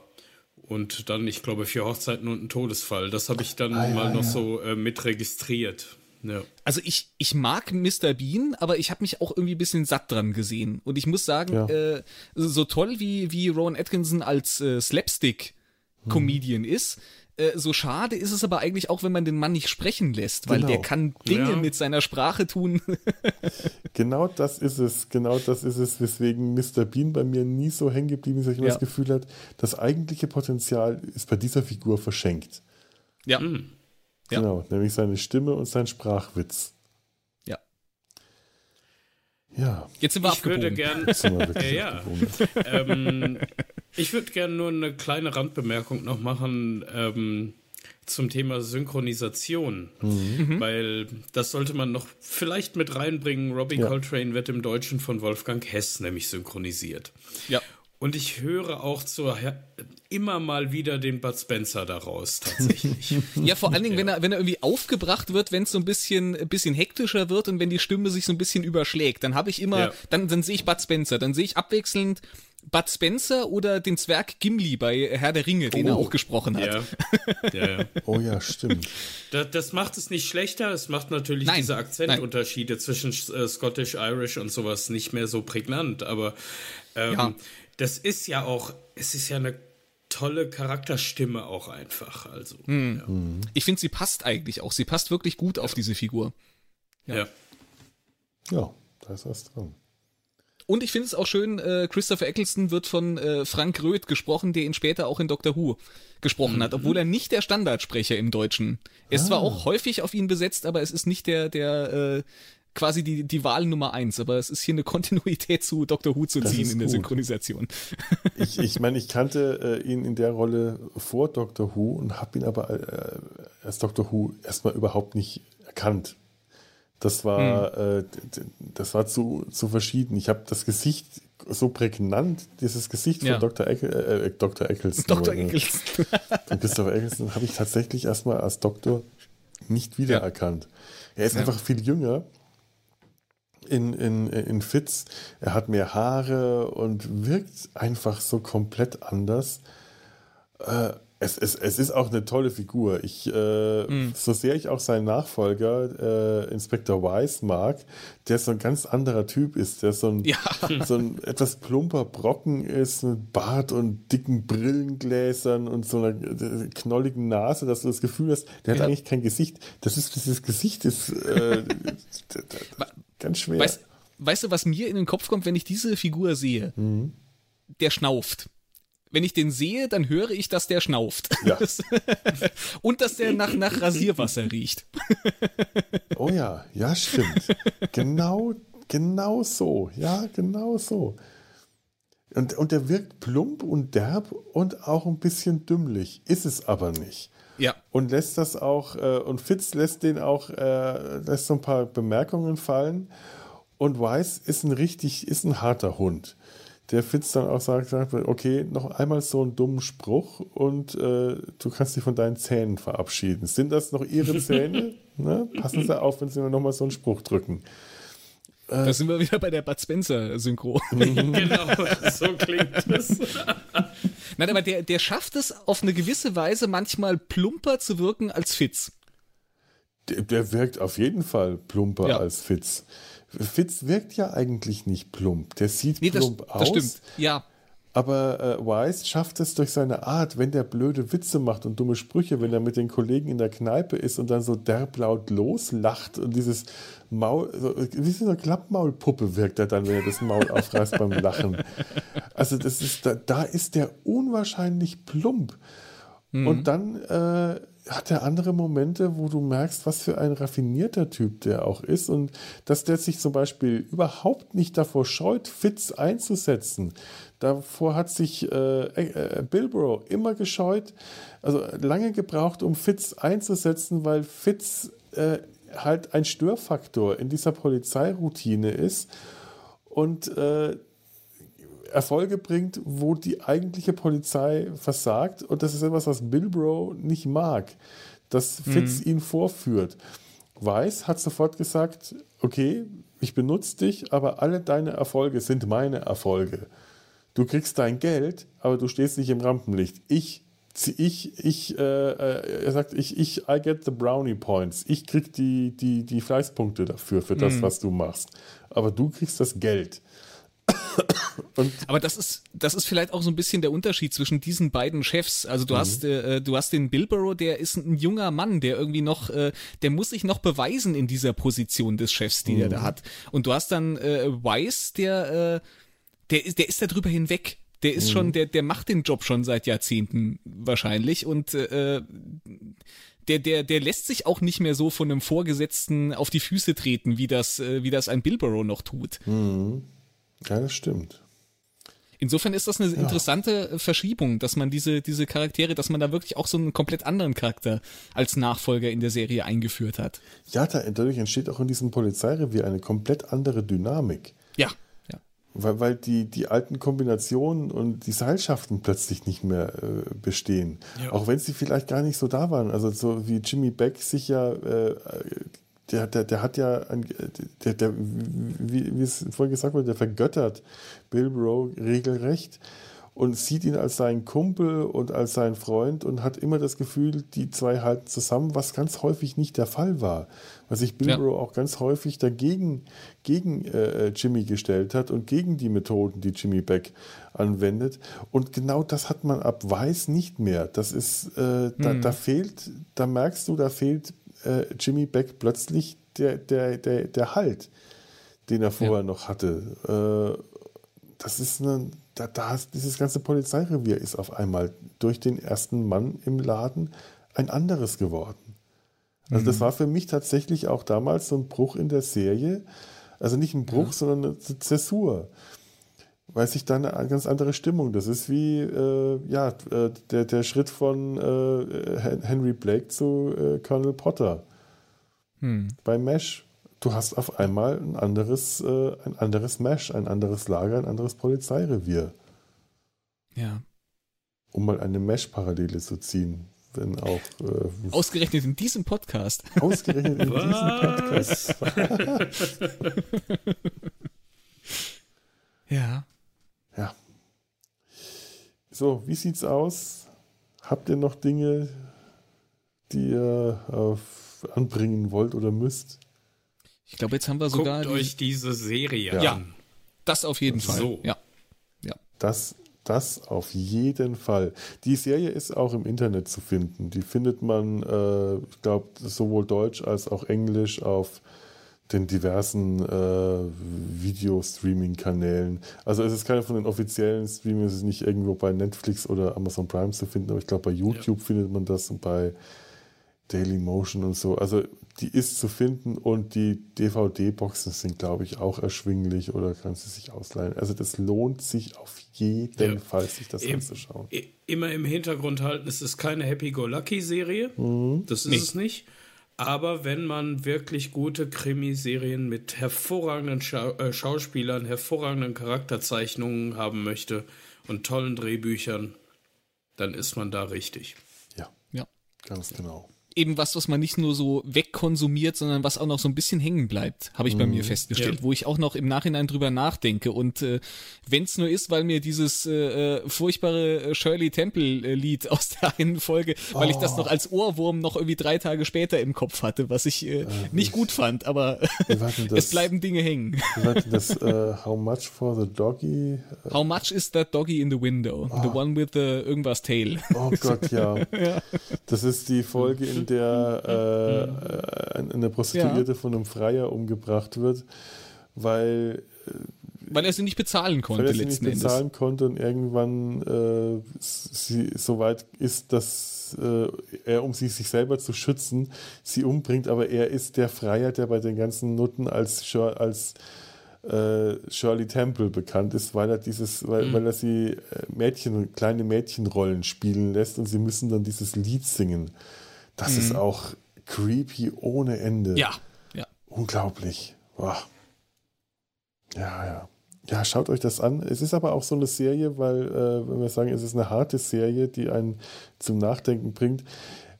und dann, ich glaube, vier Hochzeiten und ein Todesfall. Das habe ich dann ah, mal ja, noch ja. so äh, mit registriert. Ja. Also ich, ich mag Mr. Bean, aber ich habe mich auch irgendwie ein bisschen satt dran gesehen. Und ich muss sagen, ja. äh, so toll wie, wie Rowan Atkinson als äh, Slapstick-Comedian hm. ist, äh, so schade ist es aber eigentlich auch, wenn man den Mann nicht sprechen lässt, weil genau. der kann Dinge ja. mit seiner Sprache tun. *laughs* genau das ist es, genau das ist es, weswegen Mr. Bean bei mir nie so hängen geblieben ist, weil ich immer ja. das Gefühl hat, das eigentliche Potenzial ist bei dieser Figur verschenkt. Ja. Mhm. Genau, nämlich seine Stimme und sein Sprachwitz. Ja. Ja. Jetzt sind wir ich würde gern, ja, ja. ähm, ich würde gerne nur eine kleine Randbemerkung noch machen ähm, zum Thema Synchronisation, mhm. weil das sollte man noch vielleicht mit reinbringen. Robbie ja. Coltrane wird im Deutschen von Wolfgang Hess nämlich synchronisiert. Ja. Und ich höre auch zur, immer mal wieder den Bud Spencer daraus, tatsächlich. *laughs* ja, vor allen Dingen, ja. wenn, er, wenn er irgendwie aufgebracht wird, wenn es so ein bisschen, ein bisschen hektischer wird und wenn die Stimme sich so ein bisschen überschlägt, dann habe ich immer, ja. dann, dann sehe ich Bud Spencer, dann sehe ich abwechselnd Bud Spencer oder den Zwerg Gimli bei Herr der Ringe, den oh. er auch gesprochen hat. Ja. *laughs* Ja, ja. Oh ja, stimmt. Das, das, macht es nicht schlechter, es macht natürlich nein, diese Akzentunterschiede nein. zwischen äh, Scottish, Irish und sowas nicht mehr so prägnant, aber ähm, ja. das ist ja auch, es ist ja eine tolle Charakterstimme auch einfach. Also, hm. ja. Ich finde, sie passt eigentlich auch. Sie passt wirklich gut auf diese Figur. Ja. Ja, ja da ist was dran. Und ich finde es auch schön, äh, Christopher Eccleston wird von äh, Frank Röth gesprochen, der ihn später auch in Doctor Who gesprochen mhm. hat, obwohl er nicht der Standardsprecher im Deutschen. Er ist ah. zwar auch häufig auf ihn besetzt, aber es ist nicht der, der äh, quasi die, die Wahl Nummer eins, aber es ist hier eine *laughs* Kontinuität zu Dr. Who zu ziehen in der Synchronisation. *laughs* Ich, ich meine, ich kannte äh, ihn in der Rolle vor Dr. Who und habe ihn aber äh, als Dr. Who erstmal überhaupt nicht erkannt. Das war, hm. äh, das war zu, zu verschieden. Ich habe das Gesicht so prägnant, dieses Gesicht ja. von Dr. Eckel, äh, äh Dr. Eccleston. Dr. Eccleston. *laughs* von Christopher Eccleston habe ich tatsächlich erstmal als Doktor nicht wiedererkannt. Ja. Er ist ja. einfach viel jünger in, in, in Fitz. Er hat mehr Haare und wirkt einfach so komplett anders. Äh, es, es, es ist auch eine tolle Figur. Ich, äh, mhm. So sehr ich auch seinen Nachfolger, äh, Inspector Wise, mag, der so ein ganz anderer Typ ist, der so ein, ja. *laughs* so ein etwas plumper Brocken ist, mit Bart und dicken Brillengläsern und so einer äh, knolligen Nase, dass du das Gefühl hast, der ja. hat eigentlich kein Gesicht. Das ist, dieses Gesicht ist äh, *laughs* ganz schwer. Weißt, weißt, du, was mir in den Kopf kommt, wenn ich diese Figur sehe? Mhm. Der schnauft wenn ich den sehe, dann höre ich, dass der schnauft. Ja. *laughs* Und dass der nach, nach Rasierwasser riecht. oh ja, ja, stimmt. Genau, genau so. Ja, genau so. Und, und der wirkt plump und derb und auch ein bisschen dümmlich. Ist es aber nicht. Ja. Und lässt das auch, äh, und Fitz lässt den auch, äh, lässt so ein paar Bemerkungen fallen. Und Weiss ist ein richtig, ist ein harter Hund der Fitz dann auch sagt, sagt, okay, noch einmal so einen dummen Spruch und äh, du kannst dich von deinen Zähnen verabschieden. Sind das noch ihre Zähne? *laughs* ne? Passen Sie auf, wenn Sie mir nochmal so einen Spruch drücken. Äh, da sind wir wieder bei der Bud Spencer-Synchro. *laughs* genau, so klingt es. *laughs* Nein, aber der, der schafft es auf eine gewisse Weise manchmal plumper zu wirken als Fitz. Der, der wirkt auf jeden Fall plumper ja. als Fitz. Fitz wirkt ja eigentlich nicht plump. Der sieht nee, plump das, aus. Das stimmt. Ja. Aber äh, Wise schafft es durch seine Art, wenn der blöde Witze macht und dumme Sprüche, wenn er mit den Kollegen in der Kneipe ist und dann so derblaut loslacht und dieses Maul, so, wie so eine Klappmaulpuppe wirkt er dann, wenn er das Maul *laughs* aufreißt beim Lachen. Also das ist, da, da ist der unwahrscheinlich plump. Mhm. Und dann äh, hat er andere Momente, wo du merkst, was für ein raffinierter Typ der auch ist und dass der sich zum Beispiel überhaupt nicht davor scheut, Fitz einzusetzen. Davor hat sich äh, äh, Bilbro immer gescheut, also lange gebraucht, um Fitz einzusetzen, weil Fitz äh, halt ein Störfaktor in dieser Polizeiroutine ist und äh, Erfolge bringt, wo die eigentliche Polizei versagt. Und das ist etwas, was Bilbro nicht mag, dass Fitz mhm. ihn vorführt. Weiß hat sofort gesagt, okay, ich benutze dich, aber alle deine Erfolge sind meine Erfolge. Du kriegst dein Geld, aber du stehst nicht im Rampenlicht. Ich, ich, ich, äh, äh, er sagt, ich, ich, I get the brownie points. Ich krieg die, die, die Fleißpunkte dafür, für das, mhm. was du machst. Aber du kriegst das Geld. Aber das ist, das ist vielleicht auch so ein bisschen der Unterschied zwischen diesen beiden Chefs. Also du mhm. hast, äh, du hast den Bilborough, der ist ein junger Mann, der irgendwie noch, äh, der muss sich noch beweisen in dieser Position des Chefs, die mhm. er da hat. Und du hast dann äh, Weiss, der, äh, der ist, der ist da drüber hinweg. Der ist mhm. schon, der, der macht den Job schon seit Jahrzehnten wahrscheinlich und äh, der, der, der lässt sich auch nicht mehr so von einem Vorgesetzten auf die Füße treten, wie das, äh, wie das ein Bilborough noch tut. Mhm. Ja, das stimmt. Insofern ist das eine ja. interessante Verschiebung, dass man diese, diese Charaktere, dass man da wirklich auch so einen komplett anderen Charakter als Nachfolger in der Serie eingeführt hat. Ja, dadurch entsteht auch in diesem Polizeirevier eine komplett andere Dynamik. Ja. ja. Weil, weil die, die alten Kombinationen und die Seilschaften plötzlich nicht mehr äh, bestehen. Ja. Auch wenn sie vielleicht gar nicht so da waren. Also so wie Jimmy Beck sich ja äh, der, der, der hat ja, ein, der, der, wie, wie es vorhin gesagt wurde, der vergöttert Bill Rowe regelrecht und sieht ihn als seinen Kumpel und als seinen Freund und hat immer das Gefühl, die zwei halten zusammen, was ganz häufig nicht der Fall war. Was sich Bill ja. Rowe auch ganz häufig dagegen gegen äh, Jimmy gestellt hat und gegen die Methoden, die Jimmy Beck anwendet. Und genau das hat man ab Weiß nicht mehr. Das ist, äh, da, hm. da fehlt, da merkst du, da fehlt äh, Jimmy Beck plötzlich der, der, der, der Halt, den er vorher ja. noch hatte. Äh, das ist eine, da, da dieses ganze Polizeirevier ist auf einmal durch den ersten Mann im Laden ein anderes geworden. Also das mhm. war für mich tatsächlich auch damals so ein Bruch in der Serie. Also nicht ein Bruch, ja. sondern eine Zäsur. Weil sich dann eine ganz andere Stimmung. Das ist wie äh, ja, äh, der, der Schritt von äh, Henry Blake zu äh, Colonel Potter. Hm. Bei Mesh. Du hast auf einmal ein anderes, äh, ein anderes Mesh, ein anderes Lager, ein anderes Polizeirevier. Ja. Um mal eine Mesh-Parallele zu ziehen. Wenn auch. Äh, Ausgerechnet in diesem Podcast. Ausgerechnet in diesem Podcast. *laughs* Ja. So, wie sieht's aus? Habt ihr noch Dinge, die ihr äh, anbringen wollt oder müsst? Ich glaube, jetzt haben wir sogar. Guckt die... euch diese Serie ja. an. Das auf jeden Fall. So. Ja. ja. Das, das auf jeden Fall. Die Serie ist auch im Internet zu finden. Die findet man, äh, ich glaube, sowohl Deutsch als auch Englisch auf den diversen äh, Video-Streaming-Kanälen. Also es ist keiner von den offiziellen Streaming, es ist nicht irgendwo bei Netflix oder Amazon Prime zu finden, aber ich glaube bei YouTube ja. findet man das und bei Daily Motion und so. Also die ist zu finden und die DVD-Boxen sind, glaube ich, auch erschwinglich oder kannst du sich ausleihen. Also das lohnt sich auf jeden ja. Fall, sich das Im, anzuschauen. Immer im Hintergrund halten, es ist keine Happy-Go-Lucky-Serie. Mhm. Das ist nee. es nicht. Aber wenn man wirklich gute Krimiserien mit hervorragenden Scha äh, Schauspielern, hervorragenden Charakterzeichnungen haben möchte und tollen Drehbüchern, dann ist man da richtig. Ja, ja. ganz genau. Eben was, was man nicht nur so wegkonsumiert, sondern was auch noch so ein bisschen hängen bleibt, habe ich bei mir mhm. festgestellt, ja. wo ich auch noch im Nachhinein drüber nachdenke. Und äh, wenn es nur ist, weil mir dieses äh, äh furchtbare äh, Shirley Temple-Lied aus der einen Folge, weil oh. ich das noch oh. als Ohrwurm noch irgendwie drei Tage später im Kopf hatte, was ich äh, äh nicht gut fand, aber *laughs* es bleiben Dinge hängen. das uh, How much for the doggy? How much is that doggy in the window? Oh. The one with the irgendwas tail. Oh Gott, ja. *laughs* ja. Das ist die Folge, in der äh, eine Prostituierte ja. von einem Freier umgebracht wird, weil äh, weil er sie nicht bezahlen konnte weil er sie nicht bezahlen Endes. konnte und irgendwann äh, sie so weit ist, dass äh, er, um sie sich selber zu schützen, sie umbringt, aber er ist der Freier, der bei den ganzen Nutten als, als äh, Shirley Temple bekannt ist, weil er dieses, weil, mhm. weil er sie äh, Mädchen, kleine Mädchenrollen spielen lässt und sie müssen dann dieses Lied singen. Das mhm. ist auch creepy ohne Ende. Ja, ja. Unglaublich. Boah. Ja, ja. Ja, schaut euch das an. Es ist aber auch so eine Serie, weil, äh, wenn wir sagen, es ist eine harte Serie, die einen zum Nachdenken bringt.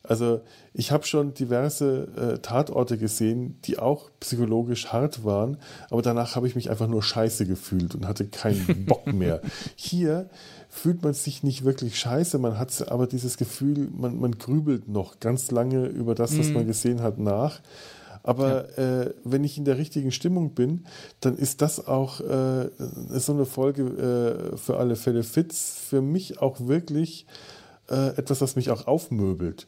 Also ich habe schon diverse äh, Tatorte gesehen, die auch psychologisch hart waren, aber danach habe ich mich einfach nur scheiße gefühlt und hatte keinen *laughs* Bock mehr. Hier fühlt man sich nicht wirklich scheiße, man hat aber dieses Gefühl, man, man grübelt noch ganz lange über das, was mm. man gesehen hat, nach. Aber ja. äh, wenn ich in der richtigen Stimmung bin, dann ist das auch äh, so eine Folge äh, für alle Fälle Fits. Für mich auch wirklich äh, etwas, was mich auch aufmöbelt.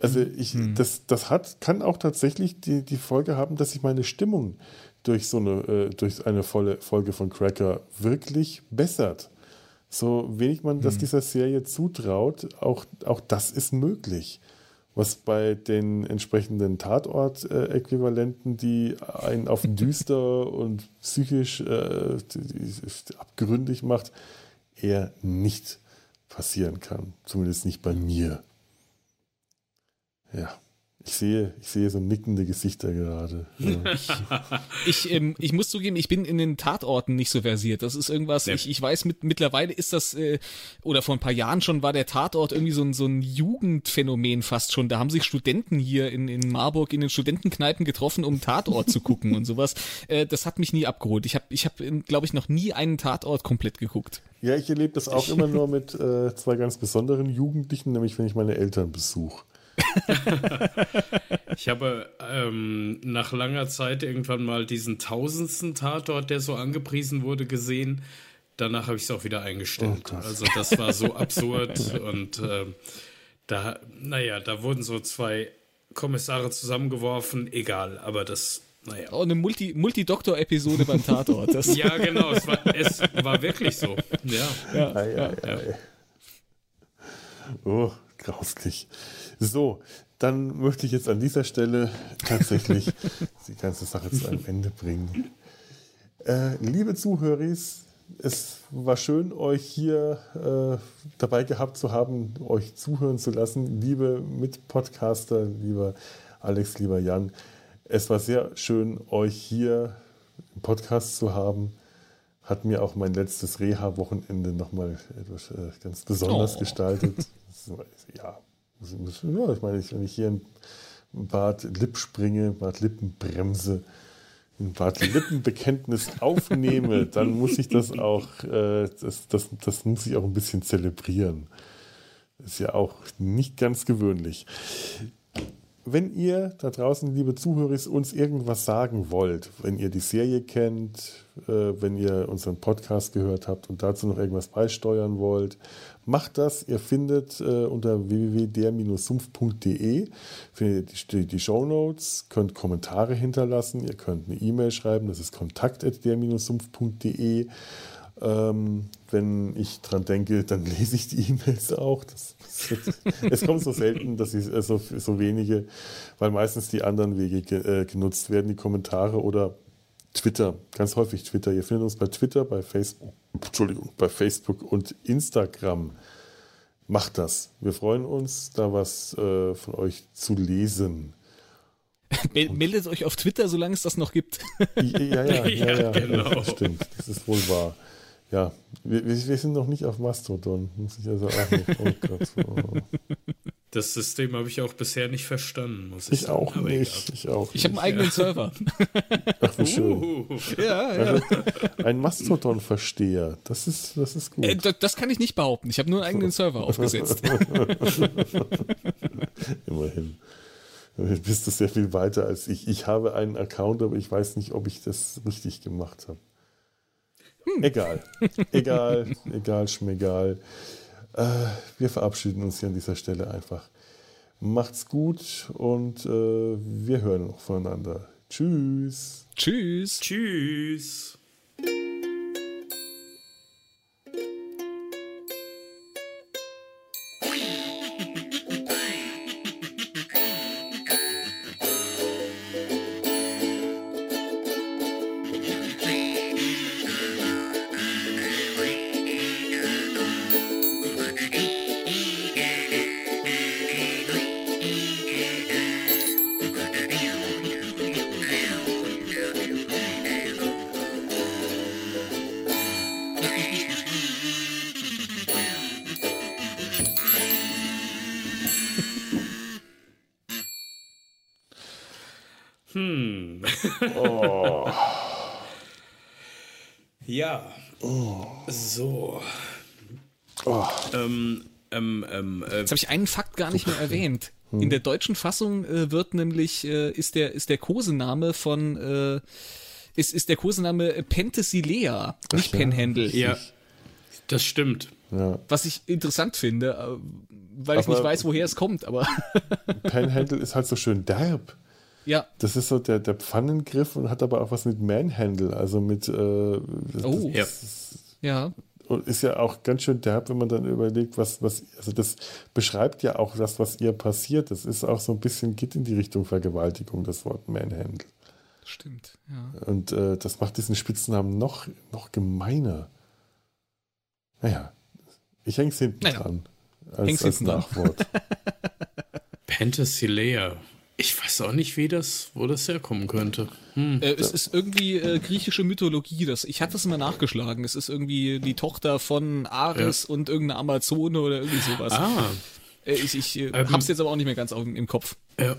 Also ich, mhm. das, das hat, kann auch tatsächlich die, die Folge haben, dass sich meine Stimmung durch so eine, äh, durch eine volle Folge von Cracker wirklich bessert. So wenig man das mhm. dieser Serie zutraut, auch, auch das ist möglich. Was bei den entsprechenden Tatort-Äquivalenten, die einen auf *laughs* düster und psychisch äh, abgründig macht, eher nicht passieren kann. Zumindest nicht bei mir. Ja. Ich sehe, ich sehe so nickende Gesichter gerade. Ja. *laughs* ich, ich, ähm, ich muss zugeben, ich bin in den Tatorten nicht so versiert. Das ist irgendwas, ja. ich, ich weiß, mit, mittlerweile ist das, äh, oder vor ein paar Jahren schon war der Tatort irgendwie so ein, so ein Jugendphänomen fast schon. Da haben sich Studenten hier in, in Marburg in den Studentenkneipen getroffen, um Tatort zu gucken und sowas. Äh, das hat mich nie abgeholt. Ich habe, ich hab, glaube ich, noch nie einen Tatort komplett geguckt. Ja, ich erlebe das auch *laughs* immer nur mit äh, zwei ganz besonderen Jugendlichen, nämlich wenn ich meine Eltern besuche. *laughs* ich habe ähm, nach langer Zeit irgendwann mal diesen tausendsten Tatort, der so angepriesen wurde, gesehen. Danach habe ich es auch wieder eingestellt. Oh also das war so *laughs* absurd und äh, da, naja, da wurden so zwei Kommissare zusammengeworfen. Egal, aber das naja. Oh, eine Multi-Doktor-Episode beim Tatort. Das ja, genau, es war, es war wirklich so. Ja. ja, ei, ei, ei. Oh, grauslich. So, dann möchte ich jetzt an dieser Stelle tatsächlich *laughs* die ganze Sache zu einem Ende bringen. Äh, liebe Zuhörer, es war schön, euch hier äh, dabei gehabt zu haben, euch zuhören zu lassen. Liebe Mitpodcaster, lieber Alex, lieber Jan, es war sehr schön, euch hier im Podcast zu haben. Hat mir auch mein letztes Reha-Wochenende nochmal etwas äh, ganz besonders oh. gestaltet. *laughs* Ja, ja, ich meine, wenn ich hier in Bad Lipp springe, Bad Lippenbremse, ein Bad Lippenbekenntnis *laughs* aufnehme, dann muss ich das auch, äh, das, das, das muss ich auch ein bisschen zelebrieren. Ist ja auch nicht ganz gewöhnlich. Wenn ihr da draußen, liebe Zuhörer, uns irgendwas sagen wollt, wenn ihr die Serie kennt, äh, wenn ihr unseren Podcast gehört habt und dazu noch irgendwas beisteuern wollt, macht das. Ihr findet äh, unter www.der-sumpf.de die, die Show Notes, könnt Kommentare hinterlassen, ihr könnt eine E-Mail schreiben, das ist kontakt.der-sumpf.de. Ähm, wenn ich dran denke, dann *laughs* lese ich die E-Mails auch. Das, das, es kommt so selten, dass ich äh, so, so wenige, weil meistens die anderen Wege ge, äh, genutzt werden, die Kommentare oder Twitter, ganz häufig Twitter. Ihr findet uns bei Twitter, bei Facebook, Entschuldigung, bei Facebook und Instagram. Macht das. Wir freuen uns, da was äh, von euch zu lesen. *laughs* Meldet euch auf Twitter, solange es das noch gibt. *laughs* ja, ja, ja, ja, ja genau. das stimmt. Das ist wohl wahr. Ja, wir, wir sind noch nicht auf Mastodon. Muss ich also auch noch. Oh Gott. *laughs* Oh. Das System habe ich auch bisher nicht verstanden, muss ich, ich sagen. Auch nicht, ich auch Ich habe einen eigenen ja. Server. *laughs* Ach, wie schön. Uh, ja, ja. Also, ein Mastodon-Versteher, das ist, das ist gut. Äh, das kann ich nicht behaupten. Ich habe nur einen eigenen Server *laughs* aufgesetzt. *laughs* Immerhin. Du bist du sehr viel weiter als ich. Ich habe einen Account, aber ich weiß nicht, ob ich das richtig gemacht habe. Hm. Egal. Egal, egal, schmegal. Äh, wir verabschieden uns hier an dieser Stelle einfach. Macht's gut und äh, wir hören noch voneinander. Tschüss. Tschüss. Tschüss. Habe ich einen Fakt gar nicht mehr erwähnt. In der deutschen Fassung äh, wird nämlich, äh, ist der, ist der Kosename von, äh, ist, ist der Kosename Penthesilea, nicht Penhandle. Ja, das stimmt. Ja. Was ich interessant finde, äh, weil aber ich nicht weiß, woher es kommt, aber. *laughs* Penhandle ist halt so schön derb. Ja. Das ist so der, der Pfannengriff und hat aber auch was mit Manhandle, also mit. Äh, oh, ja. ja. Und ist ja auch ganz schön derb, wenn man dann überlegt, was, was, also das beschreibt ja auch das, was ihr passiert. Das ist auch so ein bisschen, geht in die Richtung Vergewaltigung, das Wort Manhandle. Stimmt, ja. Und äh, das macht diesen Spitznamen noch, noch gemeiner. Naja, ich hänge es hinten naja. dran. Als, als Nachwort. *laughs* Penthesilea. Ich weiß auch nicht, wie das, wo das herkommen könnte. Hm. Äh, es ist irgendwie äh, griechische Mythologie. Das, ich hatte es mal nachgeschlagen. Es ist irgendwie die Tochter von Ares ja. und irgendeine Amazone oder irgendwie sowas. Ah. Äh, ich ich äh, ähm, hab's jetzt aber auch nicht mehr ganz auf, im Kopf. Ja.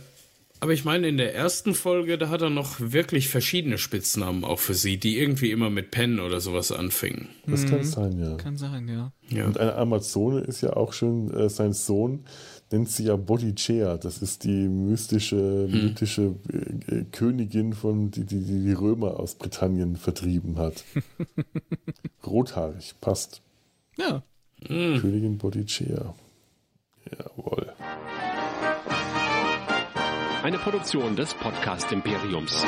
Aber ich meine, in der ersten Folge, da hat er noch wirklich verschiedene Spitznamen auch für sie, die irgendwie immer mit Pen oder sowas anfingen. Das kann mhm. sein, ja. Kann sein, ja. ja. Und eine Amazone ist ja auch schon äh, sein Sohn nennt sie ja Bodicea. Das ist die mystische, hm. mythische äh, Königin, von, die, die die Römer aus Britannien vertrieben hat. *laughs* Rothaarig, passt. Ja. Hm. Königin Bodicea. Jawohl. Eine Produktion des Podcast Imperiums.